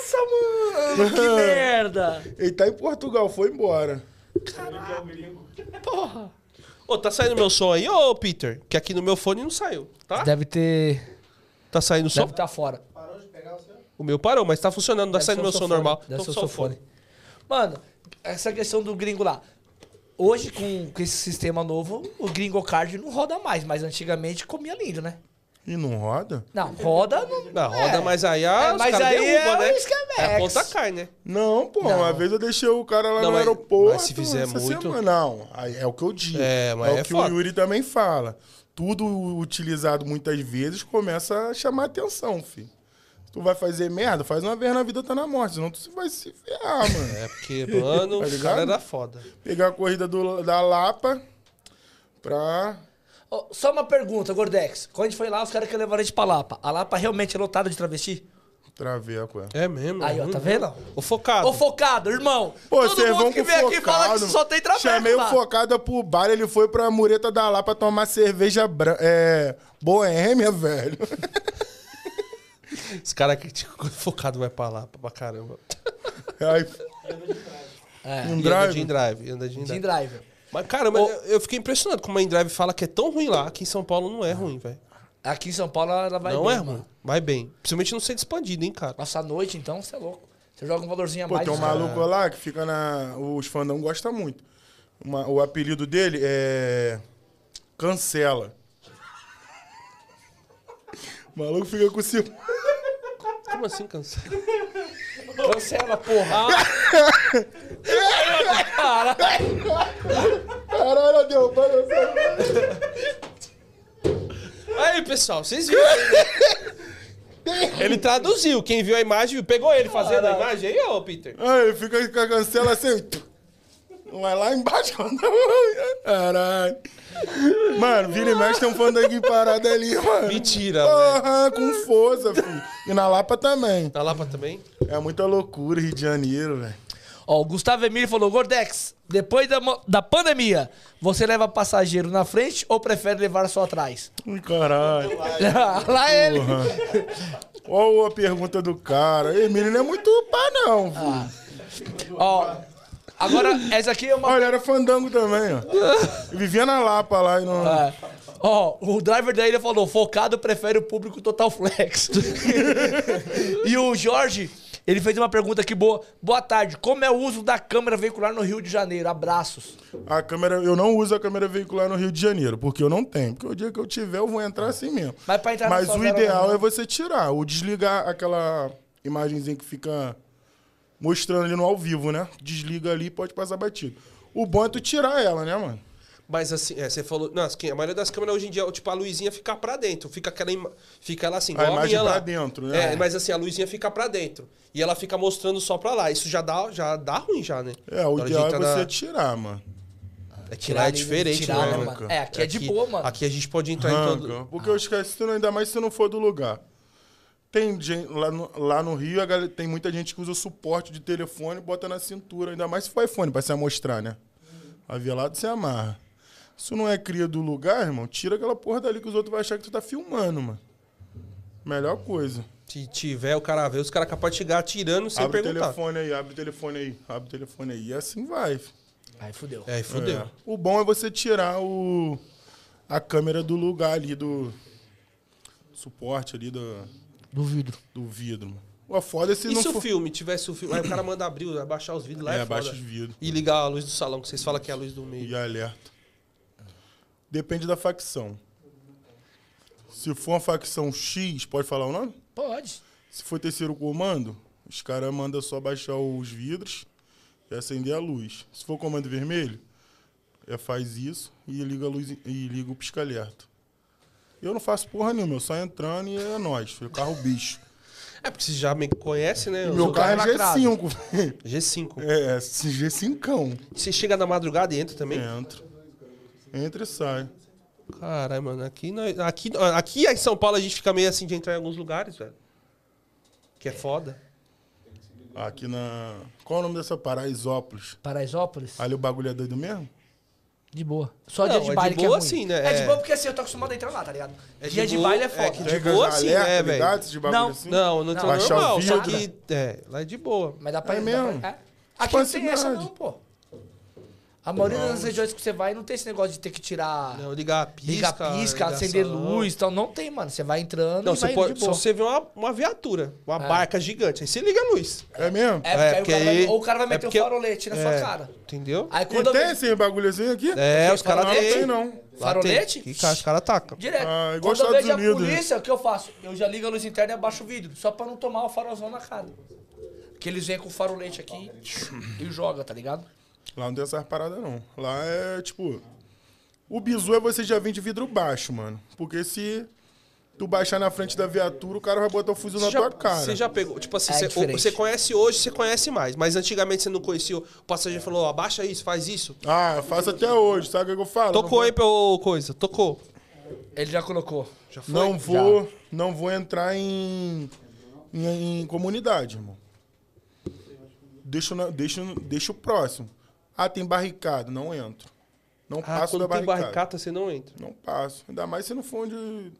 Nossa, mano. Que merda. Ele tá em Portugal, foi embora. Porra. Ô, tá saindo meu som aí, ô, Peter? Que aqui no meu fone não saiu, tá? Deve ter... Tá saindo o som? Deve estar fora. O meu parou, mas tá funcionando, tá Deve saindo meu o som seu fone. normal. Deve Então ser o seu fone. Mano, essa questão do gringo lá. Hoje, com, com esse sistema novo, o gringo card não roda mais, mas antigamente comia lindo, né? E não roda? Não, roda não. Não, roda, é. mas aí ah, É, mas aí derrubam, é né? o esquemex. É a ponta cai, né? Não, pô, Não. uma vez eu deixei o cara lá Não, no mas- aeroporto. mas se fizer muito- semana. Não, é o que eu digo. É, mas o é que foda. o Yuri também fala. Tudo utilizado muitas vezes começa a chamar atenção, filho. Se tu vai fazer merda, faz uma vez na vida, tá na morte. Senão tu vai se ferrar, mano. É porque, mano, Tá o cara era foda. Pegar a corrida do- da Lapa pra. Ó, só uma pergunta, Gordex. Quando a gente foi lá, os caras queriam levar a gente pra Lapa. A Lapa realmente é lotada de travesti? Traveco, é. É mesmo. Aí, ó, tá vendo? O focado. Ô, focado, irmão. Pô, Todo mundo vão que vem focado. aqui fala que só tem traveco Chamei lá. o focado pro bar, ele foi pra mureta da Lapa tomar cerveja bran... é, boêmia, velho. Esse cara critica quando o focado vai pra lá, pra caramba. Aí, É, um anda drive. de drive, anda de drive. Mas, cara, mas eu- eu fiquei impressionado como a Endrive fala que é tão ruim lá, aqui em São Paulo não é ruim, velho. Aqui em São Paulo ela vai Não bem, é mano. ruim. Vai bem. Principalmente no centro expandido, hein, cara. Nossa, à noite, então, você é louco. Você joga um valorzinho a Pô, mais. tem um maluco lá que fica na. Os fandão gostam muito. Uma- o apelido dele é. Cancela. O maluco fica com esse. Como assim, cansado? Cancela, porra. Caralho, deu, pai. Aí, pessoal, vocês viram? Ele traduziu. Quem viu a imagem, viu. pegou ele fazendo a imagem aí, ô, Peter? Aí fica com a cancela assim. Vai lá embaixo. Caralho. Mano, vira e mexe tem um fandanguinho parado ali, mano. Mentira, velho. Porra, com força, filho. E na Lapa também. Na Lapa também? É muita loucura, Rio de Janeiro, velho. Ó, o Gustavo Emílio falou: Gordex, depois da, da pandemia, você leva passageiro na frente ou prefere levar só atrás? Ui, caralho. Lá ele. Olha a pergunta do cara. Emílio não é muito pá, não. filho. Ó, agora, essa aqui é uma. Olha, era fandango também, ó. Vivia na Lapa lá e não. É. Ó, o driver da ilha falou: focado prefere o público total flex. e o Jorge, ele fez uma pergunta aqui boa. Boa tarde. Como é o uso da câmera veicular no Rio de Janeiro? Abraços. A câmera, eu não uso a câmera veicular no Rio de Janeiro, porque eu não tenho. Porque o dia que eu tiver, eu vou entrar assim mesmo. Mas pra entrar Mas o ideal não. é você tirar, ou desligar aquela imagenzinha que fica mostrando ali no ao vivo, né? Desliga ali e pode passar batido. O bom é tu tirar ela, né, mano? Mas assim, é, você falou. Não, a maioria das câmeras hoje em dia, tipo, a luzinha fica pra dentro. Fica aquela. ima- Fica ela assim, A igual a, imagem minha pra lá. dentro, né? É, mas assim, a luzinha fica pra dentro. E ela fica mostrando só pra lá. Isso já dá, já dá ruim, já, né? É, o ideal é entrar você na- tirar, mano. É que lá é diferente, tirar, né, né, mano? É, aqui é de Aqui- boa, mano. Aqui a gente pode entrar em Arranca. todo. Porque eu esqueci, se não- ainda mais se não for do lugar. Tem gente, lá no, lá no Rio, a galera- tem muita gente que usa suporte de telefone e bota na cintura. Ainda mais se for iPhone, pra se amostrar, né? Avelado você amarra. Se não é cria do lugar, irmão, tira aquela porra dali que os outros vão achar que tu tá filmando, mano. Melhor coisa. Se tiver, o cara vê, os caras capazes de chegar atirando sem abre o perguntar. telefone aí, abre o telefone aí, abre o telefone aí. E assim vai. Aí fudeu. É, aí fudeu. É. O bom é você tirar o, a câmera do lugar ali, do suporte ali do, Do vidro. do vidro. mano. O foda é se E não se o for... filme tivesse o filme. Aí o cara manda abrir, abaixar os vidros lá. É, É, abaixa os vidros. E ligar a luz do salão, que vocês falam que é a luz do meio. E alerta. Depende da facção. Se for uma facção X, pode falar o nome? Pode. Se for terceiro comando, os caras mandam só baixar os vidros e acender a luz. Se for comando vermelho, é faz isso e liga a luz e liga o pisca-alerta. Eu não faço porra nenhuma, eu só entrando e é nóis. Eu carro bicho. É, porque você já me conhece, né? Eu meu sou carro é lacrado. G5. G5. é, G5. Você chega na madrugada e entra também? Entra. Entra e sai. Caralho, mano, aqui, nós- aqui, aqui em São Paulo a gente fica meio assim de entrar em alguns lugares, velho. Que é foda. Aqui na. Qual é o nome dessa Paraisópolis? Paraisópolis? Ali o bagulho é doido mesmo? De boa. Só Não, dia de é de baile que é boa ruim. assim, né? É de É. boa porque assim, eu tô acostumado a entrar lá, tá ligado? É de dia de boa, baile é é foda. que de boa sim, alerta, é, velho. Não. assim? Não, não tá Baixar o normal, só que. É, lá é de boa. Mas dá pra É dá pra- mesmo? é. Aqui não tem essa não, pô. A maioria das regiões que você vai não tem esse negócio de ter que tirar... Não, ligar a pisca. Ligar pisca, ligação. acender luz, então não tem, mano. Você vai entrando Não, e você vai pode. de Só você vê uma, uma viatura, uma barca gigante. Aí você liga a luz. É mesmo? É, porque, É, aí porque o cara vai, ou o cara vai é meter porque- o farolete na sua É, cara. Entendeu? Aí E quando eu tem vejo esse bagulhozinho aqui? É, os caras Não, têm. tem não. Farolete, tem. Que ca- os caras atacam. direto. Ah, igual quando eu vejo Unidos, a né? polícia, o que eu faço? Eu já ligo a luz interna e abaixo o vidro, só pra não tomar o farolzão na cara. Que eles vêm com o farolete aqui e joga, tá ligado? Lá não tem essas paradas, não. Lá é, tipo... O bizu é você já vir de vidro baixo, mano. Porque se tu baixar na frente da viatura, o cara vai botar o fuzil na Você já, tua cara. você já pegou, tipo assim, É você, você conhece hoje, você conhece mais. Mas antigamente você não conhecia, o passageiro falou, abaixa isso, faz isso. Ah, eu faço até hoje, sabe o que eu falo? Tocou aí pelo coisa, tocou. Ele já colocou. Já foi? Não vou, não vou entrar em, em, em comunidade, irmão. Deixa, na- deixa, deixa o próximo. Ah, tem barricada, não entro. Não Ah, passo quando da tem barricada. você não entra. Não passo. Ainda mais se não for onde.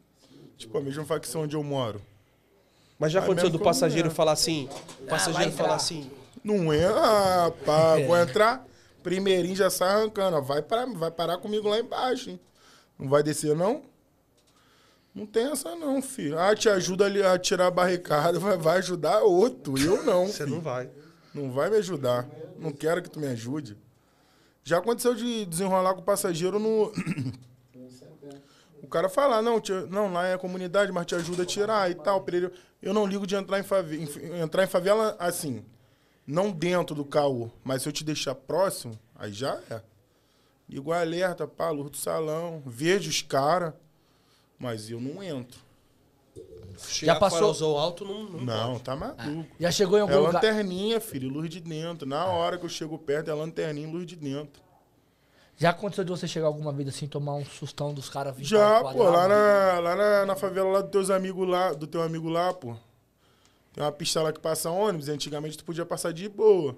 Tipo, a mesma facção onde eu moro. Mas já Aí aconteceu do passageiro falar assim, o passageiro entrar. falar assim, Não entra. Ah, pá, É. vou entrar. Primeirinho já sai arrancando. ó. Vai, pra, vai parar comigo lá embaixo, hein? Não vai descer, não? Não tem essa não, filho. Ah, te ajuda ali a tirar a barricada, vai, vai ajudar outro. Eu não, Você filho. não vai. Não vai me ajudar. Não quero que tu me ajude. Já aconteceu de desenrolar com o passageiro no. o cara falar, não, te- não, lá é a comunidade, mas te ajuda a tirar e tal. ele- Eu não ligo de entrar em, favela, entrar em favela assim. Não dentro do caô, mas se eu te deixar próximo, aí já é. Ligo alerta, pá, luz do salão, vejo os caras, mas eu não entro. Chegar com passou- farolzão alto não. não Não, tá maluco. Já chegou em algum É lugar. lanterninha, filho, luz de dentro. Na hora que eu chego perto, é lanterninha, luz de dentro. Já aconteceu de você chegar alguma vez assim, tomar um sustão dos caras vir Já, pra pô, lá na, lá na, na favela lá dos teus amigos lá, do teu amigo lá, pô. Tem uma pista lá que passa ônibus, e antigamente tu podia passar de boa.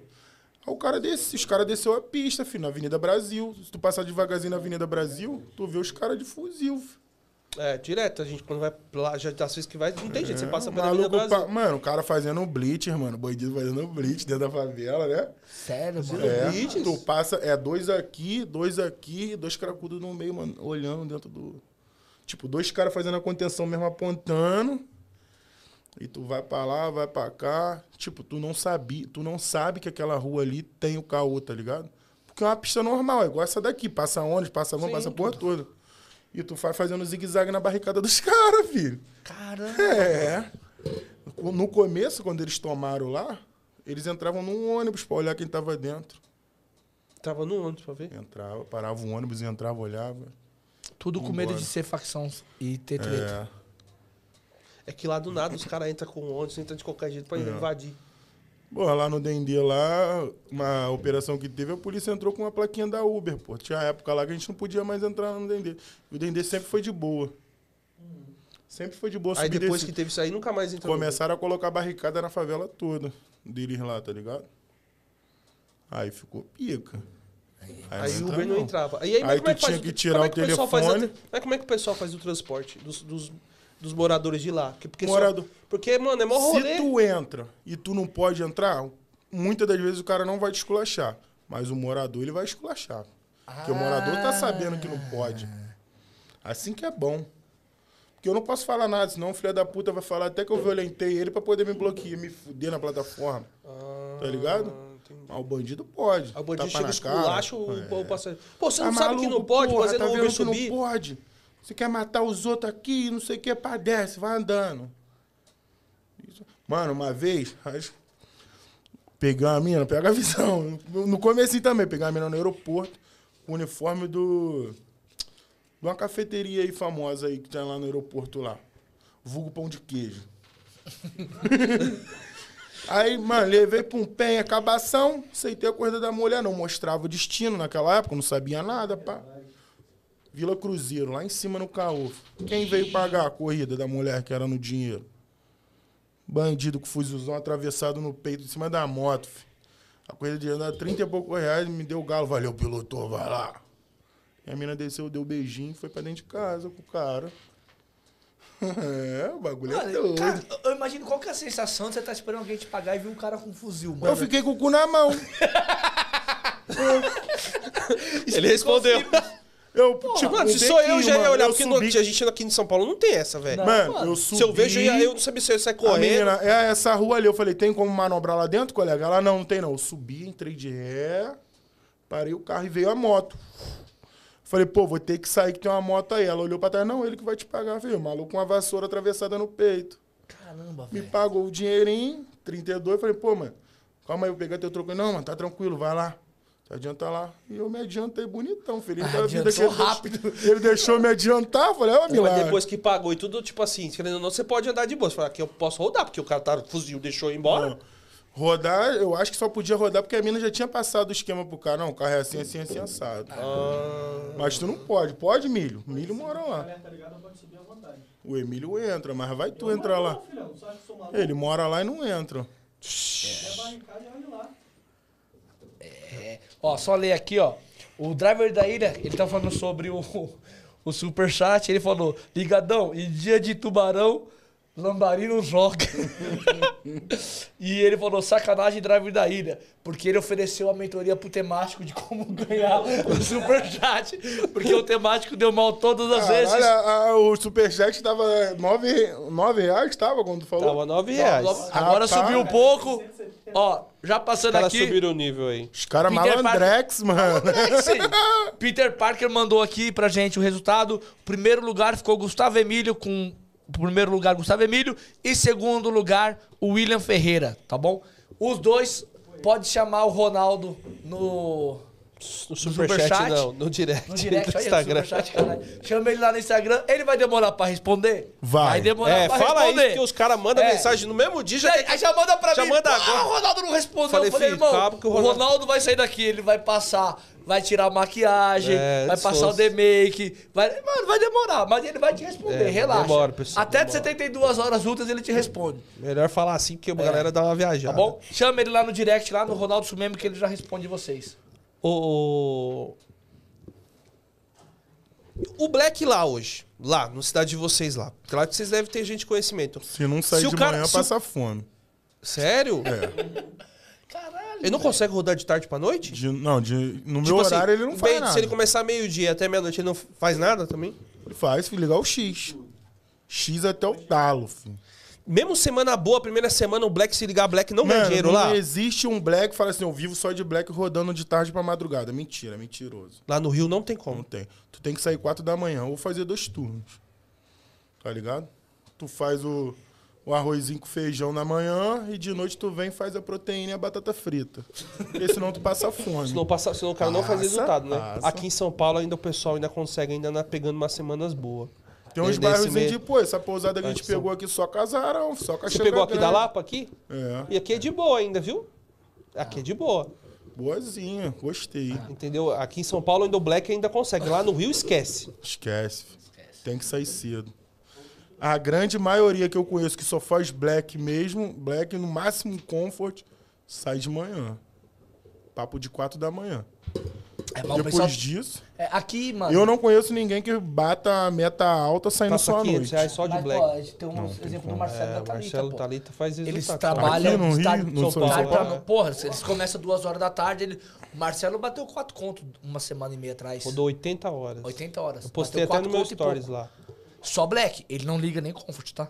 Aí o cara desce, os caras desceu a pista, filho, na Avenida Brasil. Se tu passar devagarzinho na Avenida Brasil, tu vê os caras de fuzil, filho. É, direto. A gente quando vai lá, já às vezes que vai, não tem jeito. Você passa pela Avenida Brasil. pa- Mano, o cara fazendo um blitz, mano. Bandido fazendo um blitz dentro da favela, né? Sério, mano. É, blitz? tu passa, é dois aqui, dois aqui, dois cracudos no meio, mano, olhando dentro do. Tipo, dois caras fazendo a contenção mesmo apontando. E tu vai pra lá, vai pra cá. Tipo, tu não sabe, tu não sabe que aquela rua ali tem o caô, tá ligado? Porque é uma pista normal, é igual essa daqui. Passa ônibus, passa van, passa a porra toda. E tu vai fazendo zigue-zague na barricada dos caras, filho. Caramba. É. No começo, quando eles tomaram lá, eles entravam num ônibus pra olhar quem tava dentro. Tava no ônibus pra ver. Entrava, parava o ônibus, entrava, olhava. Tudo com medo de ser facção e ter treta. É. É que lá do nada os caras entram com ônibus, entram de qualquer jeito pra É. invadir. Pô, lá no Dendê, lá, uma operação que teve, a polícia entrou com uma plaquinha da Uber, pô. Tinha época lá que a gente não podia mais entrar no Dendê. E o Dendê sempre foi de boa. Sempre foi de boa. Aí depois desse- que teve isso aí, nunca mais entrou. Começaram a colocar barricada na favela toda deles lá, tá ligado? Aí ficou pica. Aí o entra, Uber não entrava. E aí, Aí como é tu faz tinha o- que tirar é o que faz telefone. a- Mas como é que o pessoal faz o transporte dos, dos, dos moradores de lá? Que- Porque, só- Morador. porque mano, é mó rolê. Se tu entra e tu não pode entrar, muitas das vezes o cara não vai te esculachar. Mas o morador, ele vai esculachar. Porque o morador tá sabendo que não pode. Assim que é bom. Porque eu não posso falar nada, senão o filho da puta vai falar até que eu violentei ele pra poder me bloquear, me fuder na plataforma. Tá ligado? entendi. Mas o bandido pode. O bandido Tapa chega, na cara. esculacha o, É. o passageiro. Pô, você Tá não sabe que não maluco, pode, porra, fazer tá no vendo Uber que subir? Não pode. Você quer matar os outros aqui, não sei o que, pá, desce, vai andando. Mano, uma vez, peguei uma mina, pega a visão. No começo também, peguei uma mina no aeroporto, com o uniforme do. De uma cafeteria aí famosa aí que tem lá no aeroporto lá. Vulgo pão de queijo. Aí, mano, levei pra um em acabação, aceitei a coisa da mulher, não mostrava o destino naquela época, não sabia nada, pá. Vila Cruzeiro, lá em cima no caô. Quem veio pagar a corrida da mulher que era no dinheiro? Bandido com fuzilzão atravessado no peito em cima da moto, fi. A corrida de andar 30 e poucos reais, me deu o galo, valeu, piloto, vai lá. E a mina desceu, deu beijinho e foi pra dentro de casa com o cara. É, o bagulho é Mano, doido. cara, eu imagino qual que é a sensação de você tá esperando alguém te pagar e vir um cara com um fuzil, mano. Eu fiquei com o cu na mão. Ele respondeu. Eu, tipo, Mano, se sou eu, já ia olhar, porque no- subi- a gente aqui em São Paulo não tem essa, velho. Mano, mano, eu subi. Se eu vejo, eu, ia- eu não sabia se eu ia sair correndo. menina, é essa rua ali. Eu falei, tem como manobrar lá dentro, colega? Ela, não, não tem não. Eu subi, entrei de ré, parei o carro e veio a moto. Falei, pô, vou ter que sair que tem uma moto aí. Ela olhou pra trás, não, ele que vai te pagar, filho. Maluco com uma vassoura atravessada no peito. Caramba, Me velho. pagou o dinheirinho, 32. Falei, pô, mano, calma aí, eu peguei teu troco. Não, mano, tá tranquilo, vai lá. Se adianta lá. E eu me adiantei bonitão, feliz da vida que ele, rápido. Deixou, ele deixou me adiantar. Falei, ó, Mas milagre. depois que pagou e tudo, tipo assim, querendo ou não, você pode andar de boa. Você fala que eu posso rodar, porque o cara tá fuzil, deixou eu ir embora. Rodar, eu acho que só podia rodar porque a mina já tinha passado o esquema pro cara. Não, o carro é assim, assim, assim, assado. Ah, Mas tu não pode. Pode, Milho? Milho mora lá. Alerta ligado, pode subir à vontade. O Emílio entra, mas vai tu entrar lá. Não. Ele mora lá e não entra. É barricada e olha lá. É. Ó, só ler aqui, ó. O driver da ilha, ele tá falando sobre o, o superchat. Ele falou: Ligadão, em dia de tubarão, Lambari não joga. e ele falou, sacanagem drive da ilha. Porque ele ofereceu a mentoria pro temático de como ganhar o superchat. Porque o temático deu mal todas as vezes. Olha, a- o superchat tava 9, 9 reais, tava, quando tu falou? Tava 9 reais. Agora Rapaz. subiu um pouco. Ó, já passando caras aqui. subiram o nível aí. Os caras Peter malandrex, mano. Sim. Peter Parker mandou aqui pra gente o resultado. Primeiro lugar ficou Gustavo Emílio com. Primeiro lugar, Gustavo Emílio. E segundo lugar, o William Ferreira, tá bom? Os dois, pode chamar o Ronaldo no. No superchat, superchat? não. No direct, No direct do aí, no Instagram. superchat, caralho. Chama ele lá no Instagram. Ele vai demorar pra responder? Vai. demorar É, pra fala aí responder. que os caras mandam É. mensagem no mesmo dia. Já Aí, aí já manda pra Já mim. manda "Ah, agora." o Ronaldo não respondeu. Falei, eu falei, filho, irmão, calma que o o Ronaldo- Ronaldo... vai sair daqui, ele vai passar, vai tirar a maquiagem, É, vai passar o fosse. demake. Vai, mano, vai demorar, mas ele vai te responder, É, relaxa. demora, pessoal, Até de demora. 72 horas úteis ele te responde, Melhor falar assim, porque a galera dá uma viajada. tá bom? Chama ele lá no direct, lá no Ronaldo Sumemo, que ele já responde vocês. O... O Black lá hoje. Lá, no cidade de vocês lá. Claro que vocês devem ter gente de conhecimento. Se não sair Se de cara- manhã, se o- passa fome. Sério? É. Caralho. Ele não consegue rodar de tarde pra noite? De- não, de, no meu Tipo assim, horário ele não faz bem, nada. Se ele começar meio-dia até meia-noite, ele não faz nada também? Ele faz, filho, ligar o X. X até o talo, filho. Mesmo semana boa, primeira semana, o Black se ligar Black não ganha dinheiro não lá. existe um black que fala assim, eu vivo só de black rodando de tarde pra madrugada. Mentira, mentiroso. Lá no Rio não tem Não como. tem. Tu tem que sair quatro da manhã ou fazer dois turnos. Tá ligado? Tu faz o, o arrozinho com feijão na manhã e de noite tu vem e faz a proteína e a batata frita. Porque senão tu passa fome. Senão, passa, senão o cara não faz Passa, resultado, né? passa. Aqui em São Paulo ainda o pessoal ainda consegue ainda pegando umas semanas boas. Tem uns bairros de, pô, essa pousada que a gente que são- pegou aqui só casarão, só Você cachorro. pegou aqui da Lapa aqui? É. E aqui é de boa ainda, viu? Aqui é de boa. Boazinha, gostei. Entendeu? Aqui em São Paulo ainda o Black ainda consegue. Lá no Rio esquece. Esquece. filho. Tem que sair cedo. A grande maioria que eu conheço que só faz black mesmo, black no máximo comfort, sai de manhã. Papo de quatro da manhã. É, mas o Depois pessoal- disso, é, aqui, mano. eu não conheço ninguém que bata a meta alta saindo Passa só à 500 noite. reais só de mas, Black. pô, a gente tem um exemplo do Marcelo É, da o Thalita, Marcelo pô. Thalita faz Eles resultado. trabalham no Rio, no São São Paulo, Tá, Paulo. tá, porra, eles começam duas horas da tarde. Ele, o Marcelo bateu quatro conto uma semana e meia atrás. Rodou 80 horas. 80 horas. Eu postei Bateu até no quatro meu e stories lá. Só Black. Ele não liga nem Comfort, tá?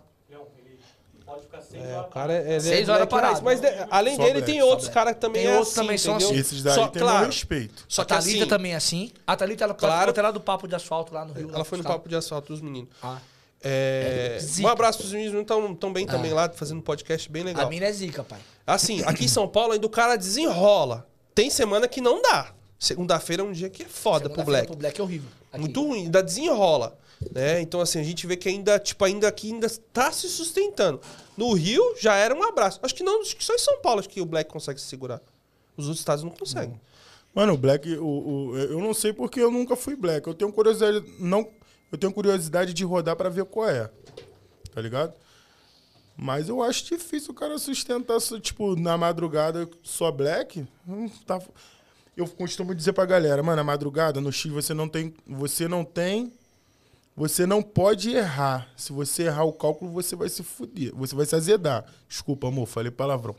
Pode ficar seis É, o horas. cara é, é Seis é horas parado. Mas de- além Só dele, tem outros caras que também Tem é outros assim, também são assim. Esses daí Só, tem claro, respeito. Só a que Thalita assim, também é assim. A Thalita, ela Claro. claro. lá do papo de asfalto lá no Rio. ela foi no papo de assalto dos meninos. Ah. É, É, um abraço pros meninos, estão tão bem também lá, fazendo um podcast bem legal. A mina é zica, pai. Assim, aqui em São Paulo ainda o cara desenrola. Tem semana que não dá. Segunda-feira é um dia que é foda pro Black. Pro Black é horrível. Aqui. Muito ruim, ainda desenrola. Né? Então, assim, a gente vê que ainda, tipo, ainda aqui ainda tá se sustentando. No Rio já era um abraço. Acho que não, acho que só em São Paulo acho que o Black consegue se segurar. Os outros estados não conseguem. Mano, o black, o, o- eu não sei porque eu nunca fui black. Eu tenho curiosidade, não, eu tenho curiosidade de rodar pra ver qual é. Tá ligado? Mas eu acho difícil o cara sustentar, tipo, na madrugada só black. Não tá- Eu costumo dizer pra galera, mano, na madrugada, no X, você não tem. Você não tem. Você não pode errar. Se você errar o cálculo, você vai se fuder. Você vai se azedar. Desculpa, amor, falei palavrão.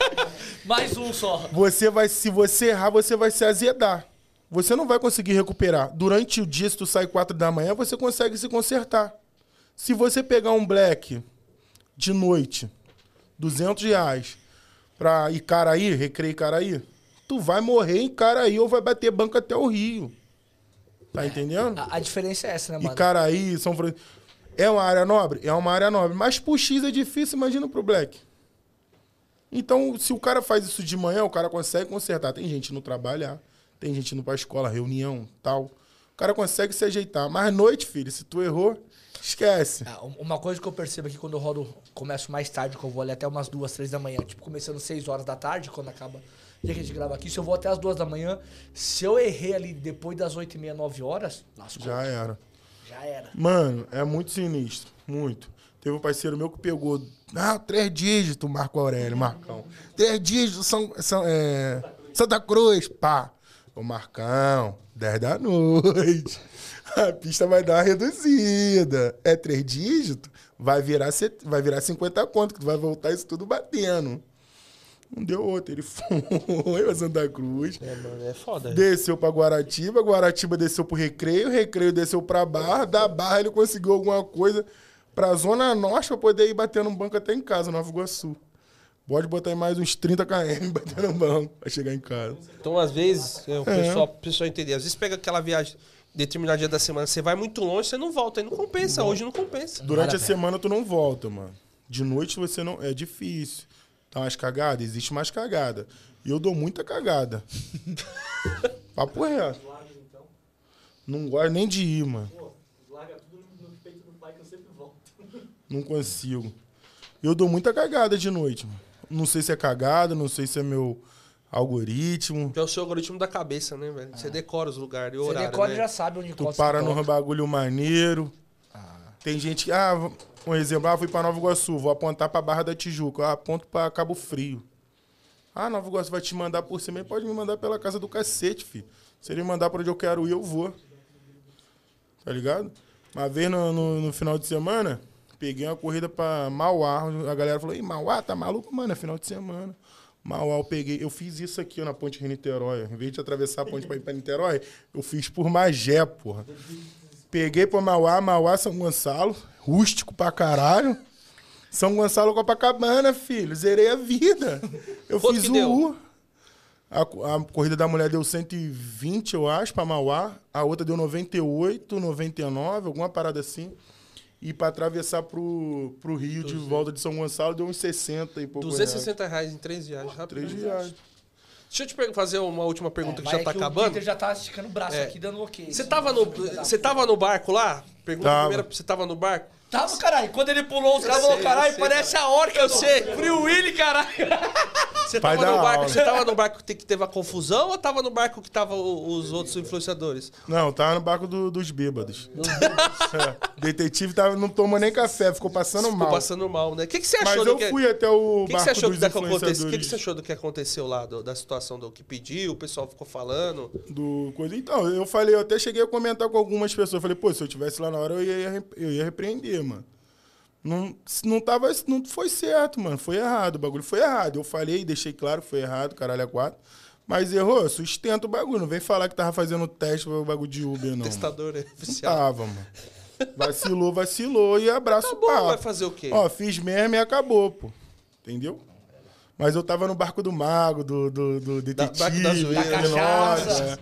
Mais um só. Você vai, se você errar, você vai se azedar. Você não vai conseguir recuperar. Durante o dia, se tu sai 4 da manhã, você consegue se consertar. Se você pegar um black de noite, 200 reais, pra Icaraí, Recreio Icaraí, tu vai morrer em Icaraí ou vai bater banco até o Rio. Tá entendendo? A, a diferença é essa, né, mano? Icaraí, São Francisco. É uma área nobre? É uma área nobre. Mas pro X é difícil, imagina pro Black. Então, se o cara faz isso de manhã, o cara consegue consertar. Tem gente no trabalhar, tem gente indo pra escola, reunião, tal. O cara consegue se ajeitar. Mas à noite, filho, se tu errou, esquece. Ah, um- Uma coisa que eu percebo aqui quando eu rodo, começo mais tarde, que eu vou ali até umas duas, três da manhã, tipo, começando seis horas da tarde, quando acaba dia que a gente grava aqui, se eu vou até as duas da manhã, se eu errei ali depois das oito e meia, nove horas, lascou. Já era. Já era. Mano, é muito sinistro. Muito. Teve um parceiro meu que pegou. Ah, três dígitos, Marco Aurélio, Marcão. Três dígitos, São, São, é, Santa Cruz, pá. Ô, Marcão, 10 da noite. A pista vai dar uma reduzida. É três dígitos? vai virar, vai virar 50 conto, que tu vai voltar isso tudo batendo. Não deu outro. Ele foi pra Santa Cruz. É, mano, é foda. Desceu pra Guaratiba, Guaratiba desceu pro Recreio, Recreio desceu pra Barra, da Barra ele conseguiu alguma coisa pra Zona Norte pra poder ir bater no banco até em casa, Nova Iguaçu. Pode botar aí mais uns 30 km bater no banco pra chegar em casa. Então, às vezes, é, o pessoal, o pessoal entender. Às vezes pega aquela viagem, determinado dia da semana, você vai muito longe, você não volta. Aí não compensa. Hoje não compensa. Durante a semana tu não volta, mano. De noite você não. É difícil. Tá umas cagadas? Existe mais cagada. E eu dou muita cagada. Papo reto. Larga então. Não gosto nem de ir, mano. Pô, larga tudo no, peito do pai que eu sempre volto. Não consigo. Eu dou muita cagada de noite, mano. Não sei se é cagada, não sei se é meu algoritmo. É o seu algoritmo da cabeça, né, velho? Você decora os lugares e o Você horário, decora né? e já sabe onde Tu para num bagulho maneiro. Tem gente que, ah, um exemplo, ah, fui pra Nova Iguaçu, vou apontar pra Barra da Tijuca, ah, aponto pra Cabo Frio. Ah, Nova Iguaçu vai te mandar por cima, pode me mandar pela casa do cacete, filho. Se ele mandar pra onde eu quero ir, eu vou. Tá ligado? Uma vez no, no, no final de semana, peguei uma corrida pra Mauá. A galera falou, Ih, Mauá, tá maluco, mano? É final de semana. Mauá, eu peguei. Eu fiz isso aqui ó, na ponte Rio-Niterói. Em vez de atravessar a ponte pra ir pra Niterói, eu fiz por Magé, porra. Peguei pra Mauá, Mauá, São Gonçalo. Rústico pra caralho. São Gonçalo, Copacabana, filho. Zerei a vida. Eu Quanto fiz o deu? U. A, a corrida da mulher deu 120, eu acho, pra Mauá. A outra deu 98, 99, alguma parada assim. E pra atravessar pro, pro Rio de volta de São Gonçalo deu uns 60 e pouco. 260 reais em três viagens. rápido. Três viagens. Deixa eu te fazer uma última pergunta É, que já tá que O acabando. Peter já tá esticando o braço É. aqui, dando ok. Você tava, no, você tava no barco lá? Pergunta Tava. primeira, você tava no barco? Tava, caralho. Quando ele pulou, os caras falaram, caralho, parece a orca. Eu sei. Free Willy, caralho. Você Pai tava, no barco, aula. você tava no barco que te- que teve a confusão ou tava no barco que tava os outros influenciadores? Não, tava no barco do- dos bêbados. É, detetive tava, não tomou nem café, ficou passando Ficou mal. passando mal, né? O que, que você Mas achou do eu que... fui até o que, que barco você achou que, dos aconteceu? O que, que influenciadores você achou do que aconteceu lá, do- da situação do que pediu, o pessoal ficou falando? do coisa. Então, eu falei, eu até cheguei a comentar com algumas pessoas. Eu falei, pô, se eu tivesse lá na hora, eu ia, eu ia repreender, mano. Não, não tava. Não foi certo, mano. Foi errado. O bagulho foi errado. Eu falei, deixei claro que foi errado, caralho, é quatro. Mas errou, sustenta o bagulho. Não vem falar que tava fazendo teste pro bagulho de Uber, não. Testador Não oficial. tava, mano. Vacilou, vacilou e abraço o bom, papo. vai fazer o quê? Ó, fiz mesmo e acabou, pô. Entendeu? Mas eu tava no barco do mago, do, do, do detetive, barco da zoeira. Da cachaça. é,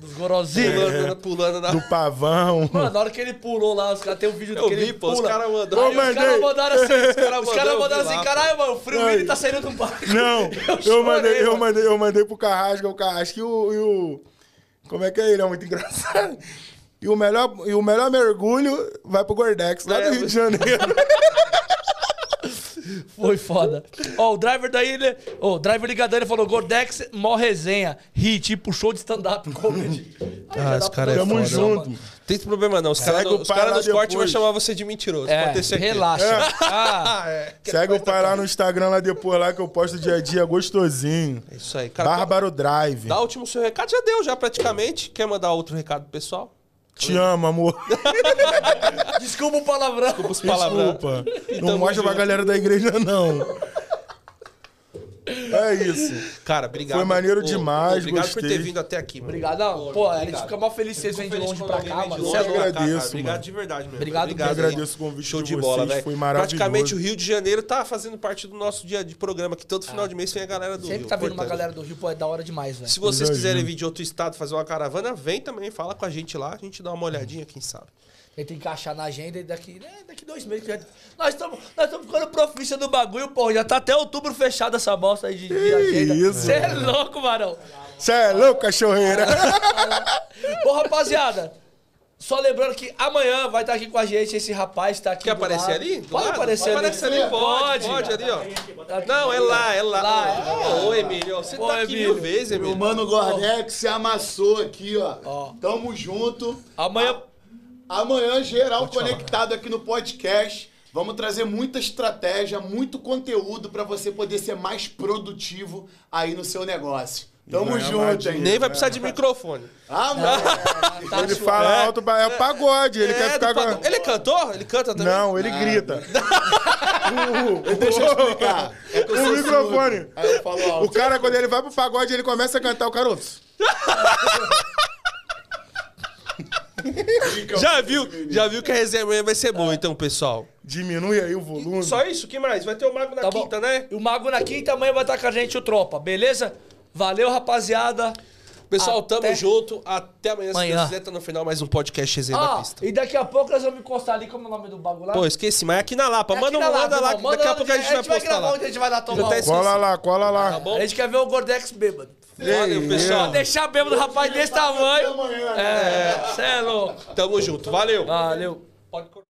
Dos gorozinhos. Pulando, pulando na... do pavão. Mano, na hora que ele pulou lá, os caras tem um vídeo Eu que ele vi, pô, os pula. caras mandaram. Aí Eu os caras mandaram assim, os caras mandaram, eu mandaram assim, caralho, mano, o Free Não, Willy e- tá saindo do barco. Não, Eu eu, chorei, mandei, eu mano. mandei, eu mandei pro Carrasco, o Carrasco e o, e o- Como é que é ele? É muito engraçado. E o melhor, e o melhor mergulho vai pro Gordex, lá É, do Rio de Janeiro. Foi foda. Ó, o driver daí, ele. Ó, o driver ligadão, ele falou: Gordex, mó resenha. Ri, tipo show de stand-up comedy. Aí Ah, já dá esse pra cara é Tamo foda, junto. Tem esse problema não. Os caras Segue do, o os pai cara lá dos cortes vão depois. chamar você de mentiroso. É, pode ter certeza. relaxa. Ah, É. Segue o pai lá no Instagram lá depois lá que eu posto dia a dia gostosinho. É isso aí. Cara, Bárbaro Drive. Dá o último seu recado. Já deu, já praticamente. Quer mandar outro recado pro pessoal? Te amo, amor. desculpa o palavrão. Os palavrões. Desculpa. Tamo Não mostra pra galera da igreja, não. É isso. Cara, obrigado. Foi maneiro Ô, demais, Obrigado por ter gostei. vindo até aqui, mano. Obrigado. Não, pô, a gente Obrigado. fica mal feliz que vocês vêm de longe pra cá, mano. longe Cê é Eu agradeço, Obrigado de verdade mesmo. Obrigado Obrigado. Agradeço o convite Show de bola, velho. foi maravilhoso. Praticamente o Rio de Janeiro tá fazendo parte do nosso dia de programa, que todo final de mês vem a galera do Sempre Rio. tá vindo uma galera do Rio, pô, é da hora demais, velho. Se vocês quiserem vir de outro estado fazer uma caravana, vem também, fala com a gente lá, a gente dá uma olhadinha, quem sabe. Tenta encaixar na agenda e daqui, né, daqui dois meses. que já- Nós estamos nós estamos ficando profissa do bagulho, pô. Já tá até outubro fechado essa bosta aí de, de agenda. isso, Você é louco, Marão. Cê é louco, cachorreira? Bom, rapaziada. Só lembrando que amanhã vai estar aqui com a gente esse rapaz, tá aqui. Quer do aparecer lado. ali? Do Pode lado? aparecer Pode ali. aparecer ali, pode, pode, ali, ó. Não, é lá, é lá. Lá, Ô, Emílio, você Ô, tá aqui Emílio. mil vezes, Emílio. mano Gordex se amassou aqui, ó. Ó. Tamo junto. Amanhã. Amanhã, geral conectado aqui no podcast. Vamos trazer muita estratégia, muito conteúdo para você poder ser mais produtivo aí no seu negócio. Tamo Ganha junto, hein? Nem vai precisar de microfone. Ah, mano. Ele fala alto, é pagode. Ele É, quer ficar pagode. com... Ele é cantor? Ele canta também? Não, ele grita. Deixa eu explicar. É eu O microfone. surdo. Aí eu falo alto. O cara, quando ele vai pro pagode, ele começa a cantar o caroto. Já viu? Já viu que a resenha amanhã vai ser boa, então, pessoal. Diminui aí o volume. Só isso? que mais? Vai ter o Mago na Tá bom. quinta, né? E o Mago na quinta amanhã vai estar com a gente, o Tropa, beleza? Valeu, rapaziada. Pessoal, tamo Até- junto. Até amanhã, se Amanhã. Deus quiser, tá no final mais um podcast resenha da Ah, pista. e daqui a pouco nós vamos encostar ali, como é o nome do bagulho lá? Pô, esqueci, mas é aqui na Lapa. É Manda, aqui na manda Lapa, lá, irmão. que daqui a pouco a gente vai postar gravar lá. onde a gente vai lá tomar até um. esqueci. Cola lá, cola lá. Tá bom? A gente quer ver o Gordex bêbado. Valeu, pessoal. Pra deixar bêbado um rapaz desse tamanho. É, cê é louco. Tamo junto. Valeu. Valeu. Pode cortar.